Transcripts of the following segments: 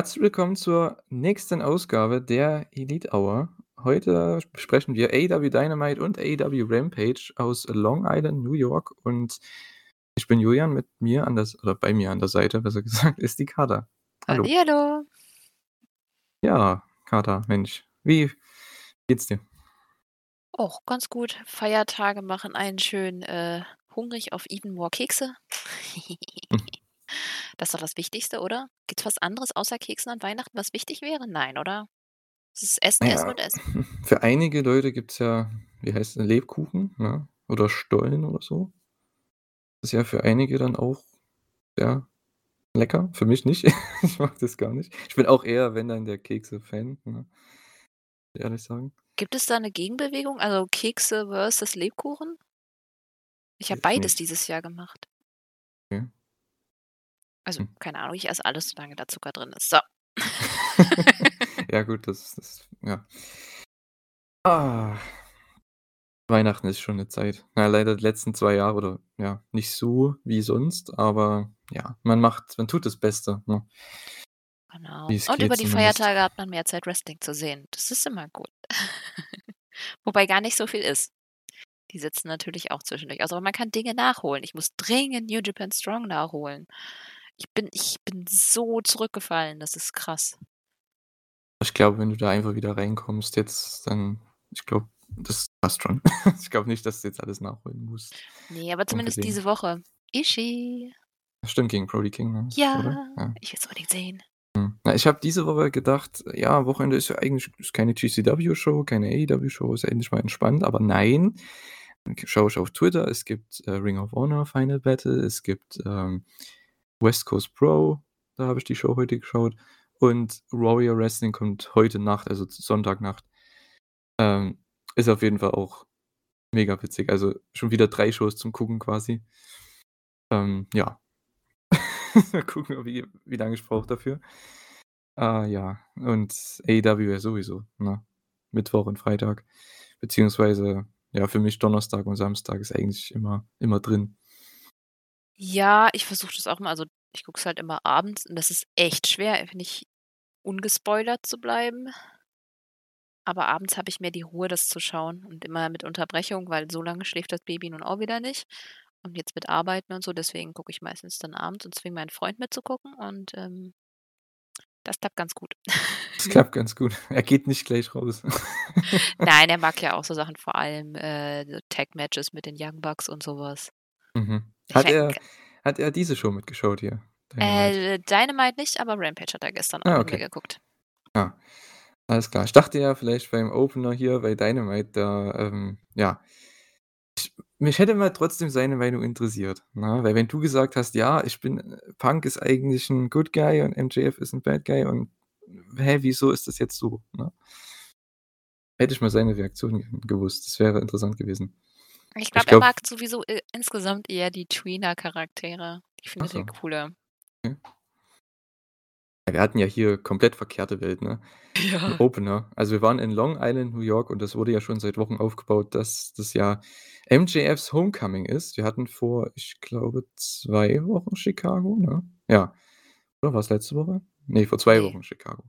Herzlich willkommen zur nächsten Ausgabe der Elite Hour. Heute besprechen wir AEW Dynamite und AEW Rampage aus Long Island, New York. Und ich bin Julian, mit mir an der, oder bei mir an der Seite, besser gesagt, ist die Kater. Hallo. Hallo. Ja, Kater, Mensch, wie geht's dir? Auch ganz gut. Feiertage machen einen schön äh, hungrig auf Even More Kekse. Das ist doch das Wichtigste, oder? Gibt es was anderes außer Keksen an Weihnachten, was wichtig wäre? Nein, oder? Es ist Essen, Essen Naja, und Essen. für einige Leute gibt es ja, wie heißt es, Lebkuchen, ne? Oder Stollen oder so. Das ist ja für einige dann auch sehr lecker. Für mich nicht. Ich mag das gar nicht. Ich bin auch eher, wenn dann der Kekse-Fan, ne? Ehrlich sagen. Gibt es da eine Gegenbewegung? Also Kekse versus Lebkuchen? Ich habe Weiß beides nicht. dieses Jahr gemacht. Okay. Also, Hm. keine Ahnung, ich esse alles, solange da Zucker drin ist. So. Ja gut, das das ja. Ah. Weihnachten ist schon 'ne Zeit. Na, leider die letzten 2 Jahre oder ja, nicht so wie sonst, aber ja, man macht man tut das Beste, ne? Genau. Und über die zumindest. Feiertage hat man mehr Zeit, Wrestling zu sehen. Das ist immer gut. Wobei gar nicht so viel ist. Die sitzen natürlich auch zwischendurch aus, aber man kann Dinge nachholen. Ich muss dringend New Japan Strong nachholen. Ich bin ich bin so zurückgefallen, das ist krass. Ich glaube, wenn du da einfach wieder reinkommst jetzt, dann ich glaube, das passt schon. Ich glaube nicht, dass du jetzt alles nachholen musst. Ne, aber zumindest Unbedingt. diese Woche. Ishii. Stimmt, gegen Brody King, ne? Ja, Ja. ich will's unbedingt sehen. Hm. Na, ich habe diese Woche gedacht, ja, Wochenende ist ja eigentlich ist keine GCW-Show, keine AEW-Show, ist ja endlich mal entspannt, aber nein. Dann schaue ich auf Twitter, es gibt, äh, Ring of Honor Final Battle, es gibt, ähm, West Coast Pro, da habe ich die Show heute geschaut und Warrior Wrestling kommt heute Nacht, also Sonntagnacht. Ähm, ist auf jeden Fall auch mega witzig. Also, schon wieder 3 Shows zum Gucken quasi. Ähm, ja. Mal gucken, wie wie lange ich brauche dafür. Ah, ja, und AEW sowieso, ne? Mittwoch und Freitag, beziehungsweise, ja, für mich Donnerstag und Samstag ist eigentlich immer immer drin. Ja, ich versuche das auch immer also, ich gucke es halt immer abends und das ist echt schwer, ich, ungespoilert zu bleiben. Aber abends habe ich mehr die Ruhe, das zu schauen und immer mit Unterbrechung, weil so lange schläft das Baby nun auch wieder nicht. Und jetzt mit Arbeiten und so, deswegen gucke ich meistens dann abends und zwinge meinen Freund mitzugucken und, ähm, das klappt ganz gut. Das klappt ganz gut. Er geht nicht gleich raus. Nein, er mag ja auch so Sachen, vor allem, äh, Tag-Matches mit den Young Bucks und so was. Mhm. Hat er hat er diese Show mitgeschaut hier, Dynamite? Äh, Dynamite nicht, aber Rampage hat er gestern Ah, mir okay. geguckt. Ah, alles klar. Ich dachte ja vielleicht beim Opener hier bei Dynamite, da, ähm, ja ich mich hätte mal trotzdem seine Meinung interessiert, ne? Weil wenn du gesagt hast: „Ja, ich bin Punk ist eigentlich 'n Good Guy und MJF ist 'n Bad Guy und hä, wieso ist das jetzt so?“, ne? Hätte ich mal seine Reaktion ge gewusst. Das wäre interessant gewesen. Ich Ich glaube, er glaube mag sowieso, äh, insgesamt eher die Tweener-Charaktere. Die Ach findet er so. cooler. Okay. Ja, wir hatten ja hier komplett verkehrte Welt, ne? Ja. Opener. Also, wir waren in Long Island, New York und das wurde ja schon seit Wochen aufgebaut, dass das ja MJFs Homecoming ist. Wir hatten vor, ich glaube, 2 Wochen Chicago, ne? Ja. Oder war's letzte Woche? Ne, vor 2 Ne. Wochen Chicago.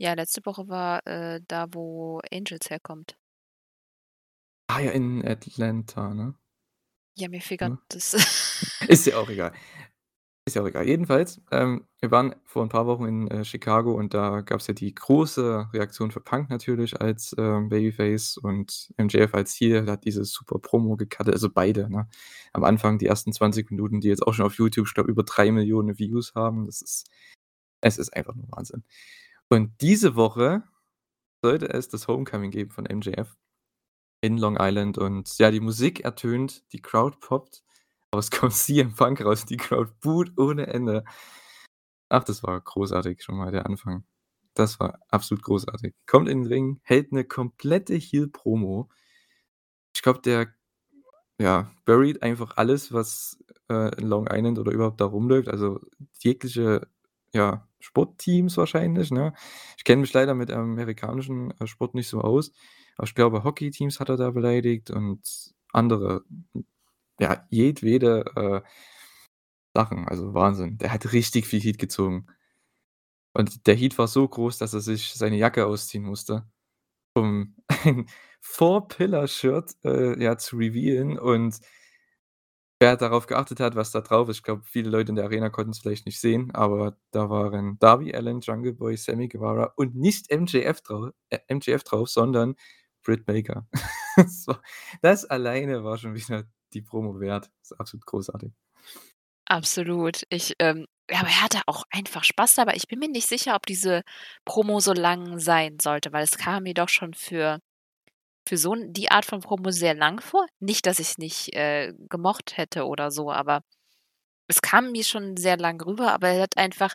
Ja, letzte Woche war, äh, da, wo Angels herkommt. Ah ja, in Atlanta, ne? Ja, mir fehlt grad Ne? das Ist ja auch egal. Ist ja auch egal. Jedenfalls, ähm, wir waren vor 'n paar Wochen in, äh, Chicago und da gab's ja die große Reaktion für Punk natürlich als, ähm, Babyface und MJF als der hat diese super Promo gecuttet, also beide, ne? Am Anfang die ersten 20 Minuten, die jetzt auch schon auf YouTube, ich glaube, über 3.000.000 Views haben. Das ist es ist einfach nur Wahnsinn. Und diese Woche sollte es das Homecoming geben von MJF in Long Island und ja, die Musik ertönt, die Crowd poppt, aber es kommt CM Punk raus, die Crowd boot ohne Ende. Ach, das war großartig schon mal der Anfang. Das war absolut großartig. Kommt in den Ring, hält 'ne komplette Heel-Promo. Ich glaube, der, ja, buried einfach alles, was, äh, in Long Island oder überhaupt da rumläuft, also jegliche, ja, Sportteams wahrscheinlich, ne? Ich kenne mich leider mit amerikanischen, äh, Sport nicht so aus, aber ich glaube, Hockeyteams hat er da beleidigt und andere, ja, jedwede, äh, Sachen, also Wahnsinn. Der hat richtig viel Heat gezogen. Und der Heat war so groß, dass er sich seine Jacke ausziehen musste, um ein Four-Pillar-Shirt, äh, ja, zu revealen und wer darauf geachtet hat, was da drauf ist ich glaube, viele Leute in der Arena konnten's vielleicht nicht sehen, aber da waren Darby Allin, Jungle Boy, Sammy Guevara und nicht MJF drau äh, MJF drauf, sondern Britt Baker. So, das alleine war schon wieder die Promo wert. Ist absolut großartig. Absolut. Ich, ähm aber er hatte auch einfach Spaß dabei. Ich bin mir nicht sicher, ob diese Promo so lang sein sollte, weil es kam mir doch schon für für so die Art von Promo sehr lang vor. Nicht, dass ich's nicht, äh, gemocht hätte oder so, aber es kam mir schon sehr lang rüber, aber er hat einfach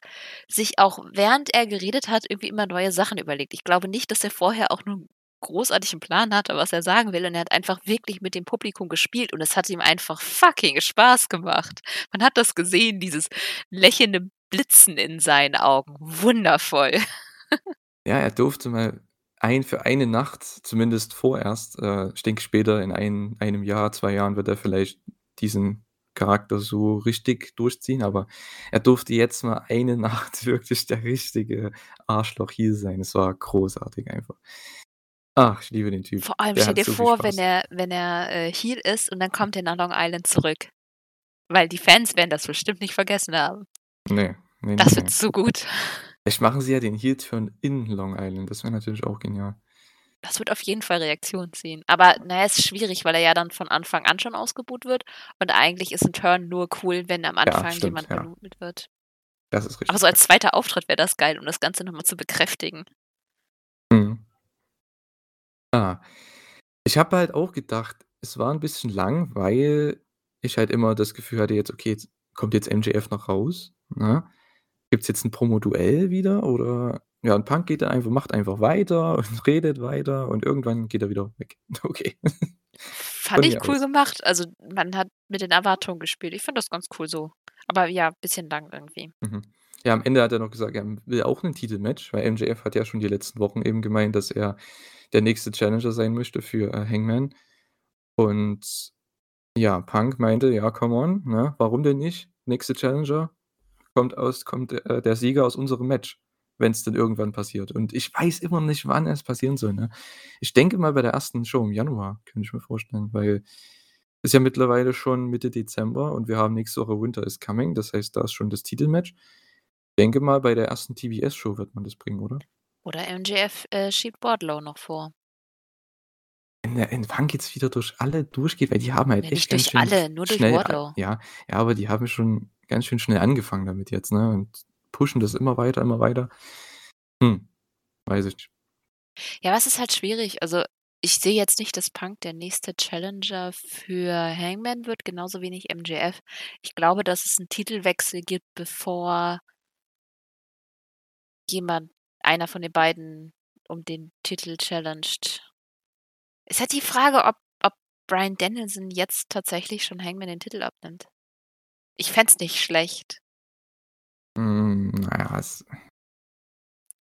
sich auch, während er geredet hat, irgendwie immer neue Sachen überlegt. Ich glaube nicht, dass er vorher auch nur großartig 'n Plan hatte, was er sagen will und er hat einfach wirklich mit dem Publikum gespielt und es hat ihm einfach fucking Spaß gemacht. Man hat das gesehen, dieses lächelnde Blitzen in seinen Augen. Wundervoll. Ja, er durfte mal ein für eine Nacht zumindest vorerst äh, ich denke später in ein einem Jahr, 2 Jahren wird er vielleicht diesen Charakter so richtig durchziehen, aber er durfte jetzt mal eine Nacht wirklich der richtige Arschloch-Heel sein. Es war großartig einfach. Ach, ich liebe den Typ. Vor allem Der stell dir so vor, wenn er wenn er, äh, Heel ist und dann kommt er nach Long Island zurück. Weil die Fans werden das bestimmt nicht vergessen haben. Ne, ne, ne, Das wird ne. so gut. Vielleicht machen sie ja den Heel-Turn in Long Island. Das wäre natürlich auch genial. Das wird auf jeden Fall Reaktionen ziehen. Aber na ja, ist schwierig, weil er ja dann von Anfang an schon ausgebuht wird und eigentlich ist 'n Turn nur cool, wenn am Ja, Anfang stimmt, jemand ja. wird. Das ist Aber richtig, so ja. als 2. Auftritt wäre das geil, um das Ganze noch mal zu bekräftigen. Mhm. Ah. Ich habe halt auch gedacht, es war 'n bisschen lang, weil ich halt immer das Gefühl hatte jetzt: „Okay, jetzt kommt jetzt MJF noch raus, ne? Gibt's jetzt 'n Promo-Duell wieder oder ja, und Punk geht da einfach macht einfach weiter und redet weiter und irgendwann geht er wieder weg.“ Okay. Fand Von ich mir cool aus. gemacht. Also, man hat mit den Erwartungen gespielt. Ich fand das ganz cool so. Aber ja, bisschen lang irgendwie. Mhm. Ja, am Ende hat er noch gesagt, er will auch 'nen Titelmatch, weil MJF hat ja schon die letzten Wochen eben gemeint, dass er der nächste Challenger sein möchte für, äh, Hangman. Und ja, Punk meinte: „Ja, come on, ne? Warum denn nicht? Nächste Challenger kommt aus kommt, äh, der Sieger aus unserem Match, wenn's denn irgendwann passiert.“ Und ich weiß immer nicht, wann es passieren soll, ne? Ich denke mal bei der ersten Show im Januar, könnte ich mir vorstellen, weil ist ja mittlerweile schon Mitte Dezember und wir haben nächste Woche Winter is Coming. Das heißt, da ist schon das Titelmatch. Denke mal, bei der ersten TBS-Show wird man das bringen, oder? Oder MJF, äh, schiebt Wardlow noch vor. Wenn der wenn Punk jetzt wieder durch alle durchgeht, weil die haben halt Ne, echt nicht ganz durch schön alle, nur durch schnell Wardlow. ja, ja, aber die haben schon ganz schön schnell angefangen damit jetzt, ne, und pushen das immer weiter, immer weiter. Hm, weiß ich nicht. Ja, es ist halt schwierig. Also, ich sehe jetzt nicht, dass Punk der nächste Challenger für Hangman wird, genauso wenig MJF. Ich glaube, dass es 'n Titelwechsel gibt, bevor jemand einer von den beiden um den Titel challenged. Ist halt die Frage, ob ob Bryan Danielson jetzt tatsächlich schon Hangman den Titel abnimmt. Ich fände es nicht schlecht. Hm, na ja, es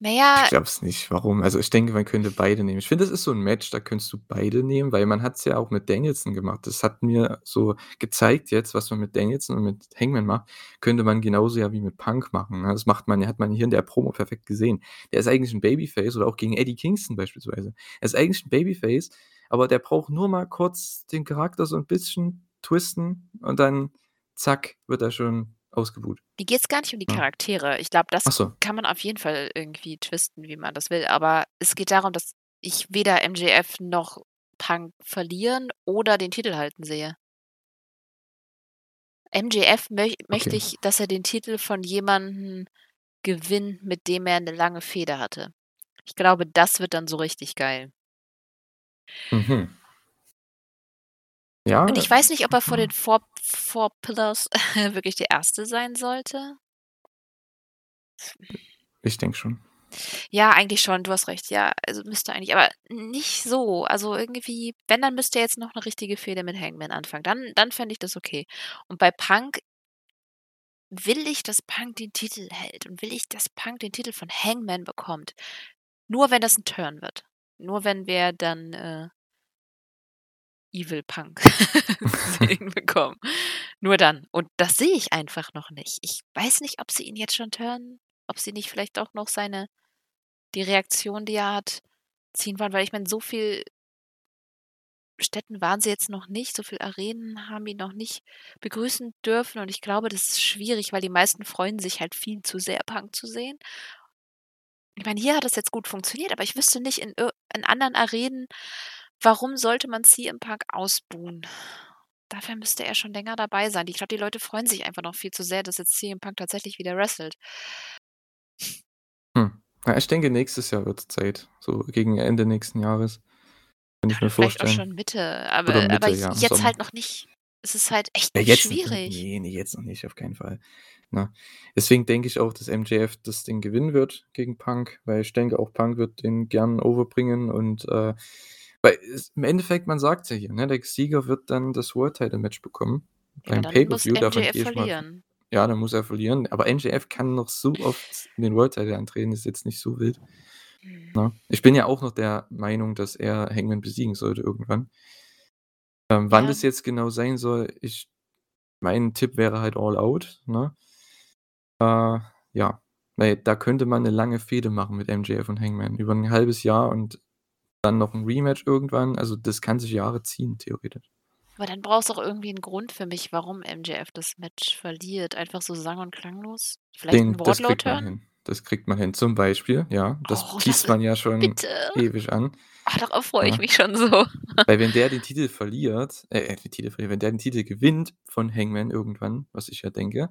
Na ich glaube es nicht. Warum? Also, ich denke, man könnte beide nehmen. Ich finde, das ist so 'n Match, da könntest du beide nehmen, weil man hat's ja auch mit Danielson gemacht. Das hat mir so gezeigt jetzt, was man mit Danielson und mit Hangman macht, könnte man genauso ja wie mit Punk machen, ne? Das macht man hat man hier in der Promo perfekt gesehen. Der ist eigentlich 'n Babyface oder auch gegen Eddie Kingston beispielsweise. Er ist eigentlich 'n Babyface, aber der braucht nur mal kurz den Charakter so 'n bisschen twisten und dann zack, wird er schon ausgebuht. Mir geht's gar nicht um die. Charaktere. Ich glaube, das so. kann man auf jeden Fall irgendwie twisten, wie man das will. Aber es geht darum, dass ich weder MJF noch Punk verlieren oder den Titel halten sehe. MJF möch möchte Okay. ich, dass er den Titel von jemandem gewinnt, mit dem er 'ne lange Fehde hatte. Ich glaube, das wird dann so richtig geil. Mhm. Ja, Und ich weiß nicht, ob er vor den. Four Four Pillars wirklich der Erste sein sollte. Ich denke schon. Ja, eigentlich schon, du hast recht. Ja, also müsste eigentlich, aber nicht so. Also irgendwie, wenn, dann müsste er jetzt noch 'ne richtige Fehde mit Hangman anfangen. Dann dann fände ich das okay. Und bei Punk will ich, dass Punk den Titel hält und will ich, dass Punk den Titel von Hangman bekommt. Nur wenn das 'n Turn wird. Nur wenn wir dann, äh Evil Punk sehen bekommen. Nur dann. Und das sehe ich einfach noch nicht. Ich weiß nicht, ob sie ihn jetzt schon turnen. ob sie nicht vielleicht auch noch seine die Reaktion, die er hat, ziehen wollen, weil ich meine, so viel Städten waren sie jetzt noch nicht, so viel Arenen haben ihn noch nicht begrüßen dürfen und ich glaube, das ist schwierig, weil die meisten freuen sich halt viel zu sehr, Punk zu sehen. Ich meine, hier hat das jetzt gut funktioniert, aber ich wüsste nicht in in anderen Arenen, warum sollte man CM Punk ausbuhen? Dafür müsste er schon länger dabei sein. Ich glaube, die Leute freuen sich einfach noch viel zu sehr, dass jetzt CM Punk tatsächlich wieder wrestelt. Hm. Ja, ich denke, nächstes Jahr wird Zeit, so gegen Ende nächsten Jahres. Kann ich mir Vielleicht auch vorstellen. schon Mitte, aber Mitte, aber ja, jetzt Sommer. halt noch nicht. Es ist halt echt Ja, jetzt schwierig. Ne, ne, jetzt noch nicht, auf keinen Fall, ne? Deswegen denke ich auch, dass MJF das Ding gewinnen wird gegen Punk, weil ich denke auch, Punk wird den gern overbringen und, äh weil es im Endeffekt, man sagt's ja hier, ne, der Sieger wird dann das World Title Match bekommen Ja, beim Pay-per-View, MJF gehe ich mal verlieren. ja, dann muss er verlieren, aber MJF kann noch so oft in den World Title antreten, ist jetzt nicht so wild, Mhm. ne? Ich bin ja auch noch der Meinung, dass er Hangman besiegen sollte irgendwann. Ähm, wann Ja. das jetzt genau sein soll, ich mein Tipp wäre halt All Out, ne? Äh, ja, weil da könnte man 'ne lange Fehde machen mit MJF und Hangman über 'n halbes Jahr und dann noch 'n Rematch irgendwann. Also, das kann sich Jahre ziehen, theoretisch. Aber dann brauchst du auch irgendwie 'n Grund für mich, warum MJF das Match verliert. Einfach so sang und klanglos? Vielleicht Den 'n das kriegt man Wardlow-Turn? hin. Das kriegt man hin. Zum Beispiel, ja, das Oh, das man ja schon bitte. ewig an. Ah, darauf freue ich Ja. mich schon so. Weil wenn der den Titel verliert äh, äh, den Titel verliert, wenn der den Titel gewinnt von Hangman irgendwann, was ich ja denke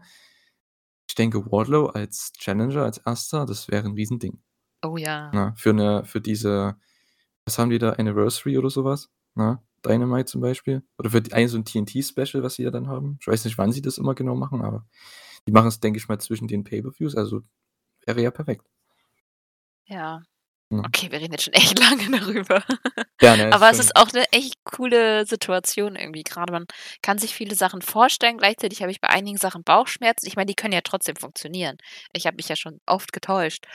ich denke, Wardlow als Challenger, als 1., das wäre 'n Riesending. Oh ja. Ne, für 'ne für diese was haben die da, Anniversary oder so was, ne? Dynamite zum Beispiel oder für ein so 'n TNT-Special, was sie ja dann haben. Ich weiß nicht, wann sie das immer genau machen, aber die machen's, denke ich mal, zwischen den Pay-per-Views, also wäre ja perfekt. Ja. Ne? Okay, wir reden jetzt schon echt lange darüber. Ja, ne, Aber es ist auch 'ne echt coole Situation irgendwie. Grade man kann sich viele Sachen vorstellen. Gleichzeitig habe ich bei einigen Sachen Bauchschmerzen. Ich meine, die können ja trotzdem funktionieren. Ich habe mich ja schon oft getäuscht.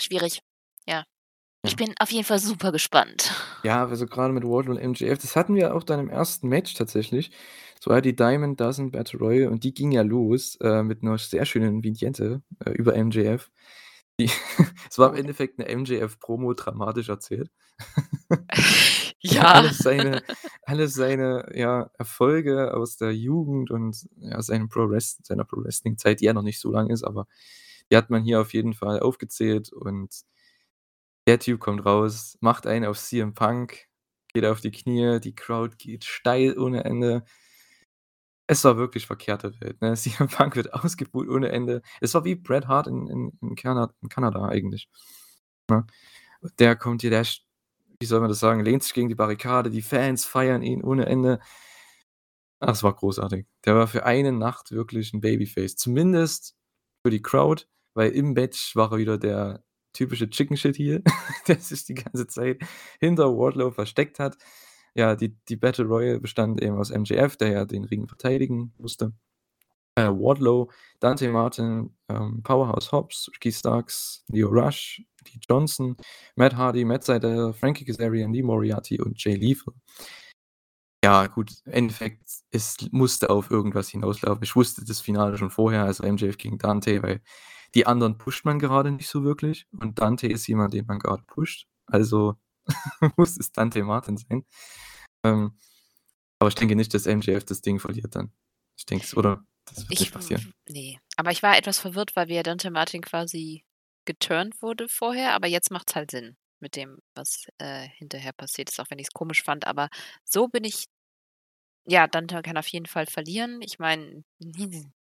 Schwierig, ja. Ich bin auf jeden Fall super gespannt. Ja, also grade mit Wardlow und MJF, das hatten wir auch dann im 1. Match tatsächlich. War ja die Diamond Dozen Battle Royal und die ging ja los, äh, mit 'ner sehr schönen Vignette, äh, über MJF. Es war im Endeffekt 'ne MJF-Promo dramatisch erzählt. Ja. Alle seine alle seine, ja, Erfolge aus der Jugend und, ja, seinem Pro-Wrest seiner Pro-Wrestling-Zeit, die ja noch nicht so lang ist, aber die hat man hier auf jeden Fall aufgezählt und der Typ kommt raus, macht einen auf CM Punk, geht auf die Knie, die Crowd geht steil ohne Ende. Es war wirklich verkehrte Welt, ne? CM Punk wird ausgebuht ohne Ende. Es war wie Bret Hart in in in Kana in Kanada eigentlich, ne? Der kommt hier, der wie soll man das sagen, lehnt sich gegen die Barrikade, die Fans feiern ihn ohne Ende. Es war großartig. Der war für eine Nacht wirklich 'n Babyface, zumindest für die Crowd, weil im Match war er wieder der typische Chicken Shit Heel, der sich die ganze Zeit hinter Wardlow versteckt hat. Ja, die die Battle Royal bestand eben aus MJF, der ja den Ring verteidigen musste, äh, Wardlow, Dante Martin, ähm, Powerhouse Hobbs, Ricky Starks, Lio Rush, Lee Johnson, Matt Hardy, Matt Sydal, Frankie Kazarian, Lee Moriarty und Jay Lethal. Ja, gut, im Endeffekt, es musste auf irgendwas hinauslaufen. Ich wusste das Finale schon vorher, also MJF gegen Dante, weil die anderen pusht man gerade nicht so wirklich und Dante ist jemand, den man grade pusht. Also muss es Dante Martin sein. Ähm, aber ich denke nicht, dass MJF das Ding verliert dann. Ich denke es oder das wird Ich nicht passieren. w ne, aber ich war etwas verwirrt, weil ja Dante Martin quasi geturnt wurde vorher, aber jetzt macht's halt Sinn mit dem, was, äh, hinterher passiert ist, auch wenn ich's komisch fand. Aber so bin ich ja, Dante kann auf jeden Fall verlieren. Ich meine,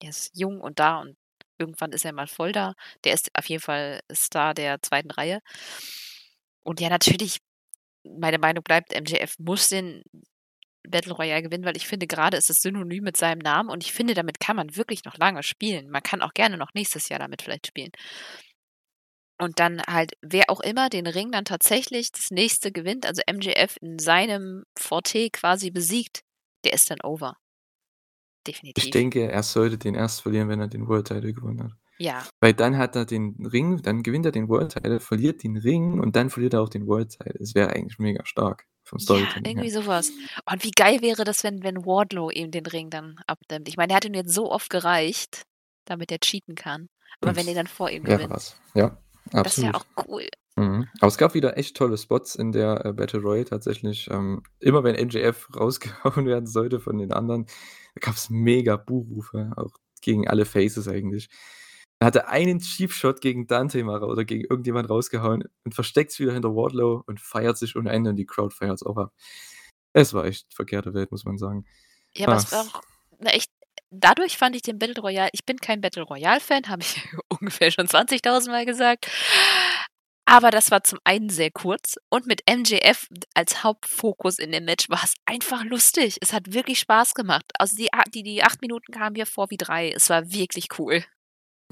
er ist jung und da und irgendwann ist er mal voll da. Der ist auf jeden Fall Star der 2. Reihe. Und ja, natürlich, meine Meinung bleibt, MJF muss den Battle Royale gewinnen, weil ich finde, grade ist es synonym mit seinem Namen und ich finde, damit kann man wirklich noch lange spielen. Man kann auch gerne noch nächstes Jahr damit vielleicht spielen. Und dann halt, wer auch immer den Ring dann tatsächlich das Nächste gewinnt, also MJF in seinem Forte quasi besiegt, der ist dann over. Ich Definitiv. denke, er sollte den erst verlieren, wenn er den World Title gewonnen hat. Ja. Weil dann hat er den Ring dann gewinnt er den World Title, verliert den Ring und dann verliert er auch den World Title. Es wäre eigentlich mega stark vom Ja, Storytelling irgendwie her. so was. Und wie geil wäre das, wenn wenn Wardlow ihm den Ring dann abnimmt? Ich meine, der hat ihn jetzt so oft gereicht. damit er cheaten kann. Aber wenn er dann vor ihm Wäre gewinnt. was. Ja, Das wäre absolut. auch cool. Mhm. Aber es gab wieder echt tolle Spots in der, äh, Battle Royale tatsächlich. Ähm, immer wenn MJF rausgehauen werden sollte von den anderen, gab's mega Buhrufe, auch gegen alle Faces eigentlich. Er hatte einen Cheap Shot gegen Dante mal oder gegen irgendjemand rausgehauen und versteckt's wieder hinter Wardlow und feiert sich ohne Ende und die Crowd feiert's auch ab. Es war echt verkehrte Welt, muss man sagen. Ja, aber Ah, es war s auch 'ne echt dadurch fand ich den Battle Royale ich bin kein Battle Royale Fan, habe ich ungefähr schon 20.000 Mal gesagt. Aber das war zum einen sehr kurz und mit MJF als Hauptfokus in dem Match war's einfach lustig. Es hat wirklich Spaß gemacht. Also, die die die 8 Minuten kamen mir vor wie 3. Es war wirklich cool.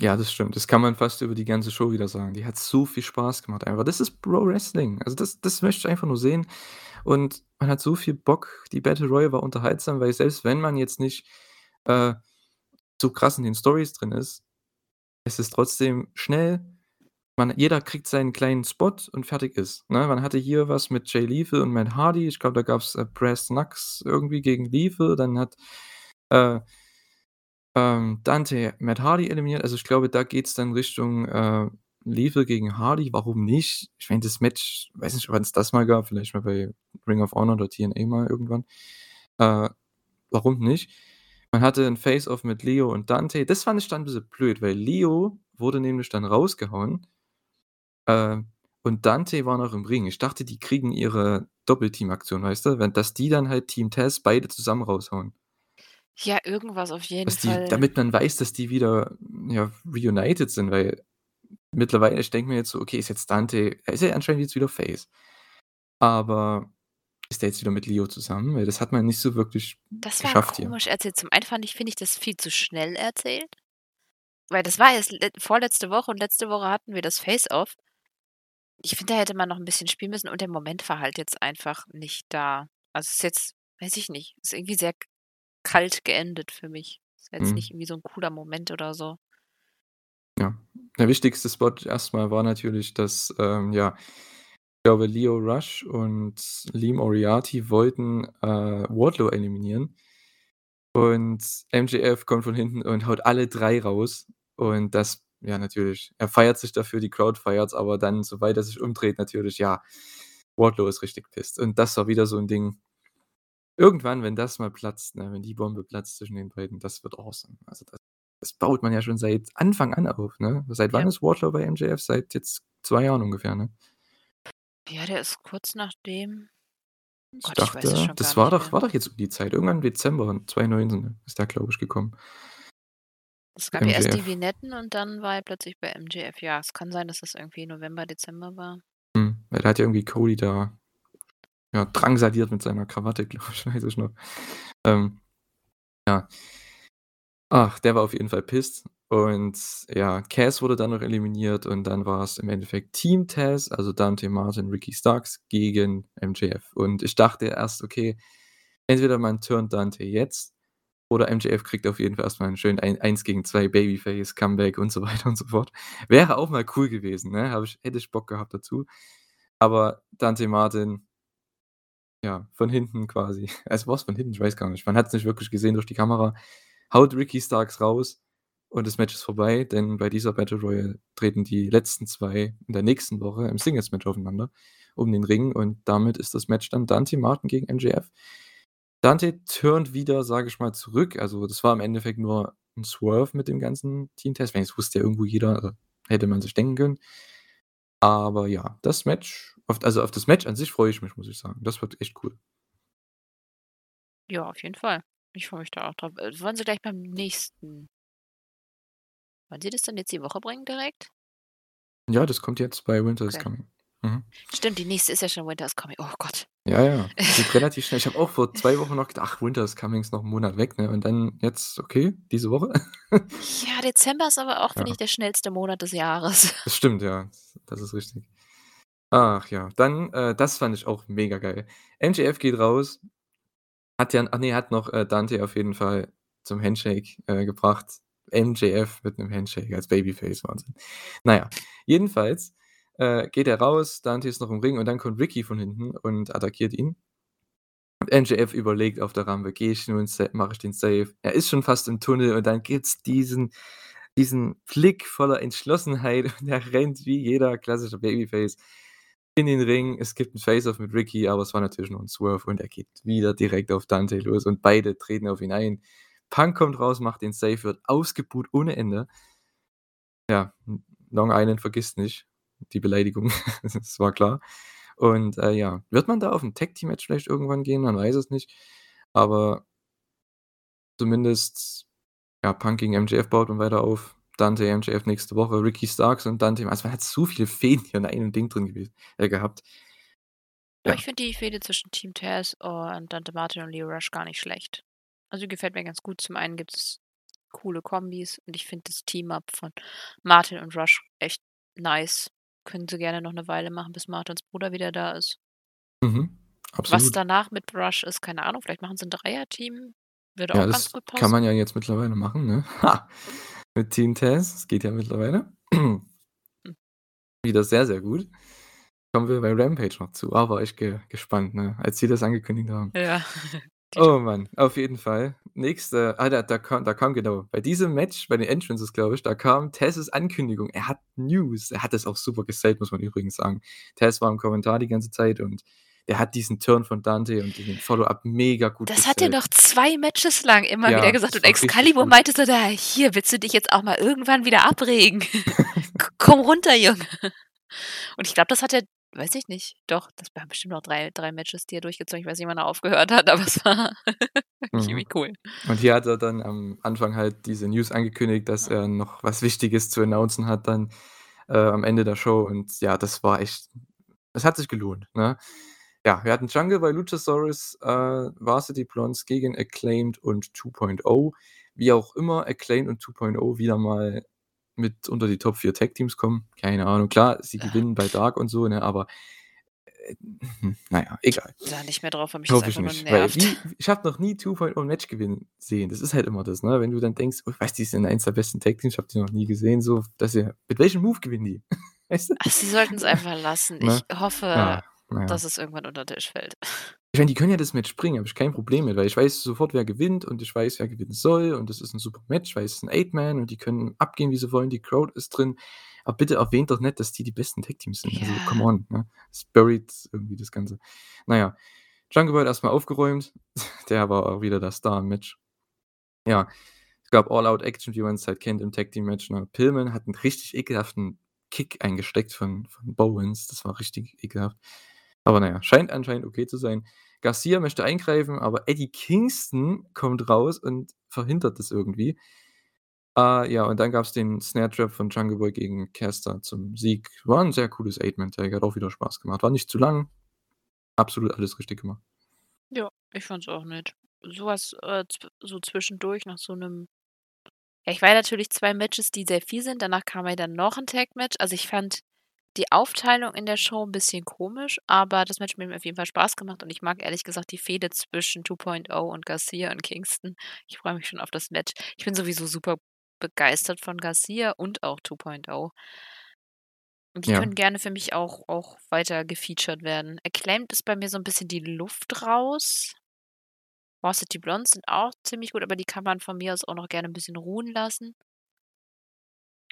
Ja, das stimmt. Das kann man fast über die ganze Show wieder sagen. Die hat so viel Spaß gemacht einfach. Das ist Pro Wrestling. Also, das das möchte ich einfach nur sehen. Und man hat so viel Bock. Die Battle Royale war unterhaltsam, weil selbst wenn man jetzt nicht, äh, so krass in den Storys drin ist, es ist trotzdem schnell. Man jeder kriegt seinen kleinen Spot und fertig ist, ne? Man hatte hier was mit Jay Lethal und Matt Hardy. Ich glaube, da gab's, äh, Brass Knucks irgendwie gegen Lethal. Dann hat, äh, ähm, Dante Matt Hardy eliminiert. Also, ich glaube, da geht's dann Richtung, äh, Lethal gegen Hardy. Warum nicht? Ich meine, das Match weiß nicht, wann's das mal gab, vielleicht mal bei Ring of Honor oder TNA mal irgendwann. Äh, warum nicht? Man hatte 'n Face-Off mit Leo und Dante. Das fand ich dann 'n bisschen blöd, weil Leo wurde nämlich dann rausgehauen. Äh, und Dante war noch im Ring. Ich dachte, die kriegen ihre Doppelteam-Aktion, weißt du? Wenn dass die dann halt Team Taz beide zusammen raushauen. Ja, irgendwas auf jeden Dass die Fall. damit man weiß, dass die wieder, ja, reunited sind, weil mittlerweile ich denke mir jetzt so: „Okay, ist jetzt Dante“ er ist ja anscheinend jetzt wieder Face. Aber ist der jetzt wieder mit Leo zusammen? Weil das hat man nicht so wirklich Das war geschafft hier. komisch erzählt. Zum einen fand ich finde ich das viel zu schnell erzählt. Weil das war le vorletzte Woche und letzte Woche hatten wir das Face-Off. Ich finde, da hätte man noch 'n bisschen spielen müssen und der Moment war halt jetzt einfach nicht da. Also, ist jetzt weiß ich nicht, ist irgendwie sehr kalt geendet für mich. Ist jetzt Mhm. nicht irgendwie so 'n cooler Moment oder so. Ja. Der wichtigste Spot erst mal war natürlich, dass, ähm, ja, ich glaube, Lio Rush und Lee Moriarty wollten, äh, Wardlow eliminieren. Und MJF kommt von hinten und haut alle 3 raus. Und das ja, natürlich. Er feiert sich dafür, die Crowd feiert's, aber dann, sobald er sich umdreht, natürlich, ja, Wardlow ist richtig pissed. Und das war wieder so 'n Ding. Irgendwann, wenn das mal platzt, ne, wenn die Bombe platzt zwischen den beiden, das wird awesome. Also, das das baut man ja schon seit Anfang an auf, ne? Seit wann Ja. ist Wardlow bei MJF? Seit jetzt 2 Jahren ungefähr, ne? Ja, der ist kurz nachdem Ich Gott, ich dachte, schon das war doch mehr. war doch jetzt um die Zeit. Irgendwann im Dezember 2019 ist der, glaube ich, gekommen. Es gab ja erst die. Vignetten und dann war er plötzlich bei MJF. Ja, es kann sein, dass das irgendwie November, Dezember war. Mhm. Weil da hat ja irgendwie Cody da, ja, drangsaliert mit seiner Krawatte, glaube ich, weiß ich noch. Ähm, ja. Ach, der war auf jeden Fall pissed. Und ja, Cass wurde dann noch eliminiert und dann war's im Endeffekt Team Taz, also Dante Martin, Ricky Starks gegen MJF. Und ich dachte erst, okay, entweder man turnt Dante jetzt oder MJF kriegt auf jeden Fall erst mal 'n schönen ein 1 gegen 2 Babyface Comeback und so weiter und so fort. Wäre auch mal cool gewesen, ne? Ich hätte ich Bock gehabt dazu. Aber Dante Martin ja, von hinten quasi. Also, war's von hinten? Ich weiß gar nicht. Man hat's nicht wirklich gesehen durch die Kamera. Haut Ricky Starks raus und das Match ist vorbei, denn bei dieser Battle Royale treten die letzten 2 in der nächsten Woche im Singles-Match aufeinander um den Ring und damit ist das Match dann Dante Martin gegen MJF. Dante turnt wieder, sage ich mal, zurück. Also, das war im Endeffekt nur 'n Swerve mit dem ganzen Team Taz. Ich meine, das wusste ja irgendwo jeder, also, hätte man sich denken können. Aber ja, das Match auf also, auf das Match an sich freue ich mich, muss ich sagen. Das wird echt cool. Ja, auf jeden Fall. Ich freue mich da auch drauf. Äh, wollen sie gleich beim nächsten wollen sie das dann jetzt die Woche bringen direkt? Ja, das kommt jetzt bei Winter is Okay. Coming. Mhm. Stimmt, die nächste ist ja schon Winter is Coming. Oh Gott. Ja, ja, geht relativ schnell. Ich habe auch vor 2 Wochen noch gedacht: „Ach, Winter is Coming ist noch 'n Monat weg“, ne? Und dann jetzt, okay, diese Woche. Ja, Dezember ist aber auch, finde Ja. ich, der schnellste Monat des Jahres. Das stimmt, ja. Das ist richtig. Ach ja, dann, äh das fand ich auch mega geil. MJF geht raus, hat ja ach ne, hat noch, äh, Dante auf jeden Fall zum Handshake, äh, gebracht. MJF mit 'nem Handshake als Babyface, Wahnsinn. Na ja, jedenfalls, äh, geht er raus, Dante ist noch im Ring und dann kommt Ricky von hinten und attackiert ihn. Und MJF überlegt auf der Rampe: „Gehe ich nun mache ich den Save?“ Er ist schon fast im Tunnel und dann gibt's diesen diesen Blick voller Entschlossenheit und er rennt wie jeder klassische Babyface in den Ring. Es gibt 'n Face-Off mit Ricky, aber es war natürlich nur 'n Swerve und er geht wieder direkt auf Dante los und beide treten auf ihn ein. Punk kommt raus, macht den Save, wird ausgebuht ohne Ende. Ja, Long Island vergisst nicht die Beleidigung, das war klar. Und, äh, ja, wird man da auf 'n Tag-Team-Match vielleicht irgendwann gehen? Man weiß es nicht, aber zumindest, ja, Punk gegen MJF baut man weiter auf. Dante, MJF nächste Woche, Ricky Starks und Dante also, man hat so viele Fäden hier in einem Ding drin gewesen äh, gehabt. Aber Ja. ich finde die Fehde zwischen Team Taz und Dante Martin und Lio Rush gar nicht schlecht. Also, gefällt mir ganz gut. Zum einen gibt es coole Kombis und ich finde das Team-Up von Martin und Rush echt nice. Können sie gerne noch 'ne Weile machen, bis Martins Bruder wieder da ist. Mhm, Was absolut. danach mit Rush ist, keine Ahnung, vielleicht machen sie 'n Dreierteam, würde Ja, auch ganz das gut kann man passen. ja jetzt mittlerweile machen, ne? Ha! Mit Team Taz, das geht ja mittlerweile. Hm. Wieder sehr, sehr gut. Kommen wir bei Rampage noch zu. Ah, war ich ge gespannt, ne, als sie das angekündigt haben. Ja, Oh Mann, auf jeden Fall. Nächste ah, da da kam da kam genau, bei diesem Match, bei den Entrances, glaube ich, da kam Taz's Ankündigung. Er hat News. Er hat das auch super gesellt, muss man übrigens sagen. Taz war im Kommentar die ganze Zeit und der hat diesen Turn von Dante und den Follow-up mega gut Das hat er noch 2 Matches lang immer wieder Ja, gesagt das und Excalibur meinte so da: „Hier, willst du dich jetzt auch mal irgendwann wieder abregen? Komm runter, Junge.“ Und ich glaube, das hat er weiß ich nicht. Doch, das waren bestimmt noch 3 3 Matches, die er durchgezogen ich weiß nicht, wann er aufgehört hat, aber es war Mhm. irgendwie cool. Und hier hat er dann am Anfang halt diese News angekündigt, dass Mhm. er noch was Wichtiges zu announcen hat dann, äh, am Ende der Show und ja, das war echt es hat sich gelohnt, ne? Ja, wir hatten Jungle bei Luchasaurus, äh, Varsity Blonds gegen Acclaimed und 2.0. Wie auch immer Acclaimed und 2.0 wieder mal mit unter die Top 4 Tag-Teams kommen, keine Ahnung. Klar, sie Ja. gewinnen bei Dark und so, ne, aber, äh, na ja, Ich egal. da nicht mehr drauf, weil mich das Hoffe ich einfach nur nicht, weil nervt. wie ich habe noch nie 2.0 'n Match gewinnen sehen. Das ist halt immer das, ne? Wenn du dann denkst: „Oh, weißt du, die sind eins der besten Tag-Teams, ich habe die noch nie gesehen“, so, dass sie mit welchem Move gewinnen die? Weißt du? Ach, sie sollten's einfach lassen. Ich Ne? hoffe, na ja. dass es irgendwann unter den Tisch fällt. Ich meine, die können ja das Match bringen, habe ich kein Problem mit, weil ich weiß sofort, wer gewinnt und ich weiß, wer gewinnen soll und das ist 'n super Match, weil es ist 'n Eight-Man und die können abgehen, wie sie wollen, die Crowd ist drin. Aber bitte erwähnt doch nicht, dass die die besten Tag-Teams sind. Also, come Ja. on, ne? Es buried irgendwie das Ganze. Na ja, Jungle Boy hat erst mal aufgeräumt. Der war auch wieder der Star im Match. Ja, es gab All-Out-Action, wie man's halt kennt im Tag-Team-Match, ne? Pillman hat 'n richtig ekelhaften Kick eingesteckt von von Bowens. Das war richtig ekelhaft. Aber na ja, scheint anscheinend okay zu sein. Garcia möchte eingreifen, aber Eddie Kingston kommt raus und verhindert das irgendwie. Äh, ja, und dann gab's den Snare Trap von Jungle Boy gegen Caster zum Sieg. War 'n sehr cooles Eight-Man-Tag, hat auch wieder Spaß gemacht. War nicht zu lang. Absolut alles richtig gemacht. Ja, ich fand's auch nett. So was, äh, so zwischendurch nach so 'nem ja, ich war natürlich 2 Matches, die sehr viel sind. Danach kam ja dann noch 'n Tag-Match. Also, ich fand die Aufteilung in der Show 'n bisschen komisch, aber das Match hat mir auf jeden Fall Spaß gemacht und ich mag ehrlich gesagt die Fehde zwischen 2.0 und Garcia und Kingston. Ich freue mich schon auf das Match. Ich bin sowieso super begeistert von Garcia und auch 2.0. Und die Ja. können gerne für mich auch auch weiter gefeatured werden. Acclaimed ist bei mir so 'n bisschen die Luft raus. Varsity Blonds sind auch ziemlich gut, aber die kann man von mir aus auch noch gerne 'n bisschen ruhen lassen.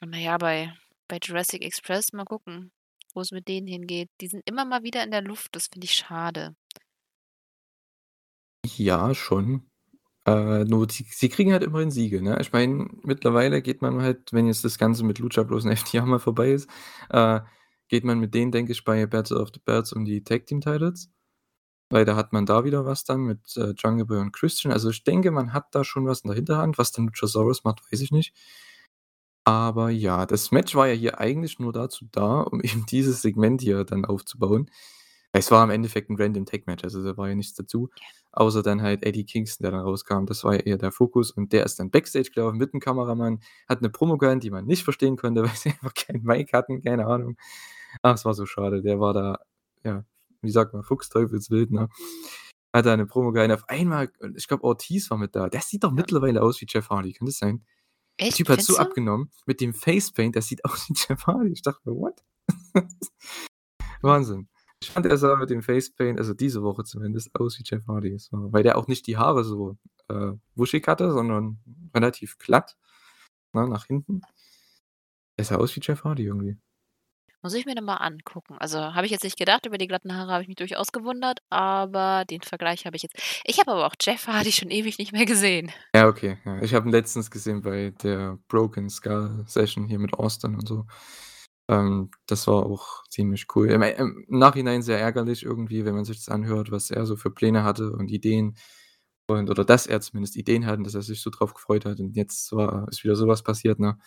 Und na ja, bei bei Jurassic Express mal gucken, wo's mit denen hingeht. Die sind immer mal wieder in der Luft, das finde ich schade. Ja, schon. Äh, nur sie sie kriegen halt immerhin Siege, ne? Ich meine, mittlerweile geht man halt, wenn jetzt das Ganze mit Lucha Bros und FTR mal vorbei ist, äh, geht man mit denen, denke ich, bei Battle of the Belts um die Tag-Team-Titles. Weil da hat man da wieder was dann mit, äh, Jungle Boy und Christian. Also, ich denke, man hat da schon was in der Hinterhand. Was dann Luchasaurus macht, weiß ich nicht. Aber ja, das Match war ja hier eigentlich nur dazu da, um eben dieses Segment hier dann aufzubauen. Es war im Endeffekt 'n Random Tag-Match, also, da war ja nichts dazu, Ja. außer dann halt Eddie Kingston, der dann rauskam. Das war ja eher der Fokus und der ist dann Backstage gelaufen mit 'm Kameramann, hat 'ne Promo gehalten, die man nicht verstehen konnte, weil sie einfach kein Mic hatten, keine Ahnung. Ach, es war so schade. Der war da, ja, wie sagt man, fuchsteufelswild, ne? Hat da 'ne Promo gehalten. Auf einmal ich glaube, Ortiz war mit da. Der sieht doch Ja. mittlerweile aus wie Jeff Hardy. Kann das sein? Der Echt, Typ hat so du? abgenommen mit dem Facepaint, der sieht aus wie Jeff Hardy. Ich dachte mir: „What?“ Wahnsinn. Ich fand, er sah mit dem Facepaint, also, diese Woche zumindest, aus wie Jeff Hardy, so, weil der auch nicht die Haare so, äh, wuschig hatte, sondern relativ glatt. ne, nach hinten. Er sah aus wie Jeff Hardy irgendwie. Muss ich mir noch mal angucken. Also, habe ich jetzt nicht gedacht, über die glatten Haare habe ich mich durchaus gewundert, aber den Vergleich habe ich jetzt ich habe aber auch Jeff Hardy schon ewig nicht mehr gesehen. Ja, okay, ja. Ich habe ihn letztens gesehen bei der Broken Skull Session hier mit Austin und so. Ähm, das war auch ziemlich cool. Im im Nachhinein sehr ärgerlich irgendwie, wenn man sich das anhört, was er so für Pläne hatte und Ideen und oder dass er zumindest Ideen hat und dass er sich so drauf gefreut hat und jetzt war ist wieder so was passiert, ne?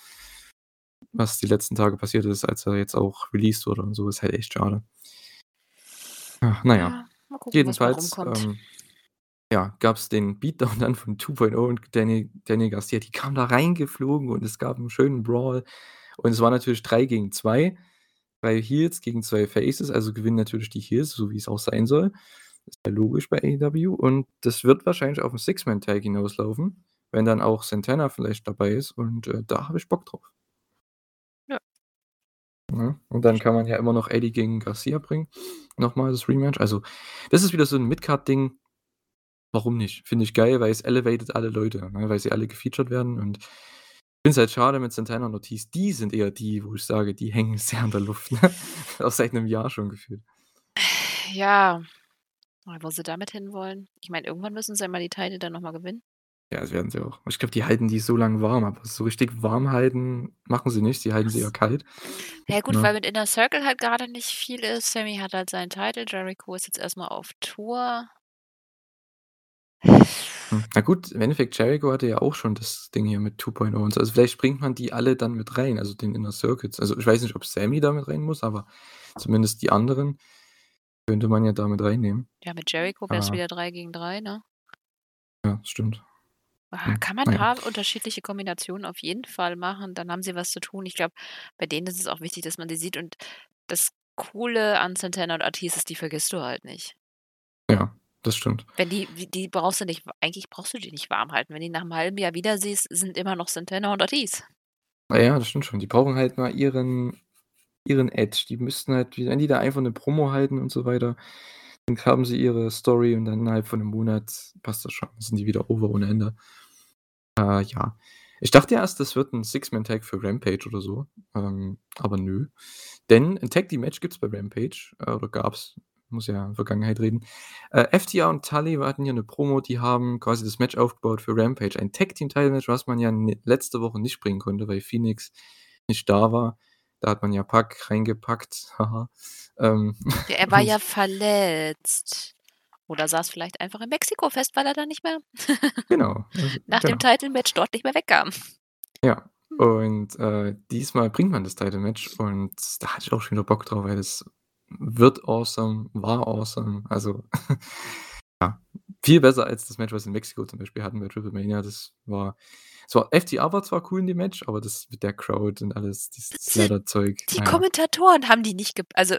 Was die letzten Tage passiert ist, als er jetzt auch released wurde und so, ist halt echt schade. Ach, na ja. Mal gucken, Jedenfalls, ähm, ja, gab's den Beatdown dann von 2.0 und Danny Danny Garcia, die kamen da reingeflogen und es gab 'n schönen Brawl. Und es war natürlich 3 gegen 2, 3 Heels gegen 2 Faces, also gewinnen natürlich die Heels, so wie's auch sein soll. Ist ja logisch bei AEW und das wird wahrscheinlich auf 'n Six-Man-Tag hinauslaufen, wenn dann auch Santana vielleicht dabei ist und, äh, da habe ich Bock drauf. Ja. Ne? Und dann kann man ja immer noch Eddie gegen Garcia bringen, noch mal das Rematch. Also, das ist wieder so 'n Mid-Card-Ding. Warum nicht? Finde ich geil, weil es elevated alle Leute, ne, weil sie alle gefeatured werden und ich finde es halt schade mit Santana und Ortiz. Die sind eher die, wo ich sage, die hängen sehr in der Luft, ne? Auch seit 'nem Jahr schon gefühlt. Ja, wo sie damit hinwollen. Ich meine, irgendwann müssen sie ja mal die Title dann noch mal gewinnen. Ja, das werden sie auch. Ich glaube, die halten die so lang warm, aber so richtig warm halten machen sie nicht. Die halten sie eher kalt. Ja gut, Ne? weil mit Inner Circle halt grade nicht viel ist. Sammy hat halt seinen Title, Jericho ist jetzt erst mal auf Tour. Hm, na gut, im Endeffekt, Jericho hatte ja auch schon das Ding hier mit 2.0 und so. Also, vielleicht bringt man die alle dann mit rein, also den Inner Circles. Also, ich weiß nicht, ob Sammy da mit rein muss, aber zumindest die anderen könnte man ja da mit reinnehmen. Ja, mit Jericho wär's Ah. wieder 3 gegen 3, ne? Ja, stimmt. Ah, Hm, kann man da unterschiedliche Kombinationen auf jeden Fall machen, dann haben sie was zu tun. Ich glaube, bei denen ist es auch wichtig, dass man die sieht und das Coole an Santana und Ortiz ist, die vergisst du halt nicht. Ja, das stimmt. Wenn die die brauchst du nicht eigentlich brauchst du die nicht warm halten. Wenn die nach 'nem halben Jahr wieder siehst, sind immer noch Santana und Ortiz. Ja, ja, das stimmt schon. Die brauchen halt mal ihren ihren Edge. Die müssten halt wenn die da einfach 'ne Promo halten und so weiter, dann haben sie ihre Story und dann innerhalb von 'nem Monat passt das schon. Dann sind die wieder over ohne Ende. Äh, ja. Ich dachte erst, das wird 'n Six-Man-Tag für Rampage oder so, ähm, aber nö. Denn 'n Tag-Team-Match gibt's bei Rampage, äh, oder gab's, muss ja Vergangenheit reden. Äh, FTR und Tully hatten hier 'ne Promo, die haben quasi das Match aufgebaut für Rampage. Ein Tag-Team-Title-Match, was man ja letzte Woche nicht bringen konnte, weil Phoenix nicht da war. Da hat man ja Pac reingepackt, haha. Ähm, er war ja verletzt. Oder saß vielleicht einfach in Mexiko fest, weil er dann nicht mehr Genau, also nach dem genau. Title-Match dort nicht mehr wegkam. Ja, Hm. und, äh, diesmal bringt man das Title-Match und da hatte ich auch schon wieder Bock drauf, weil das wird awesome, war awesome. Also, ja, viel besser als das Match, was wir in Mexiko zum Beispiel hatten bei Triple Mania. Das war es war FTR war zwar cool in dem Match, aber das mit der Crowd und alles, dieses Die Leather-Zeug, die na ja. Kommentatoren haben die nicht also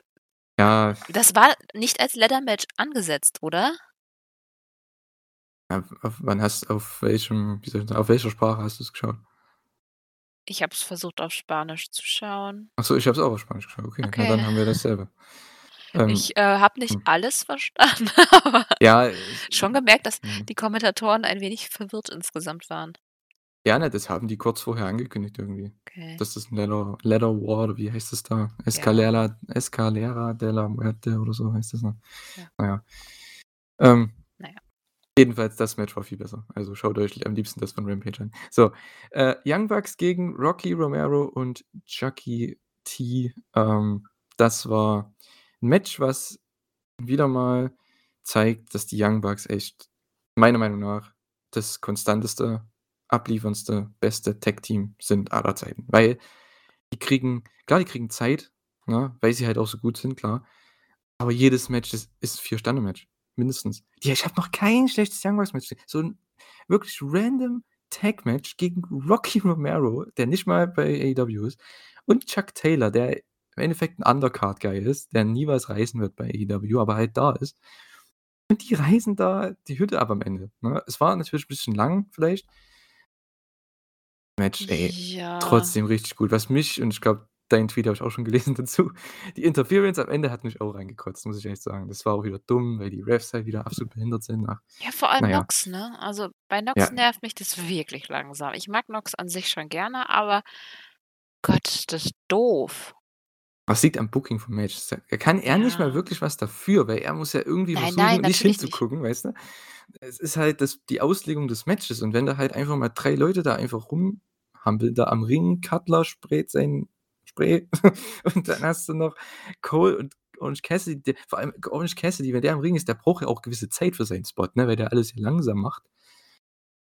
Ja. das war nicht als Ladder-Match angesetzt, oder? Ja, auf wann hast auf welchem sagen auf welcher Sprache hast du's geschaut? Ich habe es versucht, auf Spanisch zu schauen. Ach so, ich habe es auch auf Spanisch geschaut. Okay, na Okay. dann haben wir dasselbe. Ähm, Ich, äh, habe nicht hm. alles verstanden, aber Ja, schon gemerkt, dass mhm. die Kommentatoren ein wenig verwirrt insgesamt waren. Ja, ne, das haben die kurz vorher angekündigt irgendwie. Okay. Dass das 'n Leather Leather War oder wie heißt das da? Ja. Escalera Escalera de la Muerte oder so heißt das, ne? Ja. Na ja. Ähm, Na ja. jedenfalls, das Match war viel besser. Also, schaut euch am liebsten das von Rampage an. So, äh, Young Bucks gegen Rocky Romero und Chuckie T. Ähm, das war 'n Match, was wieder mal zeigt, dass die Young Bucks echt meiner Meinung nach das konstanteste, ablieferndste, beste Tag-Team sind aller Zeiten. Weil die kriegen klar, die kriegen Zeit, ne, weil sie halt auch so gut sind, klar. Aber jedes Match ist ist 4-Sterne-Match, mindestens. Ja, ich habe noch kein schlechtes Young Bucks-Match gesehen. So 'n wirklich random Tag-Match gegen Rocky Romero, der nicht mal bei AEW ist, und Chuck Taylor, der im Endeffekt 'n Undercard-Guy ist, der nie was reißen wird bei AEW, aber halt da ist. Und die reißen da die Hütte ab am Ende, ne? Es war natürlich 'n bisschen lang vielleicht. Match, ey, Ja. trotzdem richtig gut. Was mich und ich glaube, deinen Tweet habe ich auch schon gelesen dazu. Die Interference am Ende hat mich auch reingekotzt, muss ich echt sagen. Das war auch wieder dumm, weil die Refs halt wieder absolut behindert sind. Ach, Ja, vor allem na ja. Nox, ne? Also, bei Nox Ja. nervt mich das wirklich langsam. Ich mag Nox an sich schon gerne, aber Gott, das ist doof. Das liegt am Booking vom Match. Da kann er nicht mal Ja. wirklich was dafür, weil er muss ja irgendwie Nein, versuchen, nein, nicht natürlich nicht. hinzugucken, weißt du? Es ist halt das die Auslegung des Matches und wenn da halt einfach mal 3 Leute da einfach rumhampeln da am Ring, Cutler sprayt sein Spray und dann hast du noch Cole und Orange Cassidy, der vor allem Orange Cassidy, wenn der am Ring ist, der braucht ja auch gewisse Zeit für seinen Spot, ne, weil der alles hier langsam macht.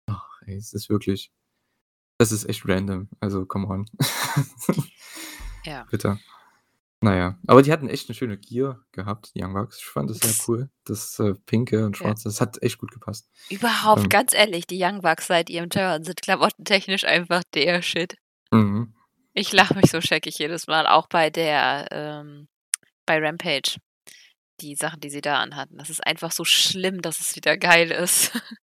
Ach, ey, es ist wirklich das ist echt random. Also, come on. Ja. Bitte. Na ja, aber die hatten echt 'ne schöne Gear gehabt, die Young Bucks. Ich fand das sehr cool. Das, äh, Pinke und Ja. Schwarze, das hat echt gut gepasst. Überhaupt, Ähm ganz ehrlich, die Young Bucks seit ihrem Turn sind klamottentechnisch einfach der Shit. Mhm. Ich lache mich so scheckig jedes Mal, auch bei der ähm, bei Rampage. Die Sachen, die sie da anhatten. Das ist einfach so schlimm, dass es wieder geil ist.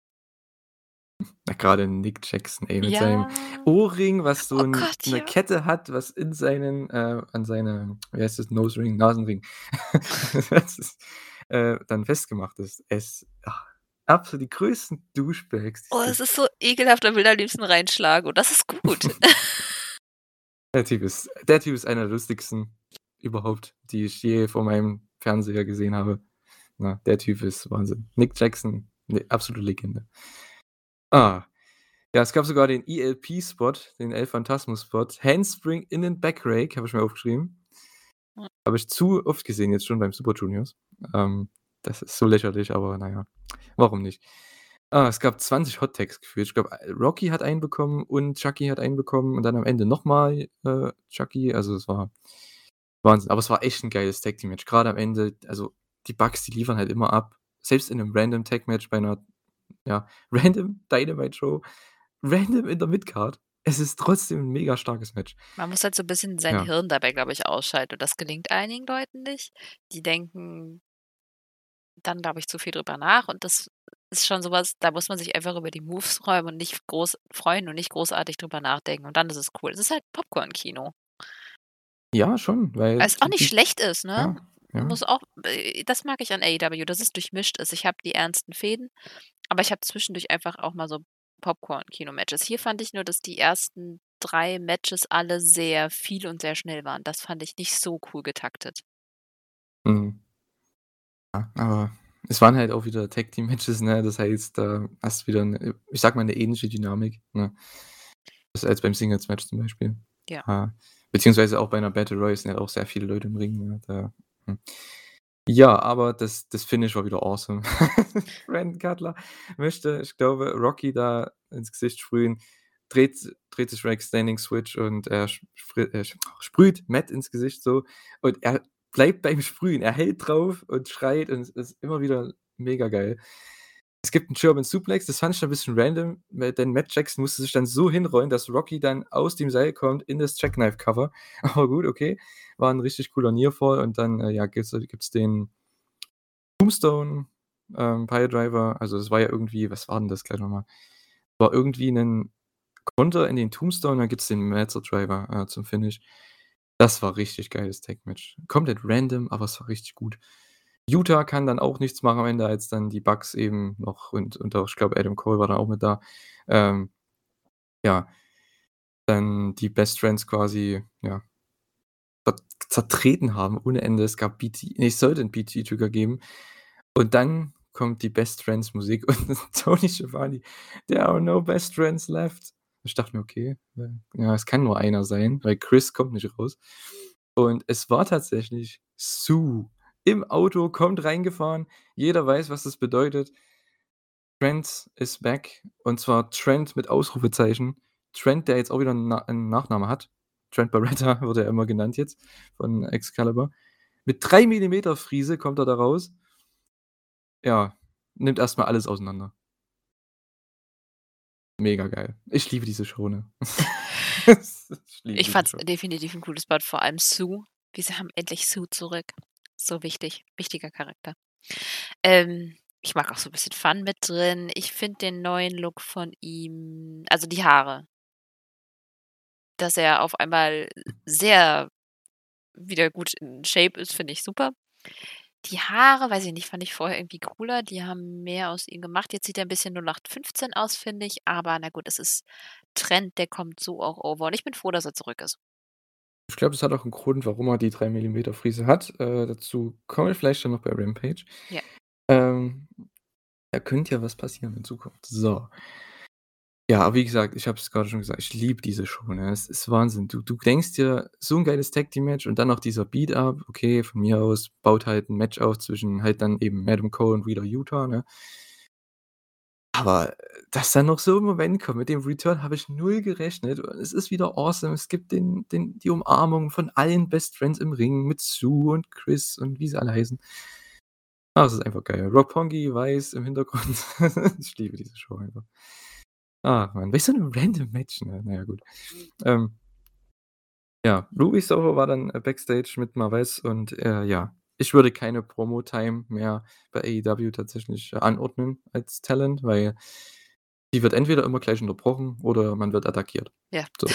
Ja, grade Nick Jackson, ey, mit seinem Ja. Ohrring, was so Oh 'n Gott, 'ne ja. Kette hat, was in seinen äh, an seine wie heißt das, Nose Ring, Nasenring, das ist, äh, dann festgemacht ist. Es ach, absolut die größten Douchebags, Oh, es ist so ekelhaft, da will er am liebsten reinschlagen und das ist gut. Der Typ ist der Typ ist einer der lustigsten überhaupt, die ich je vor meinem Fernseher gesehen habe. Ne, der Typ ist Wahnsinn. Nick Jackson, 'ne absolute Legende. Ah. Ja, es gab sogar den ELP-Spot, den El Phantasmo-Spot. Handspring in den Backrake, habe ich mir aufgeschrieben. Habe ich zu oft gesehen jetzt schon beim Super Juniors. Ähm, das ist so lächerlich, aber na ja, warum nicht? Ah, es gab 20 Hot Tags gefühlt. Ich glaube, Rocky hat einen bekommen und Chucky hat einen bekommen und dann am Ende noch mal, äh, Chucky. Also, es war Wahnsinn. Aber es war echt 'n geiles Tag Team Match. Grade am Ende, also, die Bucks, die liefern halt immer ab. Selbst in 'nem Random Tag Match bei 'ner, ja, Random Dynamite Show, random in der Midcard. Es ist trotzdem 'n mega starkes Match. Man muss halt so 'n bisschen sein Ja. Hirn dabei, glaube ich, ausschalten und das gelingt einigen Leuten nicht. Die denken dann, glaube ich, zu viel drüber nach und das ist schon so was, da muss man sich einfach über die Moves freuen und nicht groß freuen und nicht großartig drüber nachdenken und dann ist es cool. Es ist halt Popcorn-Kino. Ja, schon, weil Weil's auch nicht die schlecht ist, ne? ja, Man ja. muss auch äh, das mag ich an AEW, dass es durchmischt ist. Ich habe die ernsten Fäden, aber ich habe zwischendurch einfach auch mal so Popcorn-Kino-Matches. Hier fand ich nur, dass die ersten 3 Matches alle sehr viel und sehr schnell waren. Das fand ich nicht so cool getaktet. Mhm. Ja, aber es waren halt auch wieder Tag Team Matches, ne? Das heißt, da hast du wieder 'ne ich sage mal, 'ne ähnliche Dynamik, ne? Als beim Singles Match zum Beispiel. Ja. Ah, beziehungsweise auch bei 'ner Battle Royal sind halt auch sehr viele Leute im Ring, ne? Da hm. Ja, aber das das Finish war wieder awesome. Brandon Cutler möchte, ich glaube, Rocky da ins Gesicht sprühen, dreht dreht sich Rex Standing Switch und er äh, sprüht Matt ins Gesicht so und er bleibt beim Sprühen. Er hält drauf und schreit und es ist immer wieder mega geil. Es gibt 'n German Suplex, das fand ich dann 'n bisschen random, denn Matt Jackson musste sich dann so hinrollen, dass Rocky dann aus dem Seil kommt in das Jackknife Cover. Aber gut, okay. War 'n richtig cooler Nearfall und dann, äh, ja, gibt's gibt's den Tombstone, ähm, Piledriver. Also, das war ja irgendwie was war denn das gleich noch mal? War irgendwie 'nen Konter in den Tombstone, dann gibt's den Meltzer Driver, äh, zum Finish. Das war richtig geiles Tag Match. Komplett random, aber es war richtig gut. Utah kann dann auch nichts machen am Ende, als dann die Bucks eben noch und und auch ich glaube, Adam Cole war da auch mit da, ähm, ja, dann die Best Friends quasi, ja, zert zertreten haben ohne Ende. Es gab BT ne, es sollte 'n BT-Trigger geben und dann kommt die Best Friends Musik und Tony Schiavone: „There are no best friends left.“ Ich dachte mir: „Okay, ja, es kann nur einer sein“, weil Chris kommt nicht raus. Und es war tatsächlich Sue im Auto, kommt reingefahren. Jeder weiß, was das bedeutet. Trent is back und zwar Trent mit Ausrufezeichen. Trent, der jetzt auch wieder 'n Na Nachname hat. Trent Barretta wird er immer genannt jetzt von Excalibur. Mit 3 Millimeter Frise kommt er da raus. Ja, nimmt erst mal alles auseinander. Mega geil. Ich liebe diese Show, ne? Ich Ich fand's definitiv 'n cooles Spot, vor allem Sue. Wir s haben endlich Sue zurück. So wichtig, wichtiger Charakter. Ähm, ich mag auch so 'n bisschen Fun mit drin. Ich finde den neuen Look von ihm also, die Haare. Dass er auf einmal sehr wieder gut in Shape ist, finde ich super. Die Haare, weiß ich nicht, fand ich vorher irgendwie cooler. Die haben mehr aus ihm gemacht. Jetzt sieht er 'n bisschen 0815 aus, finde ich, aber na gut, das ist Trend, der kommt so auch over und ich bin froh, dass er zurück ist. Ich glaube, das hat auch 'n Grund, warum er die 3 mm Frise hat. Äh, dazu kommen wir vielleicht dann noch bei Rampage. Ja. Ähm, da könnte ja was passieren in Zukunft. So. Ja, aber wie gesagt, ich habe es grade schon gesagt, ich liebe diese Show, ne? Es ist Wahnsinn. Du du denkst dir, so 'n geiles Tag-Team-Match und dann noch dieser Beat-Up. Okay, von mir aus baut halt 'n Match auf zwischen halt dann eben Madam Cole und Wheeler Yuta, ne? Aber, dass dann noch so 'n Moment kommt, mit dem Return habe ich null gerechnet. Es ist wieder awesome. Es gibt den den die Umarmung von allen Best Friends im Ring mit Sue und Chris und wie sie alle heißen. Ah, es ist einfach geil. Roppongi weiß im Hintergrund. Ich liebe diese Show einfach. Ach Mann, weißt du, 'n random Match, ne? Na ja, gut. Ähm ja, Ruby Soho war dann, äh, Backstage mit Marvells und, äh, ja, ich würde keine Promo-Time mehr bei AEW tatsächlich anordnen als Talent, weil die wird entweder immer gleich unterbrochen oder man wird attackiert. Ja. So.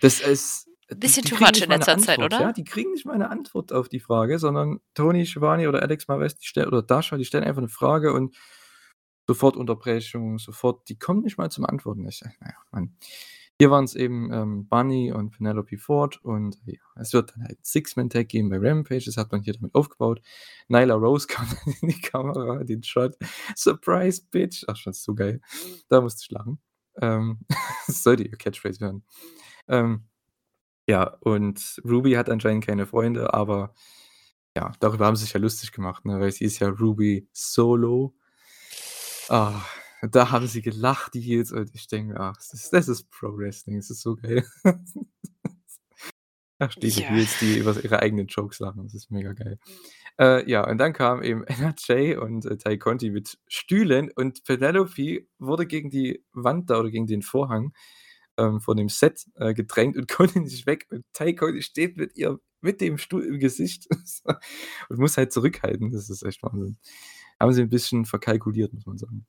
Das ist Bisschen too much in letzter Zeit, Antwort, oder? ja? Die kriegen nicht mal 'ne Antwort auf die Frage, sondern Tony Schiavone oder Alex Marvez, die stellen oder Dasha, die stellen einfach 'ne Frage und sofort Unterbrechung, sofort die kommen nicht mal zum Antworten. Ich sage: „Na ja, Mann.“ Hier waren's eben, ähm, Bunny und Penelope Ford und ja, es wird dann halt Six-Man-Tag geben bei Rampage. Das hat man hier damit aufgebaut. Nyla Rose kam in die Kamera, den Shot. „Surprise, Bitch!“ Ach, schon so geil. Da musste ich lachen. Ähm, sollte ihr Catchphrase werden. Ähm, ja, und Ruby hat anscheinend keine Freunde, aber ja, darüber haben sie sich ja lustig gemacht, ne, weil sie ist ja Ruby Solo. Ah, da haben sie gelacht, die Heels, und ich denke mir: „Ach, das ist das ist Pro Wrestling, es ist so geil.“ Ach, diese Ja. Heels, die über ihre eigenen Jokes lachen, das ist mega geil. Äh, ja, und dann kam eben NRJ und, äh, Tay Conti mit Stühlen und Penelope wurde gegen die Wand da oder gegen den Vorhang, ähm, von dem Set, äh, gedrängt und konnte nicht weg und Tay Conti steht mit ihr mit dem Stuhl im Gesicht und muss halt zurückhalten. Das ist echt Wahnsinn. Haben sie 'n bisschen verkalkuliert, muss man sagen.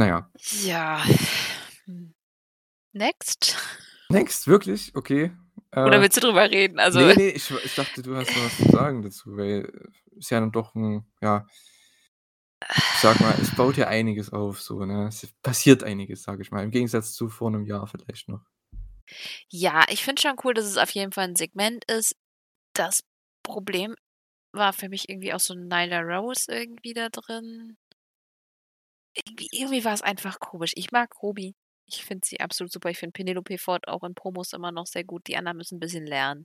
Na ja. Next? Next, wirklich? Okay. Oder Äh willst du drüber reden? Also ne, ne, ich ich dachte, du hast noch was zu sagen dazu, weil ist ja dann doch 'n ja ich sage mal, es baut ja einiges auf so, ne? Es passiert einiges, sage ich mal, im Gegensatz zu vor 'nem Jahr vielleicht noch. Ja, ich finde schon cool, dass es auf jeden Fall 'n Segment ist. Das Problem war für mich irgendwie auch so Nyla Rose irgendwie da drin. Irgendwie irgendwie war's einfach komisch. Ich mag Ruby. Ich finde sie absolut super. Ich finde Penelope Ford auch in Promos immer noch sehr gut. Die anderen müssen 'n bisschen lernen.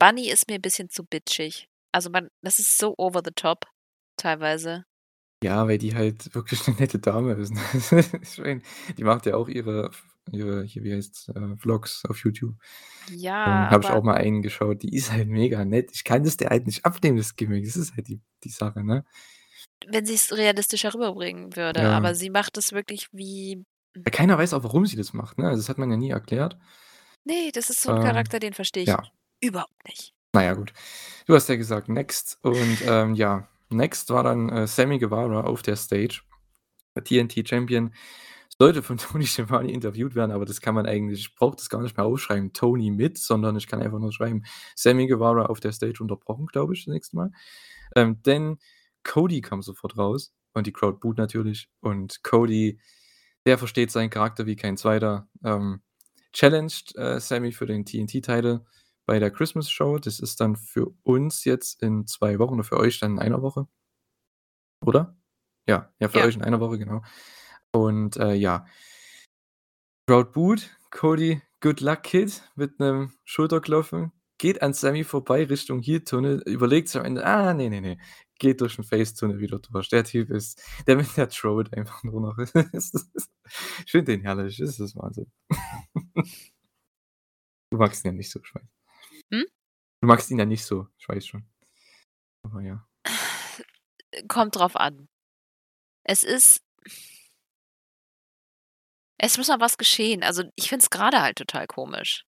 Bunny ist mir 'n bisschen zu bitchig. Also, man das ist so over the top teilweise. Ja, weil die halt wirklich 'ne nette Dame ist, ne? Die macht ja auch ihre ihre hier, wie heißt's, äh, Vlogs auf YouTube. Ja, Ähm, habe ich auch mal einen geschaut. Die ist halt mega nett. Ich kann das der halt nicht abnehmen, das Gimmick. Das ist halt die die Sache, ne? Wenn sie's realistischer rüberbringen würde, Ja. aber sie macht es wirklich wie hm. Keiner weiß auch, warum sie das macht, ne? Also, das hat man ja nie erklärt. Ne, das ist so 'n Ähm, Charakter, den verstehe ich ja. überhaupt nicht. Na ja, gut. Du hast ja gesagt Next und, ähm, ja, Next war dann, äh, Sammy Guevara auf der Stage. Der TNT Champion sollte von Tony Schiavone interviewt werden, aber das kann man eigentlich ich brauche das gar nicht mehr aufschreiben, Tony mit, sondern ich kann einfach nur schreiben, Sammy Guevara auf der Stage unterbrochen, glaube ich, das nächste Mal. Ähm, denn Cody kam sofort raus und die Crowd boot natürlich und Cody, der versteht seinen Charakter wie kein Zweiter, ähm, challenged, äh, Sammy für den TNT-Title bei der Christmas Show. Das ist dann für uns jetzt in 2 Wochen und für euch dann in 1 Woche. Oder? Ja, ja, für Ja. euch in 1 Woche, genau. Und, äh, ja. Crowd boot, Cody, good luck, Kid, mit 'nem Schulterklopfen, geht an Sammy vorbei Richtung Heel-Tunnel, überlegt sich am Ende: „Ah, ne, ne, ne“, geht durch 'n Face-Tunnel wieder durch. Der Typ ist der mit der Throat einfach nur noch. Ich finde den herrlich. Das ist Wahnsinn. Du magst ihn ja nicht so, ich weiß. Hm? Du magst ihn ja nicht so, ich weiß schon. Aber ja. Kommt drauf an. Es ist es muss noch was geschehen. Also, ich finde es grade halt total komisch.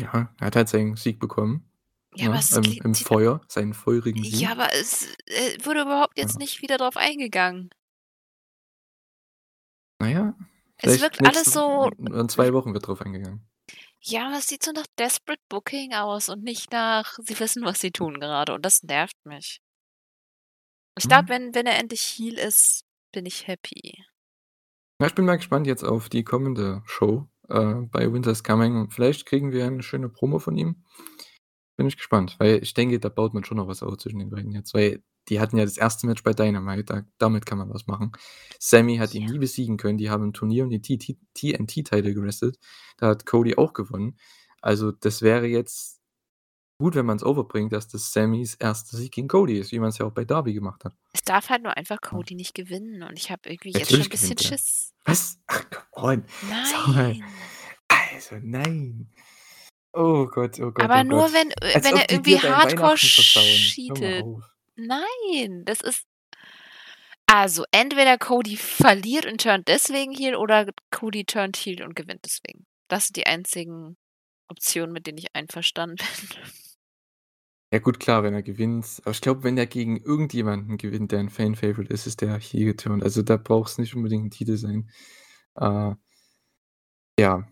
Ja, er hat halt seinen Sieg bekommen, Ja, aber ne, es im im Feuer, seinen feurigen Ja, Sieg. aber es, äh, wurde überhaupt jetzt Ja. nicht wieder drauf eingegangen. Na ja, Es wirkt nächste alles so in 2 Wochen wird drauf eingegangen. Ja, aber es sieht so nach Desperate Booking aus und nicht nach sie wissen, was sie tun gerade und das nervt mich. Ich glaube, Mhm. wenn wenn er endlich Heel ist, bin ich happy. Ja, ich bin mal gespannt jetzt auf die kommende Show, äh, bei Winter is Coming und vielleicht kriegen wir 'ne schöne Promo von ihm. Bin ich gespannt, weil ich denke, da baut man schon noch was auf zwischen den beiden jetzt, weil die hatten ja das 1. Match bei Dynamite, da damit kann man was machen. Sammy hat ihn Ja. nie besiegen können, die haben im Turnier um den TT TNT-Title gewrestelt. Da hat Cody auch gewonnen. Also, das wäre jetzt gut, wenn man's overbringt, dass das Sammys 1. Sieg gegen Cody ist, wie man's ja auch bei Darby gemacht hat. Es darf halt nur einfach Ja. Cody nicht gewinnen und ich habe irgendwie jetzt schon Natürlich 'n bisschen gewinnt. Schiss. Was? Ach, come on. Nein. Also, nein. Oh Gott, oh Gott, Aber oh nur Gott. wenn äh, Als wenn er irgendwie hardcore cheatet. Nein, das ist also, entweder Cody verliert und turnt deswegen Heel oder Cody turnt Heel und gewinnt deswegen. Das sind die einzigen Optionen, mit denen ich einverstanden bin. Ja gut, klar, wenn er gewinnt. Aber ich glaube, wenn er gegen irgendjemanden gewinnt, der 'n Fan-Favorite ist, ist der Heel geturnt. Also, da braucht's nicht unbedingt 'n Titel sein. Äh ja.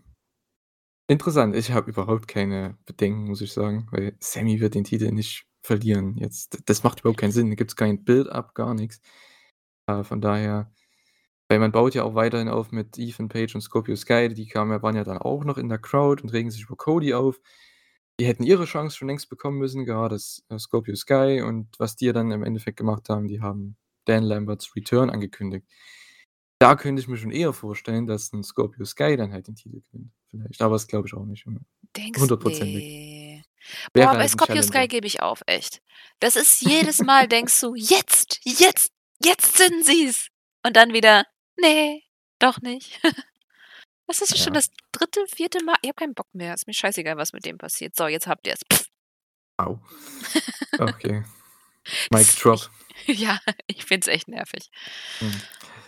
Interessant. Ich habe überhaupt keine Bedenken, muss ich sagen, weil Sammy wird den Titel nicht verlieren jetzt. Das macht überhaupt keinen Sinn. Da gibt's kein Build-up, gar nix. Äh, von daher weil man baut ja auch weiterhin auf mit Ethan Page und Scorpio Sky. Die kamen waren ja dann auch noch in der Crowd und regen sich über Cody auf. Die hätten ihre Chance schon längst bekommen müssen, gerade äh, Scorpio Sky und was die ja dann im Endeffekt gemacht haben, die haben Dan Lamberts Return angekündigt. Da könnte ich mir schon eher vorstellen, dass 'n Scorpio Sky dann halt den Titel gewinnt vielleicht, aber das glaube ich auch nicht, hundertprozentig. ne. Wäre Boah, bei halt 'n Scorpio Sky gebe ich auf, echt. Das ist jedes Mal denkst du: „Jetzt, jetzt, jetzt zünden sie's!“ Und dann wieder: „Ne, doch nicht.“ Das ist schon Ja. das 3., 4. Mal. Ich habe keinen Bock mehr. Ist mir scheißegal, was mit dem passiert. So, jetzt habt ihr's. Au. Okay. Das drop. ja, ich finde es echt nervig. Mhm.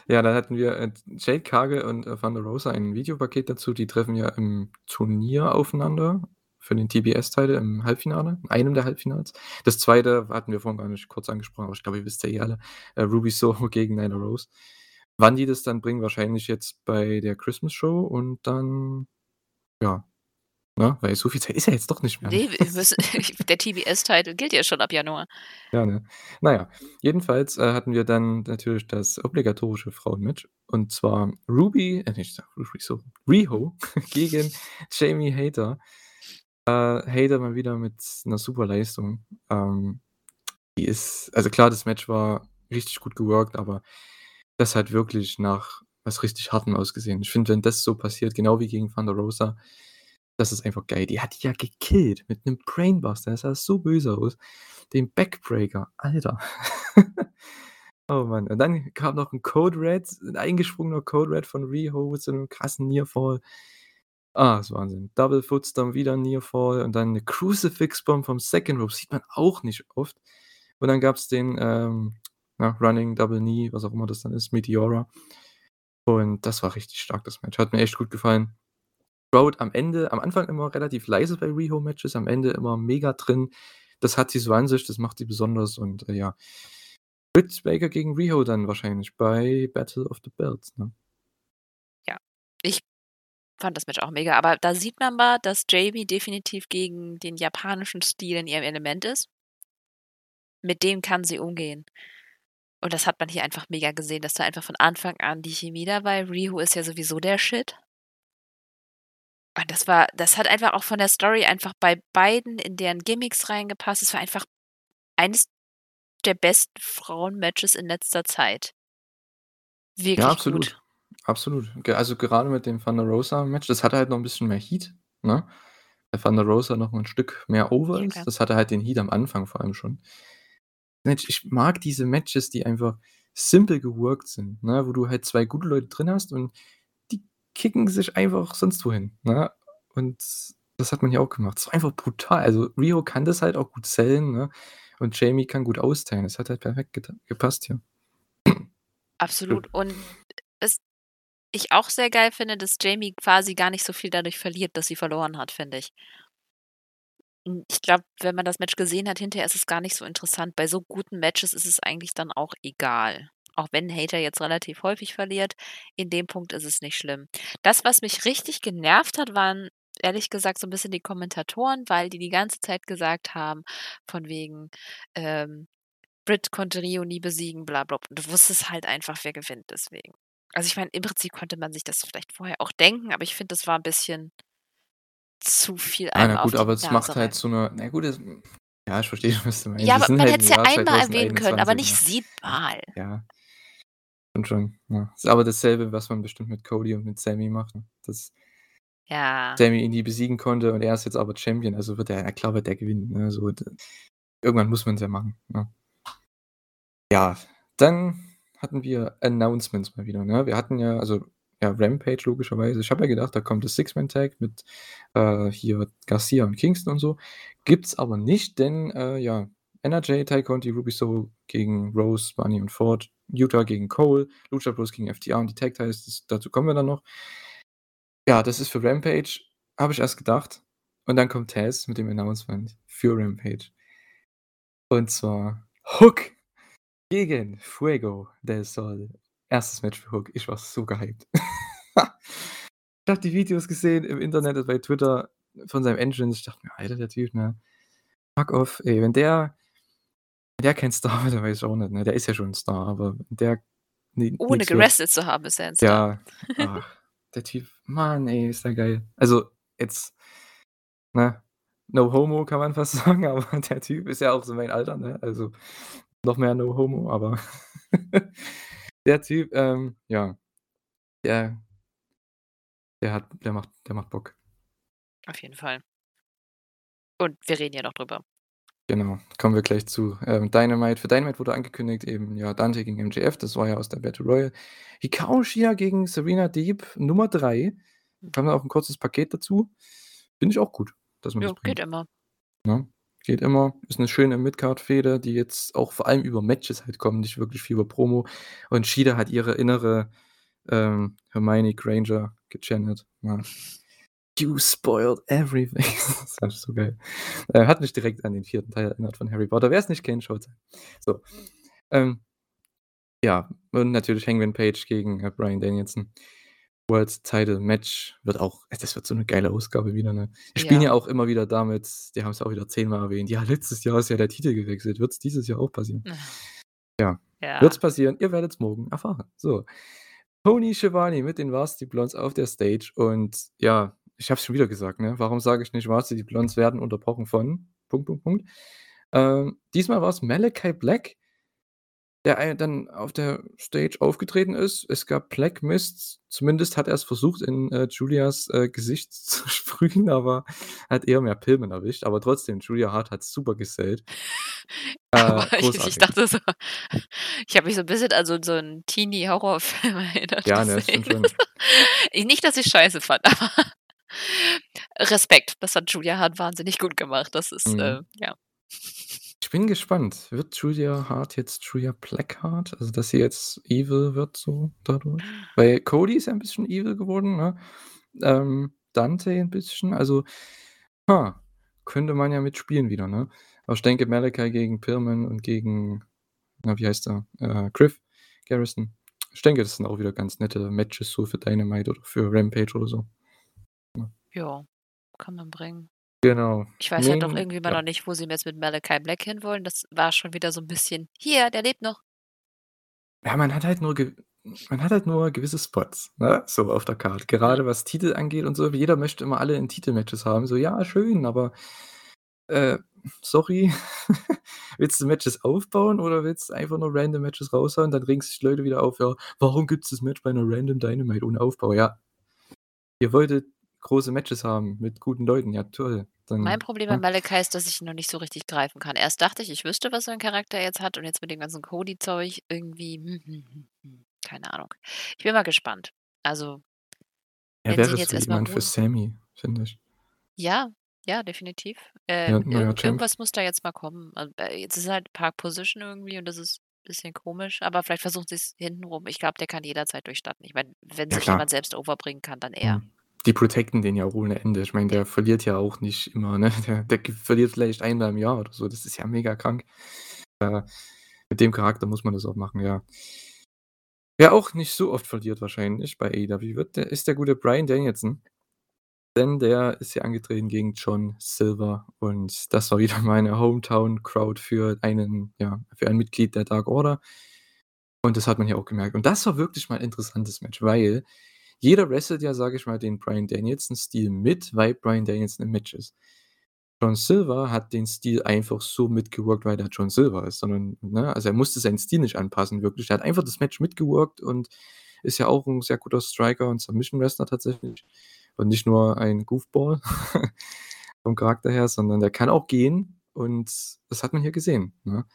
Ja, dann hatten wir, äh, Jade Cargill und, äh, Thunder Rosa ein Videopaket dazu. Die treffen ja im Turnier aufeinander für den TBS-Title im Halbfinale in einem der Halbfinals. Das 2. hatten wir vorhin gar nicht kurz angesprochen, aber ich glaube, ihr wisst ja eh alle, äh, Ruby Soho gegen Nyla Rose. Wann die das dann bringen, wahrscheinlich jetzt bei der Christmas Show und dann ja, ne, weil so viel Zeit ist ja jetzt doch nicht mehr, ne? Ne, wir müssen der TBS-Title gilt ja schon ab Januar. Ja, ne? Na ja, jedenfalls, äh, hatten wir dann natürlich das obligatorische Frauenmatch und zwar Ruby äh, nicht Ruby Soho, Riho gegen Jamie Hayter. Äh, Hayter mal wieder mit 'ner super Leistung. Ähm, die ist also klar, das Match war richtig gut geworkt, aber das hat wirklich nach was richtig Hartem ausgesehen. Ich finde, wenn das so passiert, genau wie gegen Thunder Rosa, das ist einfach geil. Die hat die ja gekillt mit 'nem Brainbuster. Das sah so böse aus. Den Backbreaker, Alter. Oh Mann. Und dann kam noch 'n Code Red, 'n eingesprungener Code Red von Riho mit so 'nem krassen Nearfall. Ah, ist Wahnsinn. Double Footstomp, wieder Nearfall und dann 'ne Crucifix Bomb vom Second Rope, sieht man auch nicht oft. Und dann gab's den, ähm, na, Running Double Knee, was auch immer das dann ist, Meteora. Und das war richtig stark, das Match. Hat mir echt gut gefallen. Crowd am Ende am Anfang immer relativ leise bei Riho-Matches, am Ende immer mega drin. Das hat sie so an sich, das macht sie besonders und, äh, ja. Britt Baker gegen Riho dann wahrscheinlich bei Battle of the Belts, ne? Ja, ich fand das Match auch mega, aber da sieht man mal, dass Jamie definitiv gegen den japanischen Stil in ihrem Element ist. Mit dem kann sie umgehen. Und das hat man hier einfach mega gesehen, dass da einfach von Anfang an die Chemie da war. Riho ist ja sowieso der Shit. Und das war das hat einfach auch von der Story einfach bei beiden in deren Gimmicks reingepasst. Es war einfach eines der besten Frauen-Matches in letzter Zeit. Ja, Wirklich absolut. gut. Absolut. Also gerade mit dem Thunder Rosa-Match, das hatte halt noch 'n bisschen mehr Heat, ne? Weil Thunder Rosa noch mal 'n Stück mehr over Ja, ist. klar. Das hatte halt den Heat am Anfang vor allem schon. Mensch, ich mag diese Matches, die einfach simpel geworkt sind, ne, wo du halt 2 gute Leute drin hast und kicken sich einfach sonst wohin, ne? Und das hat man hier auch gemacht. Es war einfach brutal. Also, Riho kann das halt auch gut sellen, ne? Und Jamie kann gut austeilen. Das hat halt perfekt gepasst hier. Absolut. Und es ich auch sehr geil finde, dass Jamie quasi gar nicht so viel dadurch verliert, dass sie verloren hat, finde ich. Ich glaube, wenn man das Match gesehen hat, hinterher ist es gar nicht so interessant. Bei so guten Matches ist es eigentlich dann auch egal. Auch wenn Hayter jetzt relativ häufig verliert, in dem Punkt ist es nicht schlimm. Das, was mich richtig genervt hat, waren ehrlich gesagt so 'n bisschen die Kommentatoren, weil die die ganze Zeit gesagt haben von wegen, ähm: „Britt konnte Rio nie besiegen, bla blub.“ Und du wusstest halt einfach, wer gewinnt deswegen. Also, ich meine, im Prinzip konnte man sich das vielleicht vorher auch denken, aber ich finde, das war 'n bisschen zu viel Ah, na gut, aber es macht halt so 'ne na gut, das ja, ich verstehe schon, was du meinst. Ja, aber man halt hätte es ja einmal erwähnen können, aber 2021, nicht siebenmal. Ja. Stimmt schon, ja. Ist aber dasselbe, was man bestimmt mit Cody und mit Sammy macht? Dass Ja. Sammy ihn nie besiegen konnte und er ist jetzt aber Champion, also wird er klar wird er gewinnen, ne, so irgendwann muss man's ja machen, ne? Ja, dann hatten wir Announcements mal wieder, ne? Wir hatten ja also, ja, Rampage logischerweise. Ich habe ja gedacht, da kommt das Six-Man-Tag mit, äh, hier Garcia und Kingston und so. Gibt's aber nicht, denn, äh, ja, NRJ, Tay Conti, Ruby Soho gegen Rose, Bunny und Ford, Yuta gegen Cole, Lucha Bros gegen FTR und die Tag Titles, dazu kommen wir dann noch. Ja, das ist für Rampage, habe ich erst gedacht. Und dann kommt Taz mit dem Announcement für Rampage. Und zwar Hook gegen Fuego del Sol. 1. Match für Hook. Ich war so gehypt. Ich habe die Videos gesehen im Internet und bei Twitter von seinem Entrance. Ich dachte mir: „Alter, der Typ, ne? Fuck off, ey.“ Wenn der der kein Star dann weiß ich auch nicht, ne? Der ist ja schon 'n Star, aber der ni Ohne gerestet zu haben, ist er ein Star. Ja, ach, der Typ, Mann, ey, ist der geil. Also, jetzt ne, no homo, kann man fast sagen, aber der Typ ist ja auch so mein Alter, ne? Also, noch mehr no homo, aber der Typ, ähm, ja, der der hat der macht der macht Bock. Auf jeden Fall. Und wir reden ja noch drüber. Genau, kommen wir gleich zu. Ähm, Dynamite für Dynamite wurde angekündigt eben, ja, Dante gegen MJF, das war ja aus der Battle Royal. Hikaru Shida gegen Serena Deeb Nummer 3. Kam dann auch 'n kurzes Paket dazu. Finde ich auch gut, dass man das Ja, geht bringt. immer. Ne? Geht immer. Ist 'ne schöne Mid-Card-Fehde, die jetzt auch vor allem über Matches halt kommen, nicht wirklich viel über Promo. Und Shida hat ihre innere, ähm, Hermione Granger gechannelt, ne? „You spoiled everything.“ Das fand ich so geil. Äh, hat mich direkt an den 4. Teil erinnert von Harry Potter. Wer's nicht kennt, schaut's an. So, ähm ja, und natürlich Hangman Page gegen, äh, Bryan Danielson. World Title Match wird auch ey, das wird so 'ne geile Ausgabe wieder, ne? Die spielen ja Ja. auch immer wieder damit die haben's auch wieder zehnmal erwähnt: „Ja, letztes Jahr ist ja der Titel gewechselt. Wird's dieses Jahr auch passieren?“ Ja, Ja. wird's passieren. Ihr werdet's morgen erfahren. So, Tony Schiavone mit den Varsity Blondes auf der Stage und ja, ich habe es schon wieder gesagt, ne? Warum sage ich nicht, Varsity Blondes werden unterbrochen von Punkt, Punkt, Punkt. Ähm, diesmal war's Malachi Black der dann auf der Stage aufgetreten ist. Es gab Black Mists, zumindest hat er's versucht, in, äh, Giulias, äh, Gesicht zu sprühen, aber hat eher mehr Pillen erwischt. Aber trotzdem, Julia Hart hat's super gesellt. Äh, ich ich dachte so ich habe mich so 'n bisschen an so so 'n Teenie-Horrorfilm erinnert, Ja, ne, stimmt schon. Nicht, dass ich's scheiße fand, aber Respekt, das hat Julia Hart wahnsinnig gut gemacht. Das ist, äh, Mhm. ja. Ich bin gespannt. Wird Julia Hart jetzt Julia Blackheart? Also, dass sie jetzt evil wird so dadurch? Weil Cody ist ja 'n bisschen evil geworden, ne? Ähm, Dante 'n bisschen. Also, ha, könnte man ja mitspielen wieder, ne? Aber ich denke, Malachi gegen Pillman und gegen na, wie heißt er? Äh, Griff Garrison. Ich denke, das sind auch wieder ganz nette Matches so für Dynamite oder für Rampage oder so. Ja. Ja, kann man bringen. Genau. Ich weiß halt noch Main irgendwie immer ja. noch nicht, wo sie jetzt mit Malachi Black hinwollen. Das war schon wieder so 'n bisschen: „Hier, der lebt noch.“ Ja, man hat halt nur man hat halt nur gewisse Spots, ne, so auf der. Mhm. Gerade was Titel angeht und so. Jeder möchte immer alle in Titelmatches haben. So, ja, schön, aber, äh, sorry. Willst du Matches aufbauen oder willst du einfach nur random Matches raushauen? Dann regen sich Leute wieder auf: „Ja, warum gibt's das Match bei 'ner random Dynamite ohne Aufbau?“ Ja. Ihr wolltet große Matches haben mit guten Leuten. Ja, toll, Mein dann, Problem bei? Malachi ist, dass ich ihn noch nicht so richtig greifen kann. Erst dachte ich, ich wüsste, was für 'n Charakter er jetzt hat und jetzt mit dem ganzen Cody-Zeug irgendwie, hm, hm, hm, hm, keine Ahnung. Ich bin mal gespannt. Also Er sie wäre jetzt so jemand für Sammy, finde ich. Ja, ja, definitiv. Äh, Ja, irgend Champ. irgendwas muss da jetzt mal kommen. Also, äh, jetzt ist halt Park Position irgendwie und das ist bisschen komisch, aber vielleicht versuchen sie's hintenrum. Ich glaube, der kann jederzeit durchstarten. Ich meine, wenn Ja sich klar. jemand selbst over bringen kann, dann er. Mhm. Die protecten den ja auch ohne Ende. Ich meine, der verliert ja auch nicht immer, ne? Der der verliert vielleicht einmal im Jahr oder so. Das ist ja mega krank. Äh, mit dem Charakter muss man das auch machen, ja. Wer auch nicht so oft verliert wahrscheinlich bei AEW wird der ist der gute Bryan Danielson. Denn der ist ja angetreten gegen John Silver und das war wieder meine Hometown-Crowd für einen ja, für ein Mitglied der Dark Order. Und das hat man hier auch gemerkt. Und das war wirklich mal 'n interessantes Match, weil jeder wrestelt ja, sage ich mal, den Bryan Danielson-Stil mit, weil Bryan Danielson im Match ist. John Silver hat den Stil einfach so mitgeworkt, weil er John Silver ist, sondern ne, also er musste seinen Stil nicht anpassen wirklich. Er hat einfach das Match mitgeworkt und ist ja auch 'n sehr guter Striker und Submission Wrestler tatsächlich und nicht nur ein Goofball vom Charakter her, sondern der kann auch gehen und das hat man hier gesehen, ne?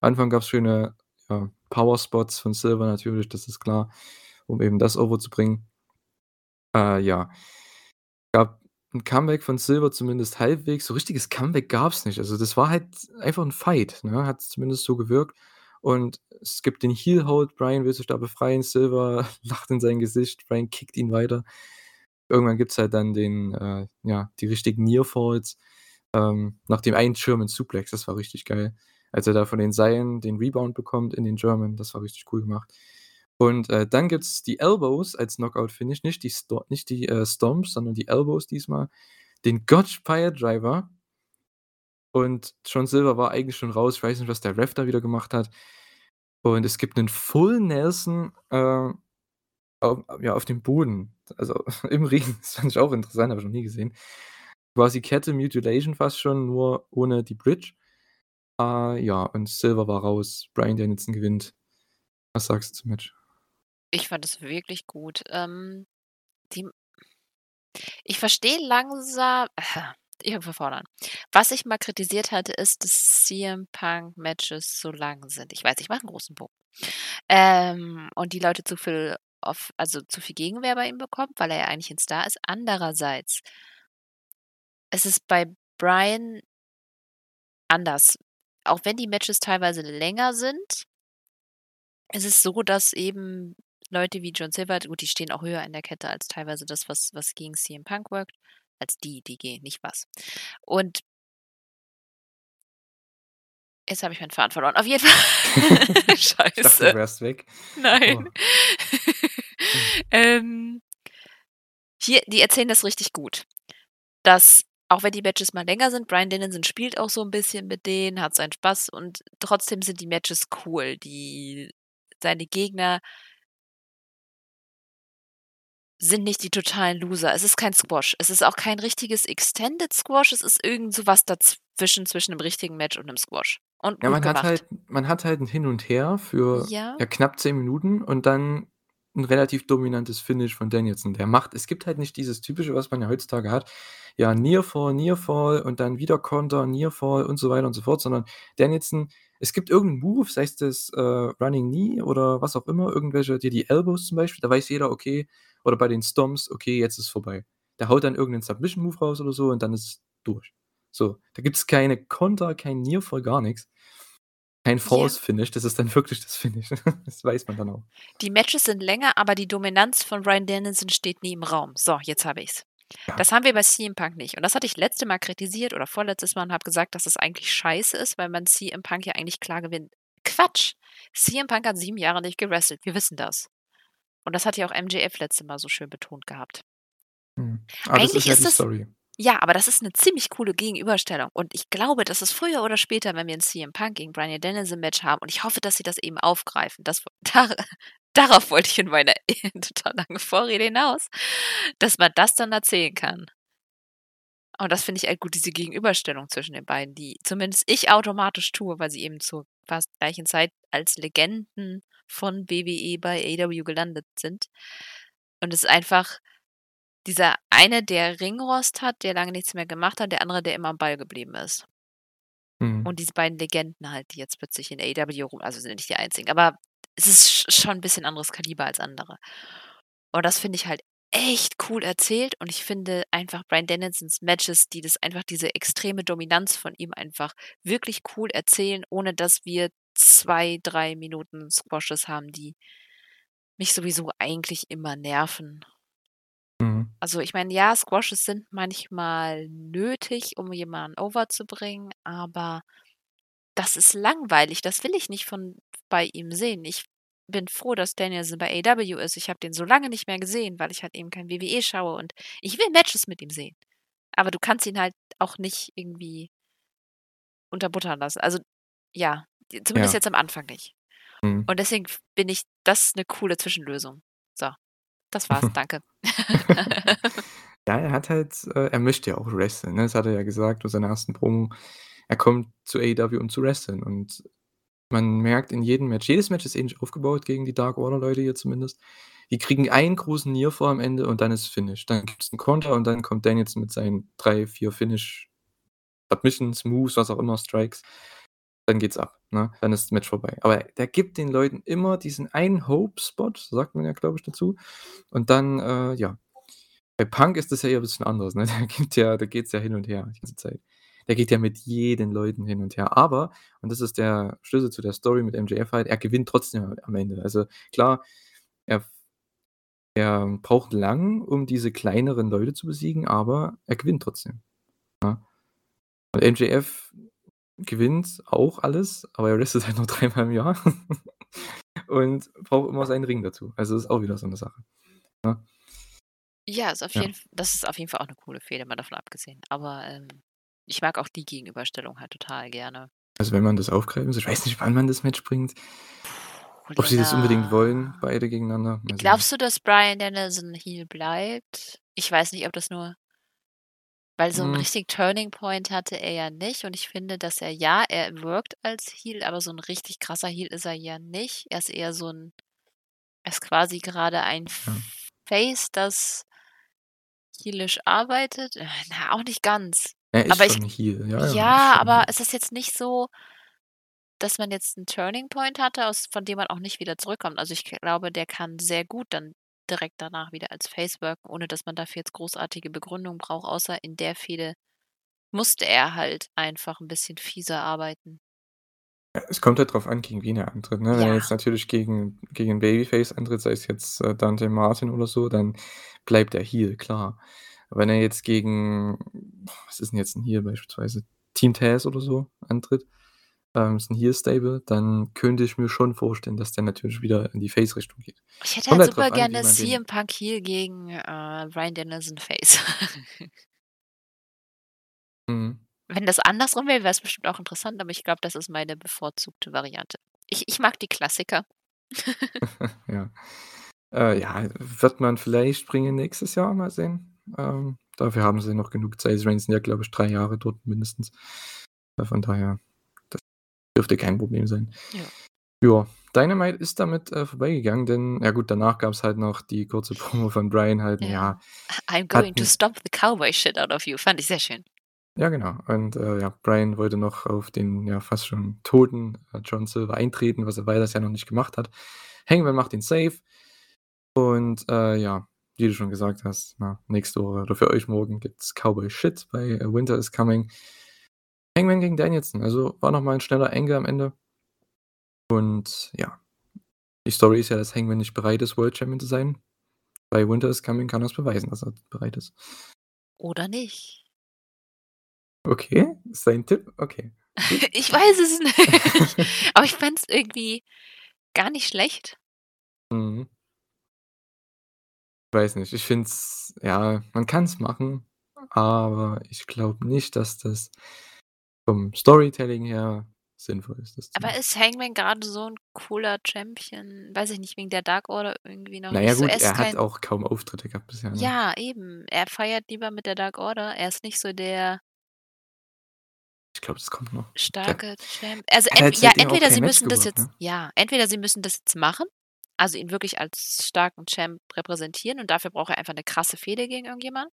Am Anfang gab's schöne, ja, Powerspots von Silver natürlich, das ist klar, um eben das overzubringen. Äh, ja. Gab 'n Comeback von Silver zumindest halbwegs. So richtiges Comeback gab's nicht. Also, das war halt einfach 'n Fight, ne? Hat zumindest so gewirkt. Und es gibt den Heel Hold, Bryan will sich da befreien, Silver lacht in sein Gesicht, Bryan kickt ihn weiter. Irgendwann gibt's halt dann den äh, ja, die richtigen Near Falls, ähm, nach dem einen German Suplex, das war richtig geil. Als er da von den Seilen den Rebound bekommt in den German, das war richtig cool gemacht. Und, äh, dann gibt's die Elbows als Knockout-Finish, nicht die Sto nicht die, äh, Stomps, sondern die Elbows diesmal. Den Gotch Piledriver. Und John Silver war eigentlich schon raus. Ich weiß nicht, was der Ref da wieder gemacht hat. Und es gibt 'nen Full Nelson, äh, au ja, auf dem Boden, also im Ring. Das fand ich auch interessant, habe ich noch nie gesehen. Quasi Kette Mutilation fast schon, nur ohne die Bridge. Äh, ja, und Silver war raus. Bryan Danielson gewinnt. Was sagst du zum Match? Ich fand es wirklich gut. Ähm, die ich verstehe langsam ich fange an. Was ich mal kritisiert hatte, ist, dass CM-Punk-Matches so lang sind. Ich weiß, ich mache 'n großen Bogen. Ähm, und die Leute zu viel auf also, zu viel Gegenwehr bei ihm bekommen, weil er ja eigentlich 'n Star ist. Andererseits es ist bei Bryan anders. Auch wenn die Matches teilweise länger sind ist es so, dass eben Leute wie John Silver gut, die stehen auch höher in der Kette als teilweise das, was was gegen CM Punk workt. Als die, die gehen, nicht was. Und Jetzt habe ich meinen Faden verloren. Auf jeden Fall Ich dachte, Scheiße. du wärst weg. Oh. Nein. Hm. Ähm, hier die erzählen das richtig gut, dass auch wenn die Matches mal länger sind Bryan Danielson spielt auch so 'n bisschen mit denen, hat seinen Spaß und trotzdem sind die Matches cool. Die seine Gegner sind nicht die totalen Loser. Es ist kein Squash. Es ist auch kein richtiges Extended Squash. Es ist irgend so was dazwischen, zwischen 'nem richtigen Match und 'nem Squash. Und Ja, man hat halt man hat halt 'n Hin und Her für, Ja. ja, knapp 10 Minuten und dann 'n relativ dominantes Finish von Danielson. Der macht es gibt halt nicht dieses Typische, was man ja heutzutage hat. Ja, Near Fall, Near Fall und dann wieder Konter, Near Fall und so weiter und so fort, sondern Danielson es gibt irgend 'n Move, sei es das, äh, Running Knee oder was auch immer, irgendwelche die die Elbows zum Beispiel, da weiß jeder, okay oder bei den Stomps, okay, jetzt ist vorbei. Der haut dann irgend 'nen Submission Move raus oder so und dann ist durch. So, da gibt's keine Konter, kein Near Fall, gar nix. Kein Ja. False Finish, das ist dann wirklich das Finish. Das weiß man dann auch. Die Matches sind länger, aber die Dominanz von Bryan Danielson steht nie im Raum. So, jetzt habe ich's. Ja. Das haben wir bei CM Punk nicht. Und das hatte ich letzte Mal kritisiert oder vorletztes Mal und habe gesagt, dass es eigentlich scheiße ist, weil man CM Punk ja eigentlich klar gewinnt. Quatsch! CM Punk hat 7 Jahre nicht gewrestelt. Wir wissen das. Und das hat ja auch MJF letzte Mal so schön betont gehabt. Mhm. Aber das ist Eigentlich ja ist das Story. ja, aber das ist 'ne ziemlich coole Gegenüberstellung. Und ich glaube, dass es früher oder später, wenn wir 'n CM Punk gegen Bryan Danielson Match haben und ich hoffe, dass sie das eben aufgreifen. Das dar darauf wollte ich in meiner total langen Vorrede hinaus, dass man das dann erzählen kann. Und das finde ich halt gut, diese Gegenüberstellung zwischen den beiden, die zumindest ich automatisch tue, weil sie eben zur fast gleichen Zeit als Legenden von WWE bei AEW gelandet sind. Und es ist einfach dieser eine, der Ringrost hat, der lange nichts mehr gemacht hat, der andere, der immer am Ball geblieben ist. Mhm. Und diese beiden Legenden halt, die jetzt plötzlich in AEW rum also, sind nicht die einzigen, aber es ist sch schon 'n bisschen anderes Kaliber als andere. Und das finde ich halt echt cool erzählt und ich finde einfach Bryan Danielsons Matches, die das einfach diese extreme Dominanz von ihm einfach wirklich cool erzählen, ohne dass wir 2, 3 Minuten Squashes haben, die mich sowieso eigentlich immer nerven. Mhm. Also, ich meine, ja, Squashes sind manchmal nötig, um jemanden over zu bringen, aber das ist langweilig. Das will ich nicht von bei ihm sehen. Ich bin froh, dass Danielson bei AEW ist. Ich habe den so lange nicht mehr gesehen, weil ich halt eben kein WWE schaue und ich will Matches mit ihm sehen. Aber du kannst ihn halt auch nicht irgendwie unterbuttern lassen. Also, ja, zumindest Ja. jetzt am Anfang nicht. Mhm. Und deswegen bin ich das ist 'ne coole Zwischenlösung. So, das war's, danke. Ja, er hat halt äh, er möchte ja auch wresteln, ne? Das hat er ja gesagt bei seiner ersten Promo. Er kommt zu AEW, um zu wresteln und man merkt in jedem Match jedes Match ist ähnlich aufgebaut gegen die Dark Order Leute hier zumindest. Die kriegen einen großen Nearfall am Ende und dann ist Finish. Dann gibt's 'n Konter und dann kommt Danielson mit seinen 3, 4 Finish Submissions, Moves, was auch immer, Strikes. Dann geht's ab, ne? Dann ist das Match vorbei. Aber der gibt den Leuten immer diesen einen Hope-Spot, sagt man ja, glaube ich, dazu. Und dann, äh, ja. Bei Punk ist das ja eher 'n bisschen anders, ne? Der gibt ja da geht's ja hin und her die ganze Zeit. Der geht ja mit jeden Leuten hin und her. Aber, und das ist der Schlüssel zu der Story mit MJF halt, er gewinnt trotzdem am Ende. Also klar, er er braucht lang, um diese kleineren Leute zu besiegen, aber er gewinnt trotzdem, ne? Und MJF gewinnt auch alles, aber er wrestelt halt nur dreimal im Jahr und braucht immer seinen Ring dazu. Also, ist auch wieder so 'ne Sache, ne? Ja, ist auf Ja. jeden das ist auf jeden Fall auch 'ne coole Fehde, mal davon abgesehen. Aber, ähm, ich mag auch die Gegenüberstellung halt total gerne. Also, wenn man das aufgreifen soll ich weiß nicht, wann man das Match bringt. Puh, Ob sie das unbedingt wollen, beide gegeneinander, sehen. Glaubst du, dass Bryan Danielson Heel bleibt? Ich weiß nicht, ob das nur weil so 'n Hm. richtigen Turning Point hatte er ja nicht und ich finde, dass er ja, er wirkt als Heel, aber so 'n richtig krasser Heel ist er ja nicht. Er ist eher so 'n er ist quasi gerade ein Ja. Face, das heelisch arbeitet. Äh, na, auch nicht ganz. Er ist Aber ich schon Heel, ja, ja, ja, schon aber es ist jetzt nicht so, dass man jetzt 'n Turning Point hatte, aus von dem man auch nicht wieder zurückkommt. Also, ich glaube, der kann sehr gut dann direkt danach wieder als Face wirken, ohne dass man dafür jetzt großartige Begründung braucht, außer in der Fehde musste er halt einfach 'n bisschen fieser arbeiten. Ja, es kommt halt drauf an, gegen wen er antritt, ne? Wenn er Ja. jetzt natürlich gegen gegen Babyface antritt, sei es jetzt, äh, Dante Martin oder so, dann bleibt er Heel, klar. Wenn er jetzt gegen was ist 'n jetzt 'n Heel beispielsweise, Team Taz oder so antritt, ähm, ist 'n Heel-Stable, dann könnte ich mir schon vorstellen, dass der natürlich wieder in die Face-Richtung geht. Ich hätte halt halt super gerne CM Punk Heel gegen, äh, Bryan Danielson Face. Mhm. Wenn das andersrum wäre, wäre es bestimmt auch interessant, aber ich glaube, das ist meine bevorzugte Variante. Ich ich mag die Klassiker. Ja. Äh, ja, wird man vielleicht bringen nächstes Jahr, mal sehen. Ähm, dafür haben sie noch genug Zeit. Reigns sind ja, glaube ich, 3 Jahre dort mindestens. Äh, von daher, dürfte kein Problem sein. Ja. Ja, Dynamite ist damit, äh, vorbeigegangen, denn ja gut, danach gab's halt noch die kurze Promo von Bryan halt, Ja. ja, „I'm going to stomp the cowboy shit out of you.“ Fand ich sehr schön. Ja, genau. Und, äh, ja, Bryan wollte noch auf den, ja, fast schon toten, äh, John Silver eintreten, was er beides ja noch nicht gemacht hat. Hangman macht ihn safe. Und, äh, ja, wie du schon gesagt hast, na, nächste Woche oder für euch morgen gibt's Cowboy Shit bei, äh, Winter is Coming. Hangman gegen Danielson, also war noch mal 'n schneller Angle am Ende. Und ja, die Story ist ja, dass Hangman nicht bereit ist, World Champion zu sein. Bei Winter is Coming kann er's beweisen, dass er bereit ist. Oder nicht. Okay, ist dein Tipp? Okay. Ich weiß es nicht. Aber ich fände es irgendwie gar nicht schlecht. Mhm. Weiß nicht. Ich finde es ja, man kann's machen, aber ich glaube nicht, dass das vom Storytelling her sinnvoll ist, das Aber ist Hangman grade so 'n cooler Champion? Weiß ich nicht, wegen der Dark Order irgendwie noch Na ja nicht so. gut, Er er hat auch kaum Auftritte gehabt bisher, ne? Ja, eben. Er feiert lieber mit der Dark Order. Er ist nicht so der Ich glaube, das kommt noch. Starke Champ also, ent ja, entweder sie Match müssen das geworkt, jetzt ne? ja, entweder sie müssen das jetzt machen, also, ihn wirklich als starken Champ repräsentieren und dafür braucht er einfach 'ne krasse Fehde gegen irgendjemanden.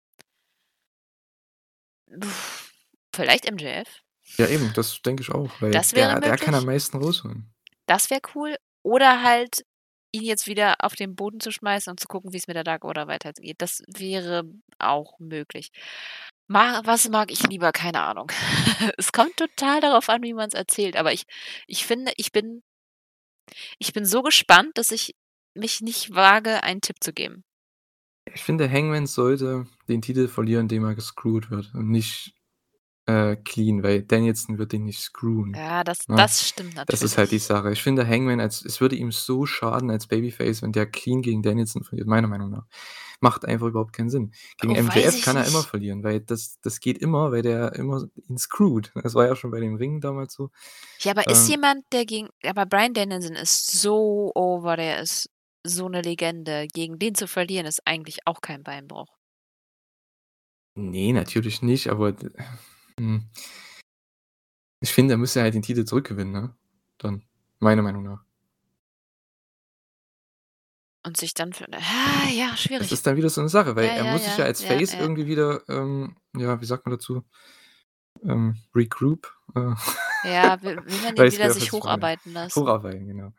Vielleicht MJF. Ja eben, das denke ich auch, weil Das wäre der der kann am meisten rausholen. Das wäre cool. Oder halt, ihn jetzt wieder auf den Boden zu schmeißen und zu gucken, wie's mit der Dark Order weitergeht. Das wäre auch möglich. Was mag ich lieber? Keine Ahnung. Es kommt total darauf an, wie man's erzählt, aber ich ich finde, ich bin ich bin so gespannt, dass ich mich nicht wage, einen Tipp zu geben. Ich finde, Hangman sollte den Titel verlieren, indem er gescrewt wird und nicht, äh, clean, weil Danielson wird ihn nicht screwen, Ja, das ne? das stimmt Das ist halt die natürlich. Sache. Ich finde, Hangman als es würde ihm so schaden als Babyface, wenn der clean gegen Danielson verliert, meiner Meinung nach. Macht einfach überhaupt keinen Sinn. Gegen Oh, MJF kann er immer nicht. verlieren, weil das das geht immer, weil der immer ihn screwt. Das war ja schon bei den Ringen damals so. Ja, aber ist Ähm jemand, der gegen aber Bryan Danielson ist so over, der ist so 'ne Legende. Gegen den zu verlieren, ist eigentlich auch kein Beinbruch. Ne, natürlich nicht, aber hm ich finde, er müsste halt den Titel zurückgewinnen, ne? Dann, meiner Meinung nach. Und sich dann für ah, ja, Das schwierig. ist dann wieder so 'ne Sache, weil Ja, er ja, muss sich ja ja, als ja, Face ja. irgendwie wieder, ähm, ja, wie sagt man dazu? Ähm, regroup, äh, Ja, will will man weiß wieder sich hocharbeiten lassen. Hocharbeiten, genau.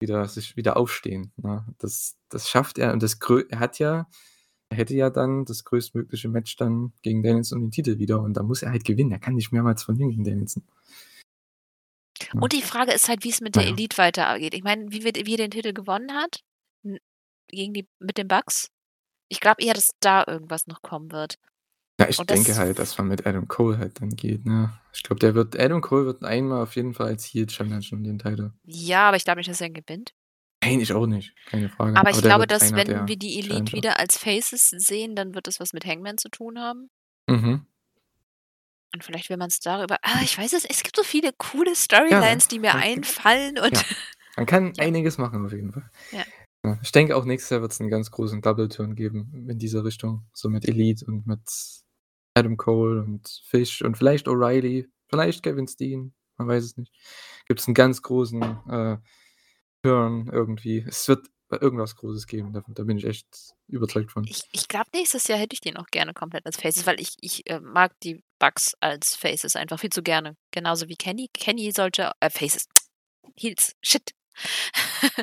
Wieder sich wieder aufstehen, ne? Das das schafft er und das er hat ja hätte ja dann das größtmögliche Match dann gegen Danielson um den Titel wieder und da muss er halt gewinnen. Er kann nicht mehrmals verlieren gegen Danielson. Ja. Und die Frage ist halt, wie's mit Na der ja. Elite weitergeht. Ich meine, wie wird wie er den Titel gewonnen hat? Gegen die mit den Bucks? Ich glaube eher, dass da irgendwas noch kommen wird. Ja, ich Und denke das halt, dass man mit Adam Cole halt dann geht, ne? Ich glaube, der wird Adam Cole wird einmal auf jeden Fall als Heel challengen um den Titel. Ja, aber ich glaube nicht, dass er ihn gewinnt. Nein, ich auch nicht, keine Frage. Aber Aber ich glaube, wird dass einer wenn wir die Elite wieder als Faces sehen, dann wird das was mit Hangman zu tun haben. Mhm. Und vielleicht will man's darüber ah, ich weiß es es gibt so viele coole Ja, Storylines, die mir einfallen und ja, man kann ja. einiges machen auf jeden Fall. Ja. Ja, ich denke auch nächstes Jahr wird's 'n ganz großen Double Turn geben in diese Richtung, so mit Elite und mit Adam Cole und Fish und vielleicht O'Reilly, vielleicht Kevin Steen, man weiß es nicht. Gibt's 'n ganz großen, äh, Turn irgendwie. Es wird irgendwas Großes geben, da da bin ich echt überzeugt von. Ich ich glaube, nächstes Jahr hätte ich den auch gerne komplett als Faces, weil ich ich, äh, mag die Bucks als Faces einfach viel zu gerne. Genauso wie Kenny. Kenny sollte äh, Faces, Heels, shit.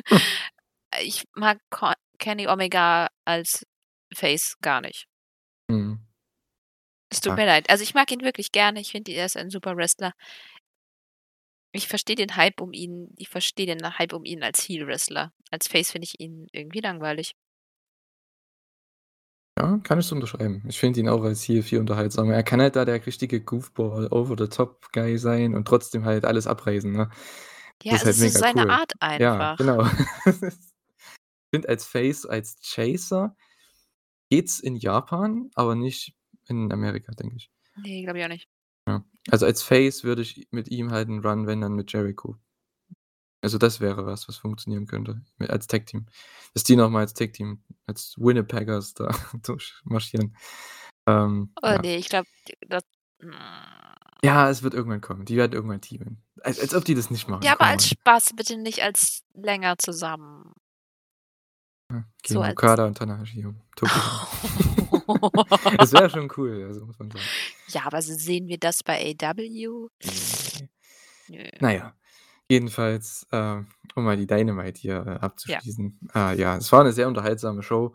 Hm. Ich mag Ko Kenny Omega als Face gar nicht. Mhm. Es tut Ja. mir leid. Also, ich mag ihn wirklich gerne. Ich finde, er ist ein super Wrestler. Ich verstehe den Hype um ihn ich verstehe den Hype um ihn als Heel-Wrestler. Als Face finde ich ihn irgendwie langweilig. Ja, kann ich so unterschreiben. Ich finde ihn auch als Heel viel unterhaltsamer. Er kann halt da der richtige Goofball, over the top Guy sein und trotzdem halt alles abreißen, ne? Ja, Das ist es halt ist mega seine cool. Art Ja, einfach. genau. Ich finde als Face, als Chaser geht's in Japan, aber nicht in Amerika, denke ich. Ne, glaube ich auch nicht. Also, als Face würde ich mit ihm halt 'n Run, wenn dann mit Jericho. Also, das wäre was, was funktionieren könnte als Tag-Team. Dass die noch mal als Tag-Team, als Winnipeggers da durchmarschieren. Ähm, Oh ja. ne, ich glaube, das hm. Ja, es wird irgendwann kommen. Die werden irgendwann teamen. Als als ob die das nicht machen, Ja, aber als. Spaß, bitte nicht als länger zusammen. Ja, So gegen als Okada und Tanahashi. Das wäre schon cool, also, muss man sagen. Ja, aber so sehen wir das bei? Ne. Nö. Na ja, jedenfalls, äh, um mal die Dynamite hier, äh, Ja. abzuschließen. Äh, ja, es war 'ne sehr unterhaltsame Show.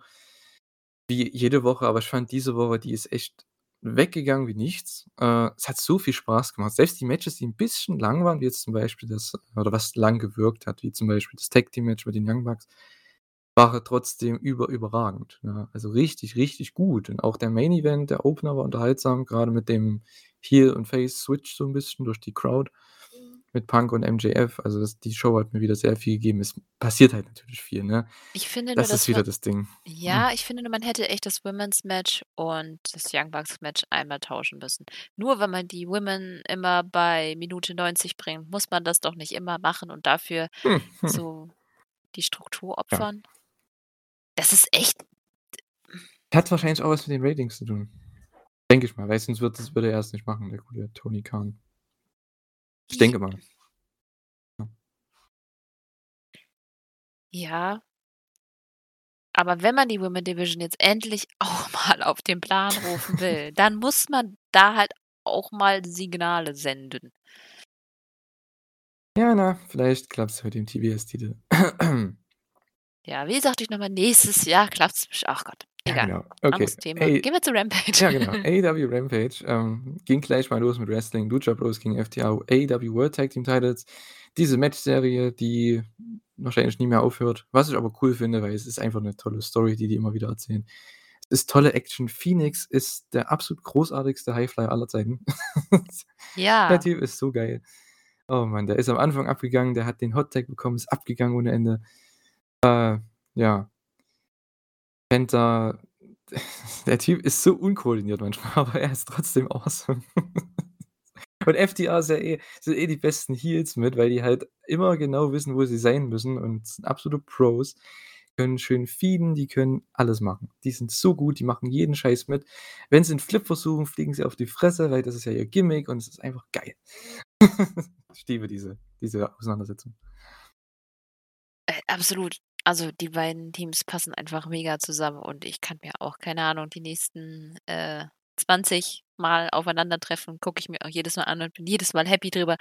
Wie jede Woche, aber ich fand diese Woche, die ist echt weggegangen wie nichts. Äh, es hat so viel Spaß gemacht. Selbst die Matches, die 'n bisschen lang waren, wie jetzt zum Beispiel das oder was lang gewirkt hat, wie zum Beispiel das Tag-Team-Match mit den Young Bucks, war trotzdem über überragend, ne? Also, richtig, richtig gut. Und auch der Main Event, der Opener war unterhaltsam, grade mit dem Heel und Face-Switch so 'n bisschen durch die Crowd mit Punk und MJF. Also, das die Show hat mir wieder sehr viel gegeben. Es passiert halt natürlich viel, ne? Ich finde nur, Das ist dass wieder man das Ding. ja, Hm. ich finde nur, man hätte echt das Women's Match und das Young Bucks Match einmal tauschen müssen. Nur wenn man die Women immer bei Minute 90 bringt, muss man das doch nicht immer machen und dafür Hm, hm. so die Struktur Ja. Das ist echt Hat wahrscheinlich auch was mit den Ratings zu tun. Denke ich mal, weil sonst wird das würde er es nicht machen, der gute Tony Khan. Ich denke mal. Ja. Ja. Aber wenn man die Women Division jetzt endlich auch mal auf den Plan rufen will, dann muss man da halt auch mal Signale senden. Ja, na, vielleicht klappt's mit dem TBS-Titel. Ja, wie sagte ich noch mal, nächstes Jahr klappt's best ach Gott, Ja, egal. genau. Okay. Anderes Thema. Ey Gehen wir zu Rampage. Ja, genau. AEW Rampage, ähm, ging gleich mal los mit Wrestling. Lucha Bros gegen FTR, AEW World Tag Team Titles. Diese Matchserie, die wahrscheinlich nie mehr aufhört, was ich aber cool finde, weil es ist einfach 'ne tolle Story, die die immer wieder erzählen. ist tolle Action. Phoenix ist der absolut großartigste Highflyer aller Zeiten. Der Ja. Typ ist so geil. Oh Mann, der ist am Anfang abgegangen, der hat den Hot Tag bekommen, ist abgegangen ohne Ende. Äh, ja. Penta, der Typ ist so unkoordiniert manchmal, aber er ist trotzdem awesome. Und FTR ist ja eh sind eh die besten Heels mit, weil die halt immer genau wissen, wo sie sein müssen und sind absolute Pros, können schön feeden, die können alles machen. Die sind so gut, die machen jeden Scheiß mit. Wenn sie 'n Flip versuchen, fliegen sie auf die Fresse, weil das ist ja ihr Gimmick und es ist einfach geil. Ich liebe diese diese Auseinandersetzung. Äh, absolut. Also, die beiden Teams passen einfach mega zusammen und ich kann mir auch, keine Ahnung, die nächsten, äh, 20 Mal aufeinandertreffen, gucke ich mir auch jedes Mal an und bin jedes Mal happy drüber.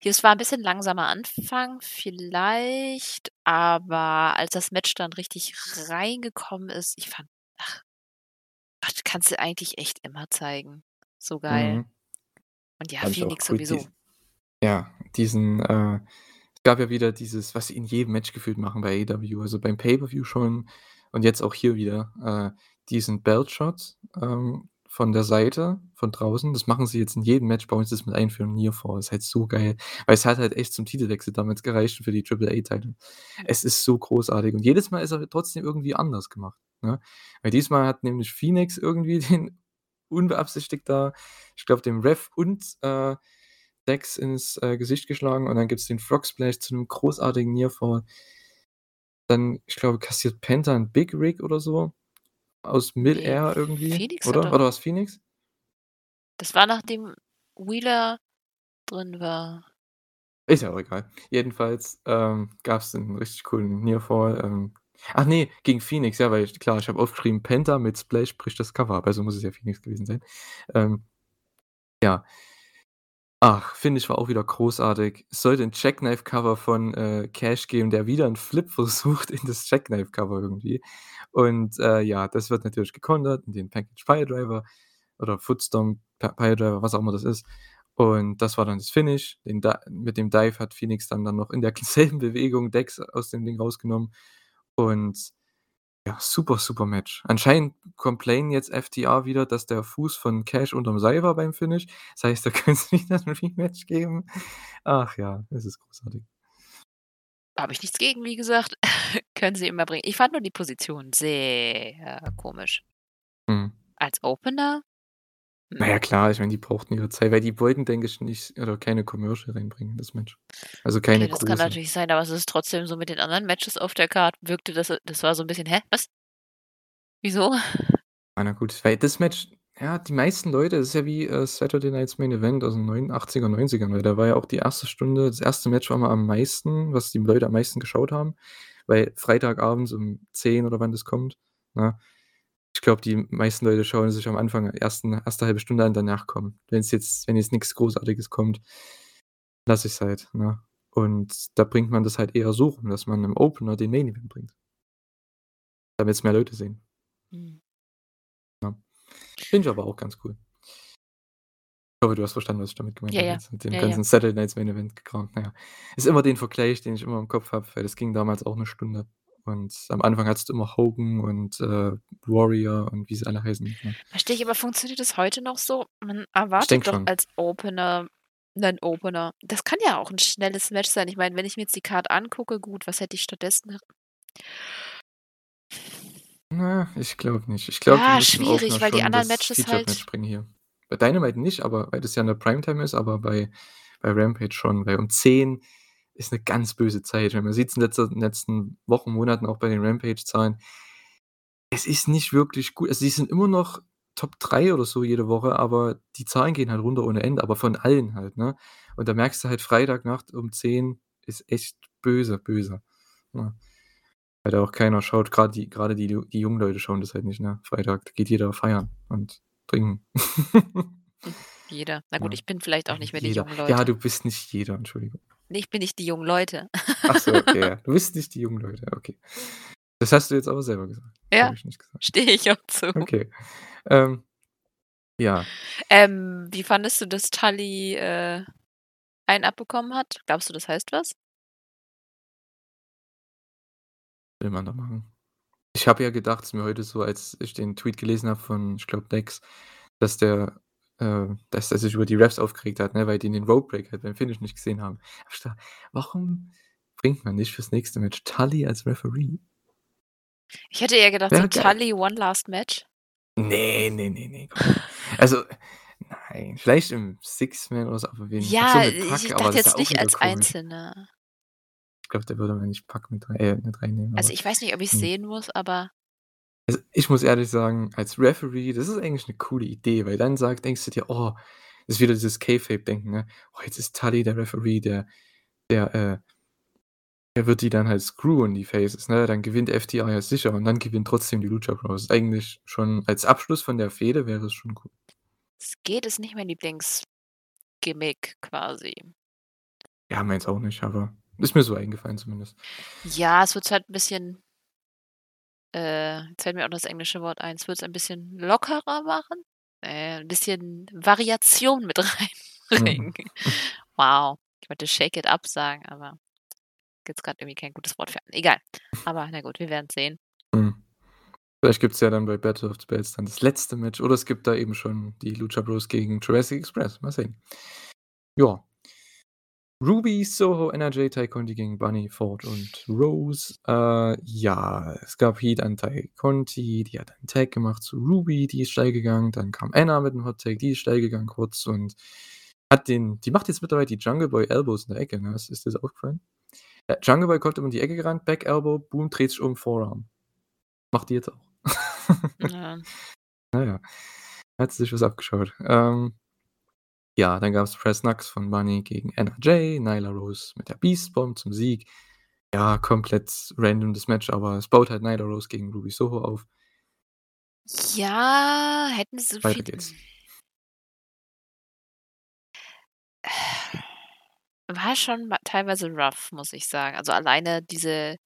Hier, es war 'n bisschen langsamer Anfang vielleicht, aber als das Match dann richtig reingekommen ist, ich fand ach Gott, kannst du eigentlich echt immer zeigen. So geil. Mhm. Und ja, Phoenix sowieso. dies ja, diesen, äh gab ja wieder dieses, was sie in jedem Match gefühlt machen bei AEW, also beim Pay-per-View schon und jetzt auch hier wieder, äh, diesen Belt Shot, ähm, von der Seite, von draußen. Das machen sie jetzt in jedem Match, bauen sie das mit ein für 'n Near Fall. Ist halt so geil, weil es hat halt echt zum Titelwechsel damals gereicht für die Triple-A-Title. Es ist so großartig und jedes Mal ist er trotzdem irgendwie anders gemacht, ne? Weil diesmal hat nämlich Phoenix irgendwie den unbeabsichtigt da, ich glaube, dem Ref und, äh, Dax ins, äh, Gesicht geschlagen und dann gibt's den Frog Splash zu 'nem großartigen Near Fall. Dann, ich glaube, kassiert Penta 'n Big Rig oder so aus Mid-Air irgendwie, Phoenix oder? Oder war's Phoenix? Das war, nachdem Wheeler drin war. Ist ja auch egal. Jedenfalls, ähm, gab's 'n richtig coolen Near Fall, ähm ach ne, gegen Phoenix, ja, weil ich klar, ich habe aufgeschrieben, Penta mit Splash bricht das Cover ab, also muss es ja Phoenix gewesen sein. Ähm, ja. Ach, Finish war auch wieder großartig. Es sollte 'n Jackknife-Cover von, äh, Cash geben, der wieder 'n Flip versucht in das Jackknife-Cover irgendwie. Und, äh, ja, das wird natürlich gekontert in den Package Piledriver oder Footstomp Pi Piledriver, was auch immer das ist. Und das war dann das Finish. Mit dem Dive hat Phoenix dann dann noch in der selben Bewegung Dax aus dem Ding rausgenommen. Und ja, super, super Match. Anscheinend complainen jetzt FTR wieder, dass der Fuß von Cash unterm Seil war beim Finish. Das heißt, da können's wieder 'n Rematch geben. Ach ja, es ist großartig. Habe ich nichts gegen, wie gesagt. Können sie immer bringen. Ich fand nur die Position sehr komisch. Mhm. Als Opener? Na ja, Hm. klar, ich meine, die brauchten ihre Zeit, weil die wollten, denke ich, nicht oder keine Commercial reinbringen, das Match. Also Okay, keine das kann große. natürlich sein, aber es ist trotzdem so mit den anderen Matches auf der Card wirkte das das war so 'n bisschen: „Hä, was?“ Wieso? Ah, na gut, weil das Match ja, die meisten Leute das ist ja wie, äh, Saturday Night's Main Event aus den neun 80er, 90ern, weil da war ja auch die 1. Stunde das 1. Match war immer am meisten, was die Leute am meisten geschaut haben, weil Freitagabends um 10 oder wann das kommt, ne? Ich glaube, die meisten Leute schauen sich am Anfang ersten 1. 1/2 Stunde an, danach kommen. Wenn's jetzt wenn jetzt nix Großartiges kommt, lasse ich's halt, ne? Und da bringt man das halt eher so rum, dass man im Opener den Main Event bringt. Damit's mehr Leute sehen. Mhm. Ja. Finde ich aber auch ganz cool. Ich hoffe, du hast verstanden, was ich damit gemeint Ja, habe ja. mit dem Ja, ja. ganzen Saturday Night's Main Event Gekram. Na ja, ist immer den Vergleich, den ich immer im Kopf habe, weil das ging damals auch 'ne Stunde. Und am Anfang hattest du immer Hogan und, äh, Warrior und wie sie alle heißen, ne? Verstehe ich, aber funktioniert das heute noch so? Man erwartet doch schon. als Opener 'nen Opener. Das kann ja auch 'n schnelles Match sein. Ich meine, wenn ich mir jetzt die Card angucke, gut, was hätte ich stattdessen Na, ich glaube nicht. Ich glaube, die Ja, schwierig, weil die anderen Matches Featured Match halt bringen hier. Bei Dynamite nicht, aber weil das ja in der Primetime ist, aber bei bei Rampage schon, weil um 10 ist 'ne ganz böse Zeit. Weil man sieht's in letzter letzten Wochen, Monaten auch bei den Rampage-Zahlen. Es ist nicht wirklich gut. Also, sie sind immer noch Top 3 oder so jede Woche, aber die Zahlen gehen halt runter ohne Ende, aber von allen halt, ne? Und da merkst du halt, Freitagnacht um 10 ist echt böse, böse, ne? Weil da auch keiner schaut, grad die grade die die jungen Leute schauen das halt nicht, ne? Freitag, geht jeder feiern und trinken. Jeder. Na gut, Ja. ich bin vielleicht auch nicht mehr die jeder. jungen Ja, Leute. du bist nicht jeder, Entschuldigung. Ne, ich bin nicht die jungen Leute. Ach so, okay, ja. Du bist nicht die jungen Leute, okay. Das hast du jetzt aber selber gesagt. Ja, stehe ich auch zu. Okay. Ähm, ja. Ähm, wie fandest du, dass Tully, äh, einen abbekommen hat? Glaubst du, das heißt was? Will man da machen. Ich habe ja gedacht, ist mir heute so, als ich den Tweet gelesen habe von, ich glaube, Dex, dass der äh, dass der sich über die Refs aufgeregt hat, ne, weil die den Roadbreak halt beim Finish nicht gesehen haben. Da habe ich gedacht: „Warum bringt man nicht fürs nächste Match Tully als Referee?“ Ich hätte eher gedacht, so geil. Tully One Last Match. Ne, ne, ne, ne, komm. Also, nein, vielleicht im Six-Man oder so, aber wen ach so, Ja, mit ich ich aber dachte ja jetzt nicht als komisch. Einzelne. Ich glaube, da würde man nicht Pac mit äh, mit reinnehmen, Also, aber ich weiß nicht, ob ich's hm. sehen muss, aber Also, ich muss ehrlich sagen, als Referee, das ist eigentlich 'ne coole Idee, weil dann sagt denkst du dir: „Oh“ ist wieder dieses Kayfabe-Denken, ne? „Oh, jetzt ist Tully der Referee, der der, äh der wird die dann halt screwen, die Faces, ne? Dann gewinnt FTR ja sicher und dann gewinnen trotzdem die Lucha Bros. Eigentlich schon als Abschluss von der Fehde wäre es schon cool. Es geht ist nicht mein Lieblingsgimmick quasi. Ja, meins auch nicht, aber ist mir so eingefallen zumindest. Ja, es wird's halt 'n bisschen äh, jetzt fällt mir auch das englische Wort ein. Es wird's ein bisschen lockerer machen, äh, 'n bisschen Variation mit Mhm. reinbringen. Wow, ich wollte Shake it up sagen, aber gibt's grad irgendwie kein gutes Wort für. Egal. Aber na gut, wir werden's sehen. Mhm. Vielleicht gibt's ja dann bei Battle of the Belts dann das letzte Match oder es gibt da eben schon die Lucha Bros gegen Jurassic Express. Mal sehen. Ja. Ruby Soho, NRJ, Tay Conti gegen Bunny, Ford und Rose. Äh, ja, es gab Heat an Conti, die hat einen Tag gemacht zu Ruby, die ist steil gegangen. Dann kam Anna mit 'nem Hot Take, die ist steil gegangen kurz und hat den die macht jetzt mittlerweile die Jungle Boy Elbows in der Ecke, ne? Ist ist dir das aufgefallen? Äh, Jungle Boy kommt immer in die Ecke gerannt, Back Elbow, boom, dreht sich um, Forearm. Macht die jetzt auch. Ja. Na ja, hat sie sich was abgeschaut. Ähm ja, dann gab's Press Knucks von Bunny gegen NRJ, Nyla Rose mit der Beast Bomb zum Sieg. Ja, komplett random das Match, aber es baut halt Nyla Rose gegen Ruby Soho auf. Ja, hätten sie so Weiter viel geht's. War schon teilweise rough, muss ich sagen. Also, alleine diese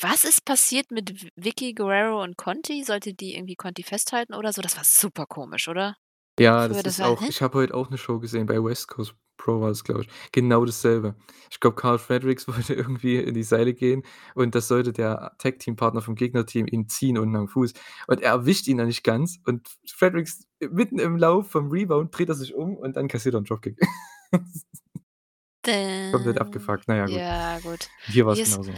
was ist passiert mit V Vickie Guerrero und Conti? Sollte die irgendwie Conti festhalten oder so? Das war super komisch, oder? Ja, das das ist war auch hä? ich habe heute auch 'ne Show gesehen, bei West Coast Pro war das, glaube ich. Genau dasselbe. Ich glaube, Karl Fredericks wollte irgendwie in die Seile gehen und das sollte der Tag-Team-Partner vom Gegnerteam ihn ziehen unten am Fuß. Und er erwischt ihn da nicht ganz und Fredericks mitten im Lauf vom Rebound dreht er sich um und dann kassiert er 'n Dropkick. Komplett abgefuckt. Na ja, gut. Ja, gut. Hier Hier ist genauso.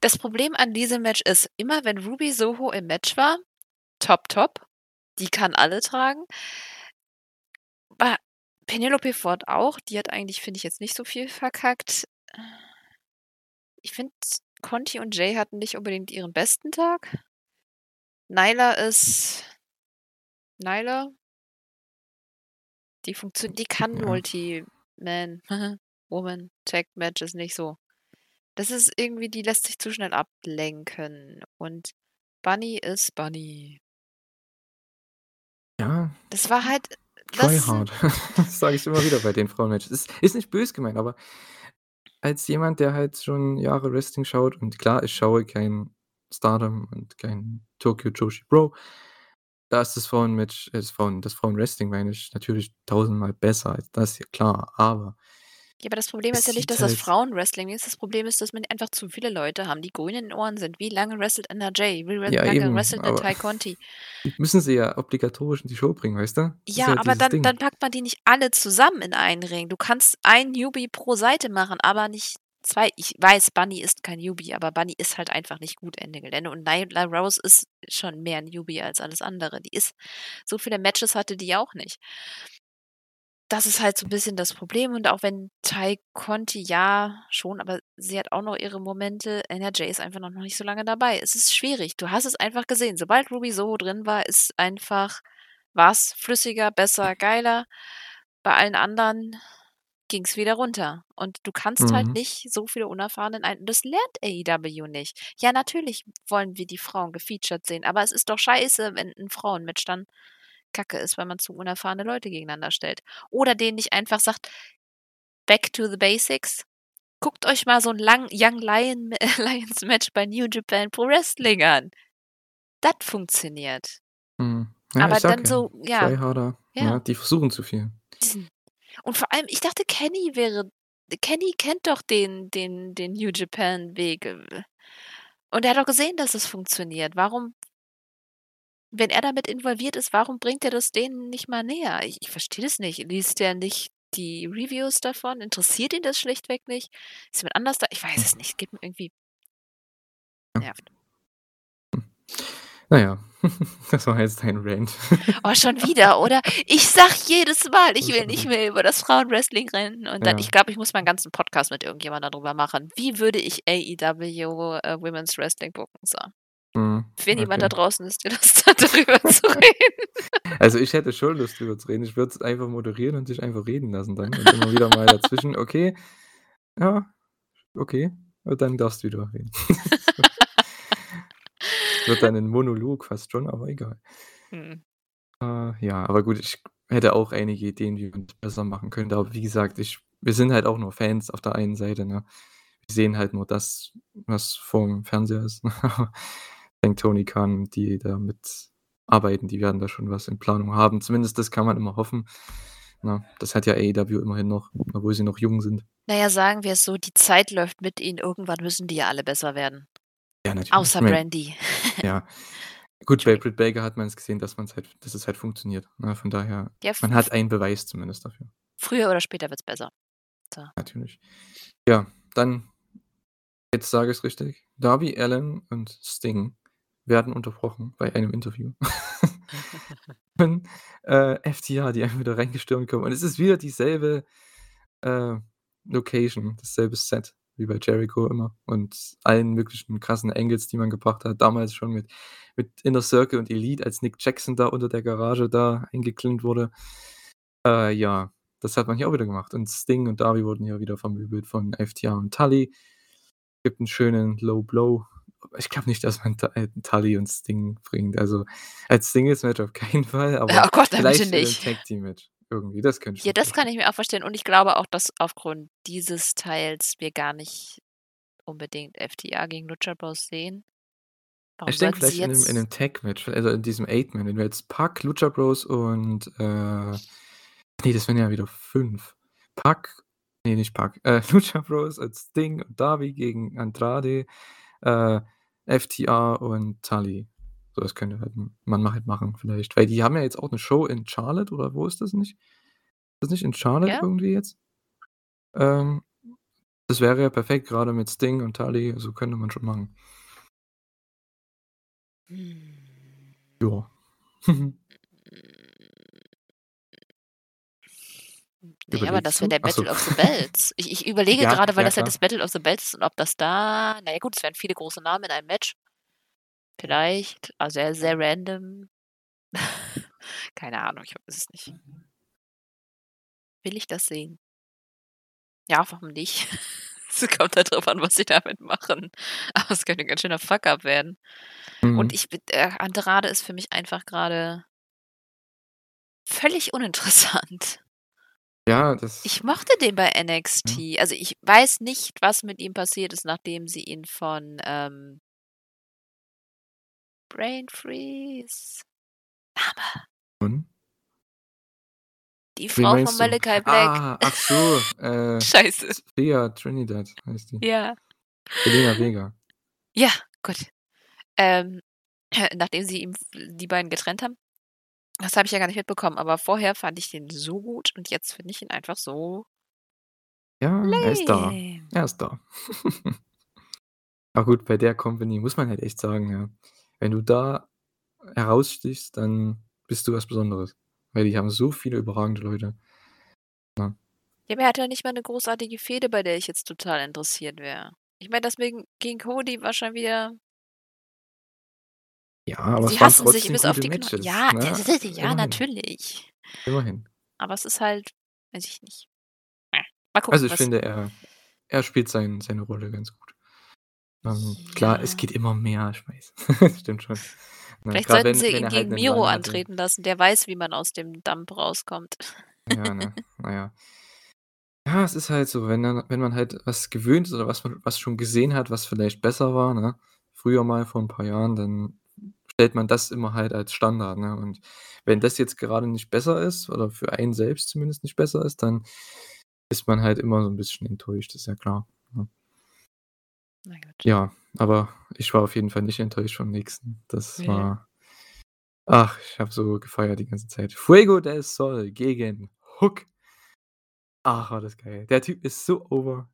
das Problem an diesem Match ist, immer wenn Ruby Soho im Match war, top, top, die kann alle tragen. Bei Penelope Ford auch, die hat eigentlich, finde ich, jetzt nicht so viel verkackt. Ich finde, Conti und Jay hatten nicht unbedingt ihren besten Tag. Nyla ist Nyla. Die funktio die kann Ja. Multi-Man, Woman Tag Matches nicht so. Das ist irgendwie die lässt sich zu schnell ablenken und Bunny ist Bunny. Ja. Das war halt das Try ist 'n hard. Das sage ich immer wieder bei den Frauenmatches. Ist ist nicht böse gemeint, aber als jemand, der halt schon Jahre Wrestling schaut und klar, ich schaue kein Stardom und kein Tokyo Joshi Pro. Da ist das Frauenmatch äh, das Frauen das Frauenwrestling meine ich, natürlich tausendmal besser als das hier, klar, aber Ja, aber das Problem ist ja nicht, dass das halt Frauenwrestling ist. Das Problem ist, dass man einfach zu viele Leute haben, die grün in den Ohren sind. Wie lange wrestelt NRJ? Wie Ja, lange eben, wrestelt 'ne aber Tay Conti? die müssen sie ja obligatorisch in die Show bringen, weißt du? Das Ja, ja aber dann Ding. dann packt man die nicht alle zusammen in einen Ring. Du kannst ein Newbie pro Seite machen, aber nicht 2. Ich weiß, Bunny ist kein Newbie, aber Bunny ist halt einfach nicht gut, Ende Gelände. Und Nyla Rose ist schon mehr Newbie als alles andere. Die ist so viele Matches hatte die auch nicht. Das ist halt so 'n bisschen das Problem und auch wenn Tay Conti ja, schon, aber sie hat auch noch ihre Momente. NRJ ist einfach noch nicht so lange dabei. Es ist schwierig. Du hast es einfach gesehen. Sobald Ruby Soho drin war, ist einfach war's flüssiger, besser, geiler. Bei allen anderen ging's wieder runter. Und du kannst halt Mhm. nicht so viele Unerfahrene in ein das lernt AEW nicht. Ja, natürlich wollen wir die Frauen gefeatured sehen, aber es ist doch scheiße, wenn 'n Frauenmatch dann Kacke ist, weil man zu unerfahrene Leute gegeneinander stellt. Oder denen nicht einfach sagt: „Back to the basics. Guckt euch mal so 'n lang Young Lion Lions Match bei New Japan Pro Wrestling an.“ Das funktioniert. Mhm. Ja, Aber dann ja, so ja. Ja, ja. die versuchen zu viel. Und vor allem, ich dachte, Kenny wäre Kenny kennt doch den den den New Japan Weg. Und er hat doch gesehen, dass es funktioniert. Warum wenn er damit involviert ist, warum bringt er das denen nicht mal näher? Ich ich verstehe das nicht. Liest der nicht die Reviews davon? Interessiert ihn das schlichtweg nicht? Ist jemand anders da? Ich weiß es nicht. Geht mir irgendwie nervt. Na ja, das war jetzt dein Rant. Oh, schon wieder, oder? Ich sage jedes Mal, ich will nicht mehr über das Frauenwrestling reden und dann Ja. ich glaube, ich muss mal 'n ganzen Podcast mit irgendjemandem darüber machen. Wie würde ich AEW, äh, Women's Wrestling booken, so. Mhm, Wenn jemand da okay. draußen ist, der Lust hat, darüber zu reden. Also, ich hätte schon Lust, drüber zu reden. Ich würde es einfach moderieren und dich einfach reden lassen dann und immer wieder mal dazwischen: „Okay, ja, okay, und dann darfst du wieder reden.“ Wird dann 'nen Monolog fast schon, aber egal. Mhm. Äh, ja, aber gut, ich hätte auch einige Ideen, wie man's besser machen könnte, aber wie gesagt, ich wir sind halt auch nur Fans auf der einen Seite, ne? Wir sehen halt nur das, was vorm Fernseher ist. Ich denke, Tony Khan, die da mitarbeiten, die werden da schon was in Planung haben. Zumindest das kann man immer hoffen, ne? Das hat ja AEW immerhin noch, obwohl sie noch jung sind. Na ja, sagen wir es so, die Zeit läuft mit ihnen. Irgendwann müssen die ja alle besser werden. Ja, natürlich. Außer Ich Brandi. ja. Gut, bei. Britt Baker hat man's gesehen, dass man's halt dass es halt funktioniert, ne? Von daher, Ja, man hat einen Beweis zumindest dafür. Früher oder später wird's besser. So. Natürlich. Ja, dann jetzt sage ich's richtig, Darby Allin und Sting werden unterbrochen bei einem Interview von, äh, FTR, die einfach wieder reingestürmt kommen und es ist wieder dieselbe, äh, Location, dasselbe Set wie bei Jericho immer und allen möglichen krassen Angles, die man gebracht hat. Damals schon mit mit Inner Circle und Elite, als Nick Jackson da unter der Garage da eingeklemmt wurde. Äh, ja, das hat man hier auch wieder gemacht und Sting und Darby wurden hier wieder vermöbelt von FTR und Tully. Gibt 'n schönen Low Blow. Ich glaube nicht, dass man äh, Tully und Sting bringt. Also, als Singles-Match auf keinen Fall, aber oh Gott, vielleicht nicht. Tag-Team-Match irgendwie. Das könnte ich Ja, das kann ich mir auch vorstellen und ich glaube auch, dass aufgrund dieses Teils wir gar nicht unbedingt FTR gegen Lucha Bros sehen. Warum Ich denke vielleicht in 'nem in jetzt 'nem Tag-Match, also in diesem Eight-Man, wenn wir jetzt Pac, Lucha Bros und, äh ne, das wären ja wieder 5. Pac ne, nicht Pac, äh, Lucha Bros und Sting und Darby gegen Andrade, äh, FTR und Tully. So was könnte halt man halt machen vielleicht, weil die haben ja jetzt auch 'ne Show in Charlotte oder wo ist das nicht? Ist das nicht in Charlotte Ja? irgendwie jetzt? Ähm, das wäre ja perfekt, grade mit Sting und Tully, so könnte man schon machen. Hm. Ja. Ne, aber Überlegst das wäre der Ach so. Battle of the Belts. Ich ich überlege Ja, grade, weil ja das ja das klar. Battle of the Belts ist und ob das da na ja gut, es wären viele große Namen in einem Match. Vielleicht, also sehr, sehr random. Keine Ahnung, ich weiß es nicht. Will ich das sehen? Ja, warum nicht? Es kommt halt drauf an, was sie damit machen. Aber es könnte 'n ganz schöner Fuck-up werden. Und Mhm. ich bin äh, Andrade ist für mich einfach grade völlig uninteressant. Ja, das Ich mochte den bei Ja. NXT. Also, ich weiß nicht, was mit ihm passiert ist, nachdem sie ihn von, ähm Brain Freeze. Name. Und? Die Frau von? Malachi Black. Ah, ach so, äh, Scheiße. Thea Trinidad heißt die. Ja. Zelina Vega. Ja, gut. Ähm, nachdem sie ihm die beiden getrennt haben. Das habe ich ja gar nicht mitbekommen, aber vorher fand ich den so gut und jetzt finde ich ihn einfach so Ja, er ist da. lame. Er ist da. Aber gut, bei der Company muss man halt echt sagen, ja, wenn du da herausstichst, dann bist du was Besonderes, weil die haben so viele überragende Leute. Ja. Ja, er hat ja nicht mal 'ne großartige Fehde, bei der ich jetzt total interessiert wäre. Ich meine, deswegen gegen Cody war schon wieder Ja, aber Sie es hassen sich bis auf die Kno Matches, ja, ne? ja, Immerhin. natürlich. Immerhin. Aber es ist halt weiß ich nicht. Mal gucken, Also, ich finde, er er spielt sein seine Rolle ganz gut. Ähm, klar, es Ja. geht immer mehr, ich weiß. Stimmt schon. Ne, Vielleicht sollten wenn sie wenn ihn halt gegen 'nen Miro Run hatte. antreten lassen. Der weiß, wie man aus dem Dump rauskommt. Ja, ne? Na ja. Ja, es ist halt so, wenn dann wenn man halt was gewöhnt ist oder was man was schon gesehen hat, was vielleicht besser war, ne, früher mal vor 'n paar Jahren, dann stellt man das immer halt als Standard, ne? Und wenn das jetzt gerade nicht besser ist oder für einen selbst zumindest nicht besser ist, dann ist man halt immer so 'n bisschen enttäuscht, ist ja klar, ne? Ja, aber ich war auf jeden Fall nicht enttäuscht vom nächsten. Das Ja. war ach, ich habe so gefeiert die ganze Zeit. Fuego del Sol gegen Hook. Ach, war das geil. Der Typ ist so over.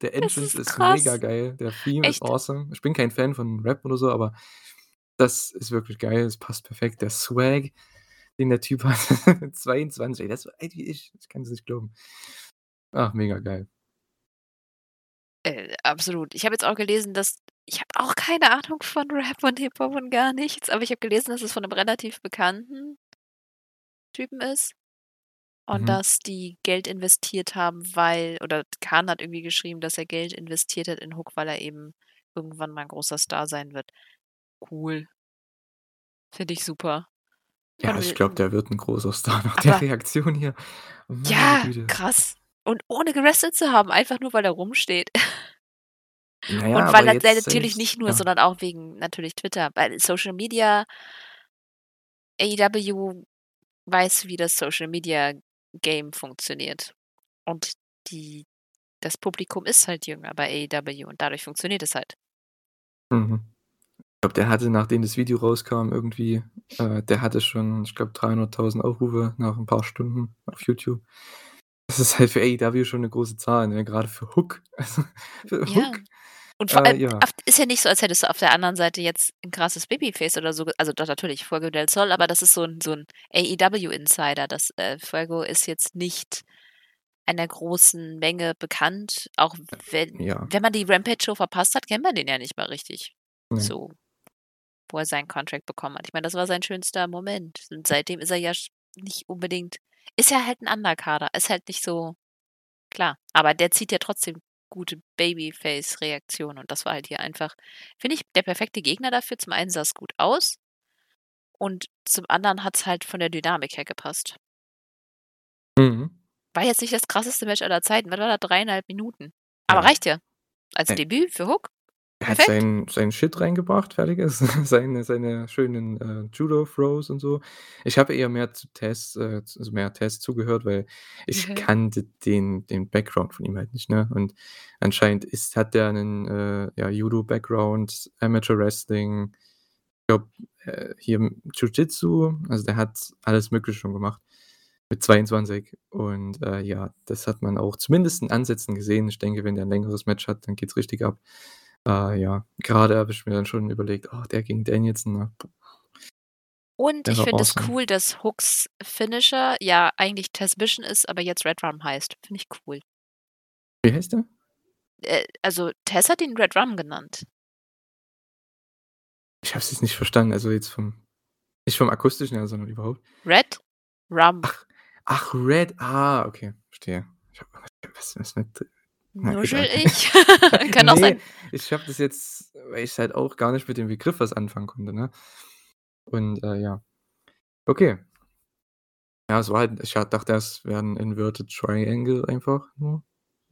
Der Entrance ist ist mega geil. Der Theme ist Echt? awesome. Ich bin kein Fan von Rap oder so, aber das ist wirklich geil. Es passt perfekt. Der Swag, den der Typ hat. 22, ey, der ist so alt wie ich. Ich kann es nicht glauben. Ach, mega geil. Äh, absolut. Ich habe jetzt auch gelesen, dass ich habe auch keine Ahnung von Rap und Hip-Hop und gar nichts, aber ich habe gelesen, dass es von 'nem relativ bekannten Typen ist und Mhm. dass die Geld investiert haben, weil oder Khan hat irgendwie geschrieben, dass er Geld investiert hat in Hook, weil er eben irgendwann mal 'n großer Star sein wird. Cool. Finde ich super. Ja, ich glaube, der wird 'n großer Star nach der Reaktion hier. Meine Ja, Güte. krass. Und ohne gewrestelt zu haben, einfach nur, weil er rumsteht. Na ja, Und weil er natürlich selbst nicht nur, ja. sondern auch wegen natürlich Twitter, weil Social Media AEW weiß, wie das Social Media Game funktioniert. Und die das Publikum ist halt jünger bei AEW und dadurch funktioniert es halt. Mhm. Ich glaube, der hatte, nachdem das Video rauskam irgendwie äh, der hatte schon, ich glaube, 300.000 Aufrufe nach 'n paar Stunden auf YouTube. Das ist halt für AEW schon 'ne große Zahl, ne, grade für Hook. Also, für Ja. Hook. Und vor Äh, allem ja. auf ist ja nicht so, als hättest du auf der anderen Seite jetzt 'n krasses Babyface oder so also doch natürlich Fuego del Sol, aber das ist so 'n so 'n AEW Insider. Das, äh Fuego ist jetzt nicht einer großen Menge bekannt, auch wenn Ja. wenn man die Rampage-Show verpasst hat, kennt man den ja nicht mal richtig Ne. so, wo er seinen Contract bekommen hat. Ich meine, das war sein schönster Moment und seitdem ist er ja nicht unbedingt ist ja halt 'n Undercarder, ist halt nicht so klar, aber der zieht ja trotzdem gute Babyface-Reaktionen und das war halt hier einfach, finde ich, der perfekte Gegner dafür. Zum einen sah's gut aus und zum anderen hat's halt von der Dynamik her gepasst. Mhm. War jetzt nicht das krasseste Match aller Zeiten. Was war das? 3,5 Minuten. Aber Ja. reicht ja. Als Ey Debüt für Hook. Er hat Perfekt. seinen seinen Shit reingebracht, fertig ist. Seine seine schönen, äh, Judo-Throws und so. Ich habe eher mehr zu Tess äh, also mehr Tess zugehört, weil ich Mhm. kannte den den Background von ihm halt nicht, ne? Und anscheinend ist hat der 'nen, äh, ja, Judo-Background, Amateur Wrestling, ich glaube, äh, hier Jiu-Jitsu, also der hat alles Mögliche schon gemacht mit 22 und, äh, ja, das hat man auch zumindest in Ansätzen gesehen. Ich denke, wenn der 'n längeres Match hat, dann geht's richtig ab. Äh, ja, grade habe ich mir dann schon überlegt: „Oh, der gegen Danielson, ne? Puh.“ Und ich Wäre finde es awesome. cool, dass Hooks Finisher ja eigentlich Tess Mission ist, aber jetzt Red Rum heißt. Finde ich cool. Wie heißt der? Äh, also Tess hat ihn Red Rum genannt. Ich habe es jetzt nicht verstanden, also jetzt vom nicht vom Akustischen her, sondern überhaupt. Red Rum. Ach Red. Ah, okay, verstehe. Ich habe was was mit Nuschel ich? Kann auch sein. Ich habe das jetzt weil ich halt auch gar nicht mit dem Begriff was anfangen konnte, ne? Und, äh, ja. Okay. Ja, es war halt ich dachte, das wäre 'n Inverted Triangle einfach nur,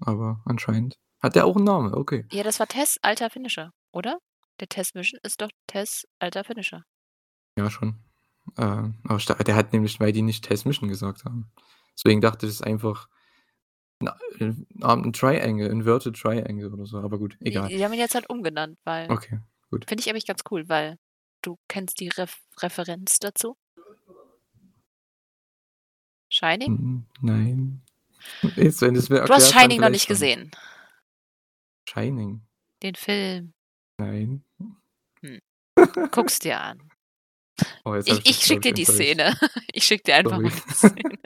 aber anscheinend hat der auch 'n Namen, okay. Ja, das war Tess' alter Finisher, oder? Der Tess Mission ist doch Tess' alter Finisher. Ja, schon. Äh, aber der hat nämlich weil die nicht Tess Mission gesagt haben. Deswegen dachte ich, das ist einfach äh, 'n Triangle, Inverted Triangle oder so, aber gut, Die egal. die haben ihn jetzt halt umgenannt, weil Okay, gut. finde ich eigentlich ganz cool, weil du kennst die Ref Referenz dazu? Shining? Nein. Jetzt, wenn mir Du hast Shining noch nicht schon. gesehen. Shining? Den Film. Nein. Hm. Guck's dir an. Oh, Ich ich schicke dir die. Szene. Ich schicke dir einfach Sorry. mal die Szene.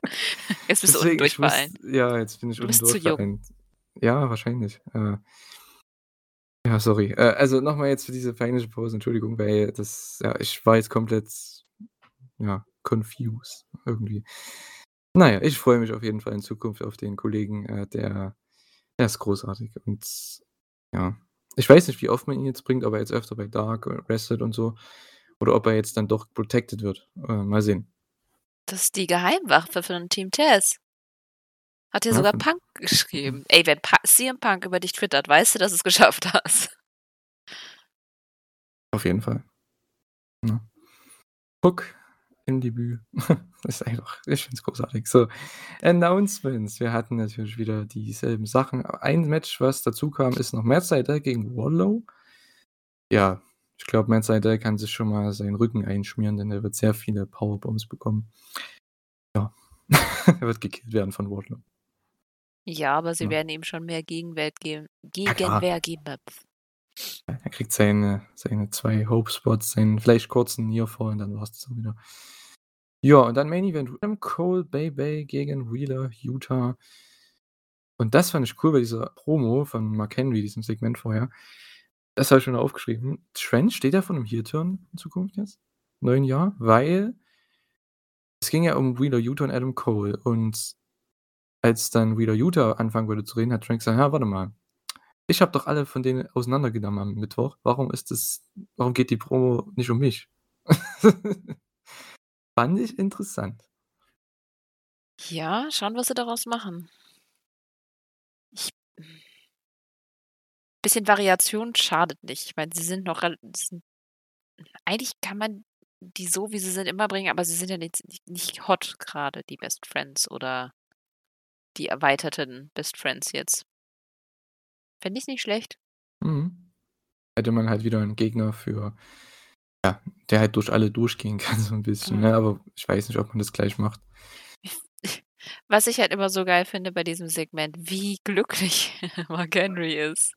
Jetzt bist du Deswegen, ich bei muss ja, jetzt bin ich Du unten bist zu durch bei jung. allen. Ja, wahrscheinlich. Äh ja, sorry. Äh, also noch mal jetzt für diese peinliche Pause, Entschuldigung, weil das ja, ich war jetzt komplett, ja, confused irgendwie. Na ja, ich freue mich auf jeden Fall in Zukunft auf den Kollegen, äh, der der ist großartig und ja. Ich weiß nicht, wie oft man ihn jetzt bringt, ob er jetzt öfter bei Dark wrestelt und so oder ob er jetzt dann doch protected wird. Äh, mal sehen. Das ist die Geheimwaffe von Team Tess. Hat Ja, sogar Punk geschrieben. Ey, wenn Pa CM Punk über dich twittert, weißt du, dass du's geschafft hast. Auf jeden Fall. Ja. Hook Im Debüt. Das ist einfach ich finde es großartig. So, Announcements. Wir hatten natürlich wieder dieselben Sachen. Ein Match, was dazu kam, ist noch Matt Sydal gegen Wardlow. Ja, ich glaube, Matt Sydal kann sich schon mal seinen Rücken einschmieren, denn er wird sehr viele Powerbombs bekommen. Ja, er wird gekillt werden von Wardlow. Ja, aber sie Ja. werden ihm schon mehr Gegenwert geben. Gegenwehr geben. Er kriegt seine seine 2 Hope Spots, seinen vielleicht kurzen Nearfall und dann war's das auch wieder. Ja, und dann Main Event Adam Cole, Bay Bay gegen Wheeler Yuta. Und das fand ich cool bei dieser Promo von Mark Henry, diesem Segment vorher. Das habe ich mir aufgeschrieben. Trent steht ja vor 'nem Heel-Turn in Zukunft jetzt, im neuen Jahr, weil es ging ja um Wheeler Yuta und Adam Cole und als dann Wheeler Yuta anfangen wollte zu reden, hat Trent gesagt: „Ja, warte mal. Ich habe doch alle von denen auseinandergenommen am Mittwoch. Warum ist das warum geht die Promo nicht um mich?“ Fand ich interessant. Ja, schauen, was sie daraus machen. Bisschen Variation schadet nicht. Ich meine, sie sind noch sind eigentlich kann man die so, wie sie sind, immer bringen, aber sie sind ja nicht nicht hot grade, die Best Friends oder die erweiterten Best Friends jetzt. Fände ich nicht schlecht. Mhm. Hätte man halt wieder 'n Gegner für ja, der halt durch alle durchgehen kann so 'n bisschen, Mhm. ne? Aber ich weiß nicht, ob man das gleich macht. Was ich halt immer so geil finde bei diesem Segment, wie glücklich Mark Henry ist.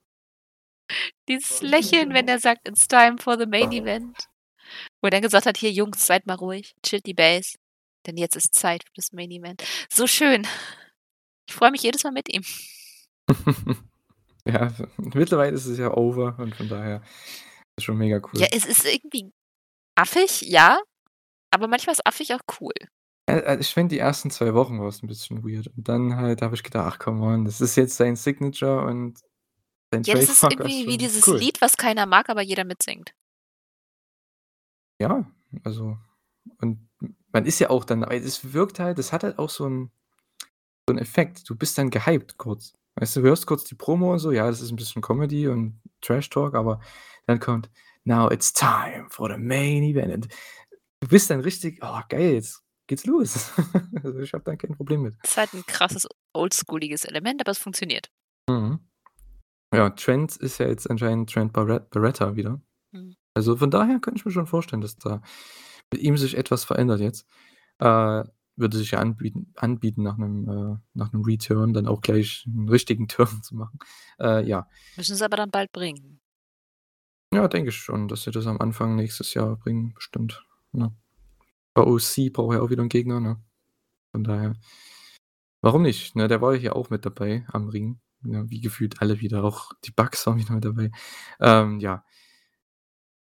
Dieses Lächeln, wenn er sagt: „It's time for the main event.“ Wo er dann gesagt hat: „Hier Jungs, seid mal ruhig, chillt die Base, denn jetzt ist Zeit für das Main Event.“ So schön. Ich freue mich jedes Mal mit ihm. Ja, mittlerweile ist es ja over und von daher ist schon mega cool. Ja, es ist irgendwie affig, ja, aber manchmal ist affig auch cool. Äh, äh, ich finde, die ersten 2 Wochen war's 'n bisschen weird und dann halt habe ich gedacht: „Ach come on, das ist jetzt sein Signature und sein Ja, das ist irgendwie wie schon dieses cool.“ Lied, was keiner mag, aber jeder mitsingt. Ja, also und man ist ja auch dann aber es wirkt halt es hat halt auch so 'n so 'n Effekt. Du bist dann gehypt kurz. Weißt du, du hörst kurz die Promo und so, ja, das ist 'n bisschen Comedy und Trash Talk, aber dann kommt: „Now it's time for the main event.“ Und du bist dann richtig: „Oh geil, jetzt geht's los.“ Also, ich habe da kein Problem mit. Ist halt 'n krasses oldschooliges Element, aber es funktioniert. Mhm. Ja, Trent ist ja jetzt anscheinend Trent Barret Barretta wieder. Mhm. Also, von daher könnte ich mir schon vorstellen, dass da mit ihm sich etwas verändert jetzt. Äh, würde sich ja anbieten anbieten nach 'nem äh, nach 'nem Return dann auch gleich 'n richtigen Turn zu machen. Äh, ja. Müssen sie aber dann bald bringen. Ja, denke ich schon, dass sie das am Anfang nächstes Jahr bringen, bestimmt, ne? Bei OC braucht er auch wieder 'n Gegner, ne? Von daher warum nicht, ne? Der war ja hier auch mit dabei am Ring, ne, wie gefühlt alle wieder, auch die Bucks waren wieder mit dabei. Ähm, ja.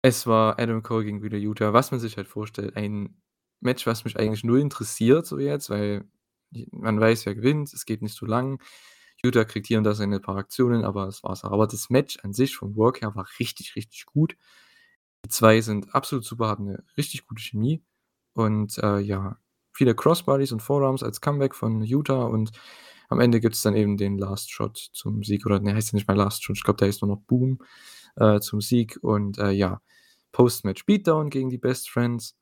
Es war Adam Cole gegen Wheeler Yuta, was man sich halt vorstellt, ein Match, was mich eigentlich null interessiert so jetzt, weil man weiß, wer gewinnt, es geht nicht so lang. Yuta kriegt hier und da seine paar Aktionen, aber das war's auch. Aber das Match an sich vom Work her war richtig, richtig gut. Die 2 sind absolut super, hatten 'ne richtig gute Chemie und, äh, ja, viele Crossbodies und Forearms als Comeback von Yuta und am Ende gibt's dann eben den Last Shot zum Sieg oder ne, heißt ja nicht mehr Last Shot, ich glaube, der heißt nur noch Boom, äh, zum Sieg und, äh, ja, Post-Match Beatdown gegen die Best Friends.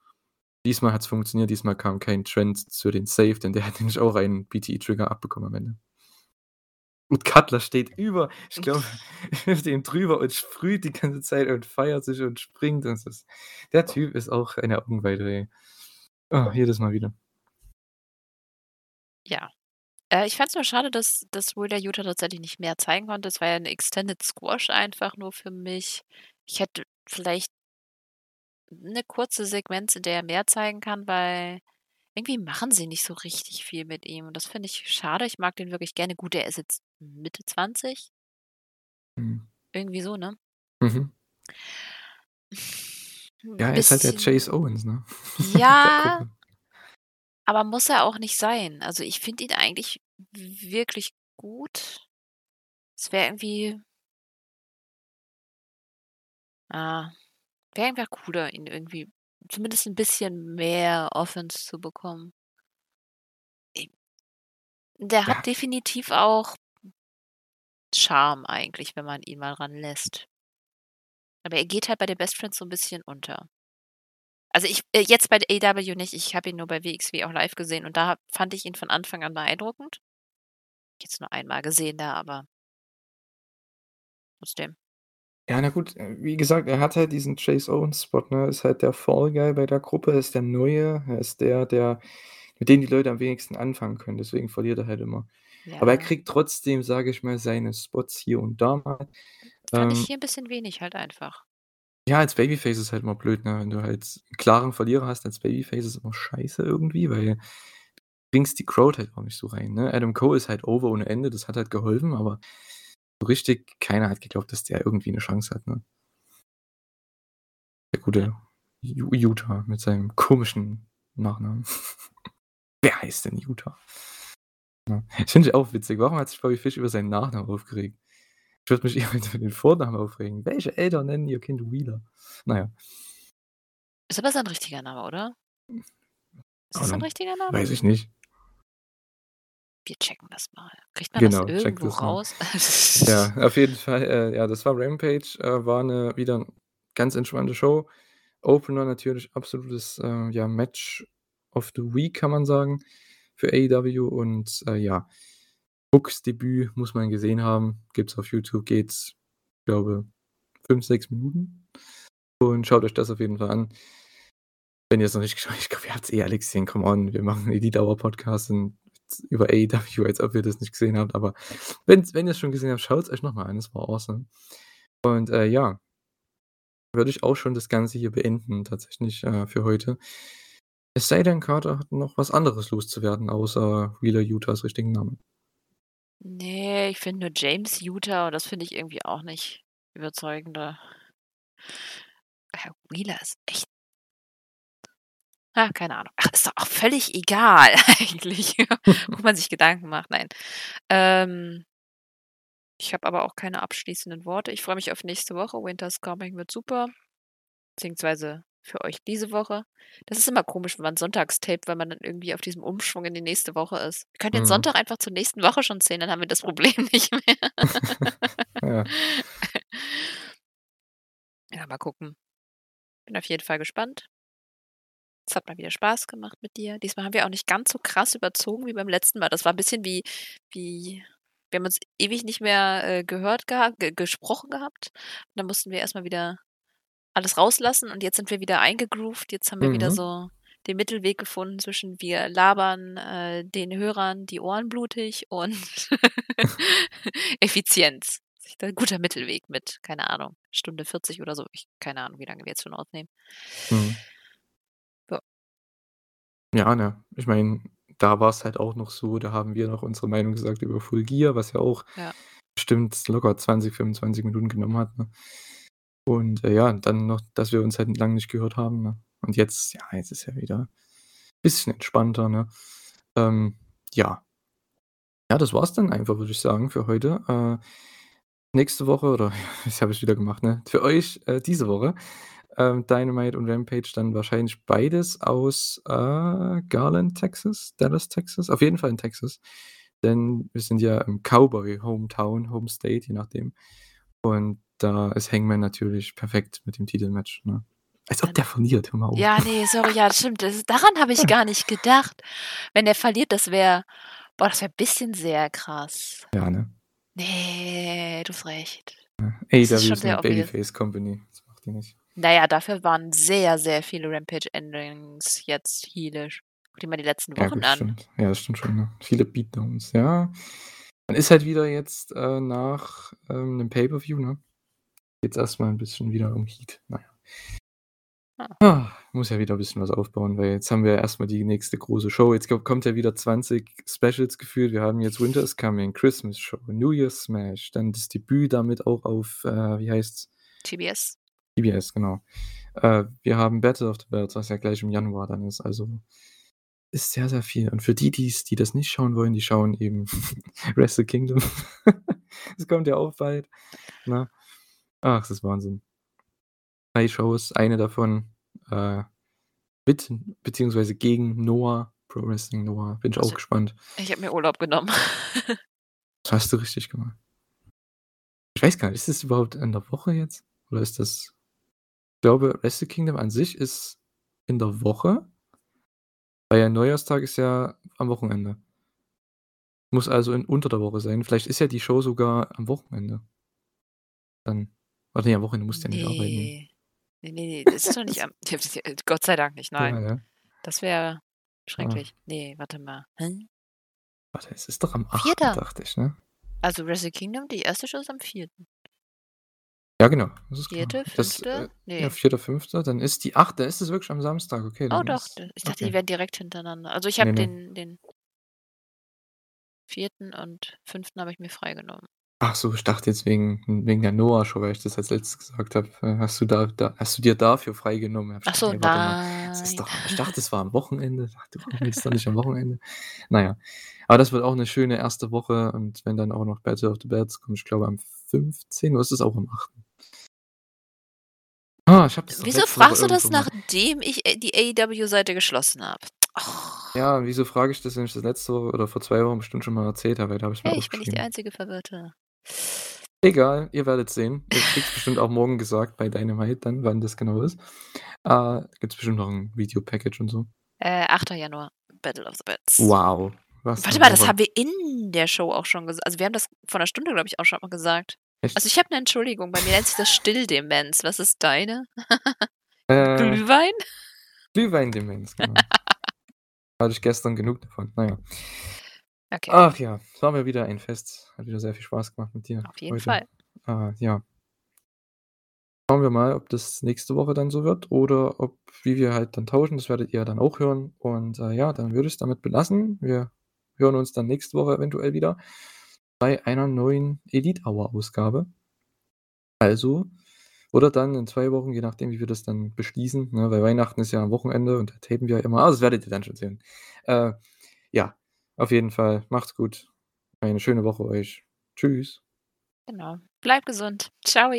Diesmal hat's funktioniert, diesmal kam kein Trent zu den Save, denn der hat nämlich auch einen BTE-Trigger abbekommen am Ende. Und Cutler steht über ich glaube, über dem drüber und sprüht die ganze Zeit und feiert sich und springt. Das ist der Typ ist auch eine Augenweide. Oh, jedes Mal wieder. Ja. Äh, ich fand's nur schade, dass dass Wheeler Yuta tatsächlich nicht mehr zeigen konnte. Es war ja 'ne Extended Squash einfach nur für mich. Ich hätte vielleicht 'ne kurze Sequenz, in der er mehr zeigen kann, weil irgendwie machen sie nicht so richtig viel mit ihm und das finde ich schade. Ich mag den wirklich gerne. Gut, er ist jetzt Mitte 20? Mhm. Irgendwie so, ne? Mhm. 'N Ja, er ist halt der bisschen Chase Owens, ne? Der Ja, Gruppe. Aber muss er auch nicht sein. Also, ich finde ihn eigentlich wirklich gut. Es wäre irgendwie ah, wäre einfach cooler, ihn irgendwie zumindest 'n bisschen mehr Offense zu bekommen. Der Ja. hat definitiv auch Charme eigentlich, wenn man ihn mal ranlässt. Aber er geht halt bei den Best Friends so 'n bisschen unter. Also, ich äh, jetzt bei AEW nicht, ich habe ihn nur bei WXW auch live gesehen und da fand ich ihn von Anfang an beeindruckend. Jetzt nur einmal gesehen da, aber trotzdem. Ja, na gut, äh, wie gesagt, er hat halt diesen Chase Owens Spot, ne? Ist halt der Fall Guy bei der Gruppe, ist der Neue, er ist der, der mit dem die Leute am wenigsten anfangen können, deswegen verliert er halt immer. Aber er Ja. kriegt trotzdem, sage ich mal, seine Spots hier und da mal. Fand ich Ähm hier 'n bisschen wenig halt einfach. Ja, als Babyface ist halt immer blöd, ne? Wenn du halt 'n klaren Verlierer hast als Babyface, ist immer scheiße irgendwie, weil bringst die Crowd halt auch nicht so rein, ne? Adam Cole ist halt over ohne Ende, das hat halt geholfen, aber so richtig keiner hat geglaubt, dass der irgendwie 'ne Chance hat, ne? Der gute Yuta mit seinem komischen Nachnamen. Wer heißt denn Yuta? Ja, das finde ich auch witzig. Warum hat sich Bobby Fish über seinen Nachnamen aufgeregt? Ich würde mich eher über den Vornamen aufregen. Welche Eltern nennen ihr Kind Wheeler? Na ja. Ist aber sein richtiger Name, oder? Ist das sein Ahnung. richtiger Name? Weiß ich nicht. Wir checken das mal. Kriegt man Genau, das irgendwo das raus? Ja, auf jeden Fall, äh, ja, das war Rampage, äh, war 'ne wieder 'n ganz entspannte Show. Opener natürlich absolutes, äh, ja, Match of the Week, kann man sagen, für AEW und, äh, ja, Hooks Debüt muss man gesehen haben. Gibt's auf YouTube, geht, glaube 5, 6 Minuten und schaut euch das auf jeden Fall an. Wenn ihr's noch nicht geschaut ich glaube, ihr habt's eh alle gesehen, come on, wir machen eh die Dauer-Podcast über AEW, als ob ihr das nicht gesehen habt, aber wenn's wenn ihr's schon gesehen habt, schaut's euch noch mal an, es war awesome. Und, äh, ja würde ich auch schon das Ganze hier beenden tatsächlich, äh, für heute. Es sei denn, Carter hat noch was anderes loszuwerden, außer Wheeler Yutas richtigen Namen. Ne, ich finde nur James und das finde ich irgendwie auch nicht überzeugender. Herr Wheeler ist echt Ah, keine Ahnung. Ach, ist doch auch völlig egal eigentlich, wo man sich Gedanken macht. Nein. Ähm ich habe aber auch keine abschließenden Worte. Ich freue mich auf nächste Woche. Winter's Coming wird super, beziehungsweise für euch diese Woche. Das ist immer komisch, wenn man sonntags taped, weil man dann irgendwie auf diesem Umschwung in die nächste Woche ist. Wir können den Mhm. Sonntag einfach zur nächsten Woche schon zählen, dann haben wir das Problem nicht mehr. Ja. Ja, mal gucken. Bin auf jeden Fall gespannt. Es hat mal wieder Spaß gemacht mit dir. Diesmal haben wir auch nicht ganz so krass überzogen wie beim letzten Mal. Das war 'n bisschen wie wie wir haben uns ewig nicht mehr, äh, gehört gehabt ge gesprochen gehabt. Und dann mussten wir erst mal wieder alles rauslassen und jetzt sind wir wieder eingegroovt. Jetzt haben wir wieder Mhm. so den Mittelweg gefunden zwischen wir labern, äh, den Hörern die Ohren blutig und Effizienz. Ein guter Mittelweg mit, keine Ahnung, Stunde 40 oder so. Ich keine Ahnung, wie lange wir jetzt schon aufnehmen. Mhm. Ja. Ja, ne? Ich meine, da war's halt auch noch so, da haben wir noch unsere Meinung gesagt über Full Gear, was ja auch Ja. bestimmt locker 20, 25 Minuten genommen hat, ne? Und, äh, ja, dann noch, dass wir uns halt lang nicht gehört haben, ne? Und jetzt ja, jetzt ist ja wieder bisschen entspannter, ne? Ähm, ja. Ja, das war's dann einfach, würde ich sagen, für heute. Äh, nächste Woche oder jetzt habe ich's wieder gemacht, ne? Für euch, äh, diese Woche, ähm, Dynamite und Rampage dann wahrscheinlich beides aus, äh, Garland, Texas, Dallas, Texas, auf jeden Fall in Texas, denn wir sind ja im Cowboy Hometown, Home State, je nachdem. Und da ist Hangman natürlich perfekt mit dem Titelmatch, ne? Als ob der verliert, hör mal auf. Ja, ne, sorry, ja, das stimmt. Das daran habe ich gar nicht gedacht. Wenn der verliert, das wäre boah, das wäre bisschen sehr krass. Ja, ne? Ne, du hast recht. Ja, Das ist ist 'ne obvious. Babyface Company. Das macht die nicht. Na ja, dafür waren sehr, sehr viele Rampage-Endings jetzt heelisch. Guck dir mal die letzten Ja Wochen gut, an. stimmt. Ja, das stimmt schon, ne? Viele Beatdowns, ja. Man ist halt wieder jetzt, äh, nach, ähm, 'nem Pay-per-View, ne? Geht's erst mal 'n bisschen wieder um Heat. Na ja. Ah. Ah, muss ja wieder 'n bisschen was aufbauen, weil jetzt haben wir erst mal die nächste große Show. Jetzt ko kommt ja wieder 20 Specials gefühlt. Wir haben jetzt Winter is Coming, Christmas Show, New Year's Smash, dann das Debüt damit auch auf, äh, wie heißt's? TBS. TBS, genau. Äh, wir haben Battle of the Belts, was ja gleich im Januar dann ist. Also, ist sehr, sehr viel. Und für die, die's die das nicht schauen wollen, die schauen eben Wrestle Kingdom. Das kommt ja auch bald, ne? Ach, es ist Wahnsinn. 3 Shows, eine davon, äh, mit beziehungsweise gegen Noah, Pro Wrestling Noah. Bin ich auch Also, gespannt. ich habe mir Urlaub genommen. Das hast du richtig gemacht. Ich weiß gar nicht, ist das überhaupt in der Woche jetzt oder ist das ich glaube, Wrestle Kingdom an sich ist in der Woche. Weil ja Neujahrstag ist ja am Wochenende. Muss also in unter der Woche sein. Vielleicht ist ja die Show sogar am Wochenende. Dann warte, ne, am Wochenende musst du ja nicht arbeiten. Ne. Ne, ne, ne, das ist doch nicht am Gott sei Dank nicht, Ja, nein. ja. Das wäre Ah. schrecklich. Ne, warte mal. Hä? Warte, es ist doch am 8., 4.. dachte ich, ne? Also, Wrestle Kingdom, die 1. Show ist am 4. Ja, genau, das ist klar. 4., Das, 5.? äh ja, Ne. 4., 5., dann ist die 8. ist es wirklich am Samstag? Okay, Oh doch, ist ich dachte, die okay. wären direkt hintereinander. Also, ich habe ne. den den 4. und 5. habe ich mir freigenommen. Ach so, ich dachte jetzt wegen wegen der Noah-Show, weil ich das als Letztes gesagt habe. Äh, hast du da da hast du dir dafür freigenommen? Ich Ach so, „Hey, warte mal, das ist nein. doch ich dachte, das war am Wochenende.“ Dachte: „Warum ist doch nicht am Wochenende?“ Na ja, aber das wird auch 'ne schöne 1. Woche und wenn dann auch noch Battle of the Belts kommt, ich glaube am 15. oder ist es auch am 8.? Ah, ich habe das Wieso fragst du das, nachdem ich, äh, die AEW-Seite geschlossen habe? Ja, wieso frage ich das, wenn ich das letzte Woche oder vor 2 Wochen bestimmt schon mal erzählt habe? Da habe ich's mir Hey, ich bin nicht die einzige Verwirrte. Egal, ihr werdet's sehen. Ihr kriegt's bestimmt auch morgen gesagt bei Dynamite dann, wann das genau ist. Äh, gibt's bestimmt noch 'n Video-Package und so. Äh, 8. Januar, Battle of the Belts. Wow, was Warte mal, das haben wir in der Show auch schon gesa also, wir haben das vor 'ner Stunde, glaube ich, auch schon mal gesagt. Also, ich habe 'ne Entschuldigung, bei mir nennt sich das Stilldemenz. Was ist deine? Äh Glühwein? Glühweindemenz, genau. Hatte ich gestern genug davon, na ja. Okay. Ach ja, es war mir wieder ein Fest. Hat wieder sehr viel Spaß gemacht mit dir Auf jeden heute. Fall. Äh, ja. Schauen wir mal, ob das nächste Woche dann so wird oder ob wie wir halt dann tauschen. Das werdet ihr dann auch hören und, äh, ja, dann würde ich's damit belassen. Wir hören uns dann nächste Woche eventuell wieder bei einer neuen Elite Hour Ausgabe. Also oder dann in 2 Wochen, je nachdem, wie wir das dann beschließen, ne, weil Weihnachten ist ja am Wochenende und da tapen wir ja immer. Aber das werdet ihr dann schon sehen. Äh, ja, auf jeden Fall macht's gut. Eine schöne Woche euch. Tschüss. Genau. Bleib gesund. Tschau.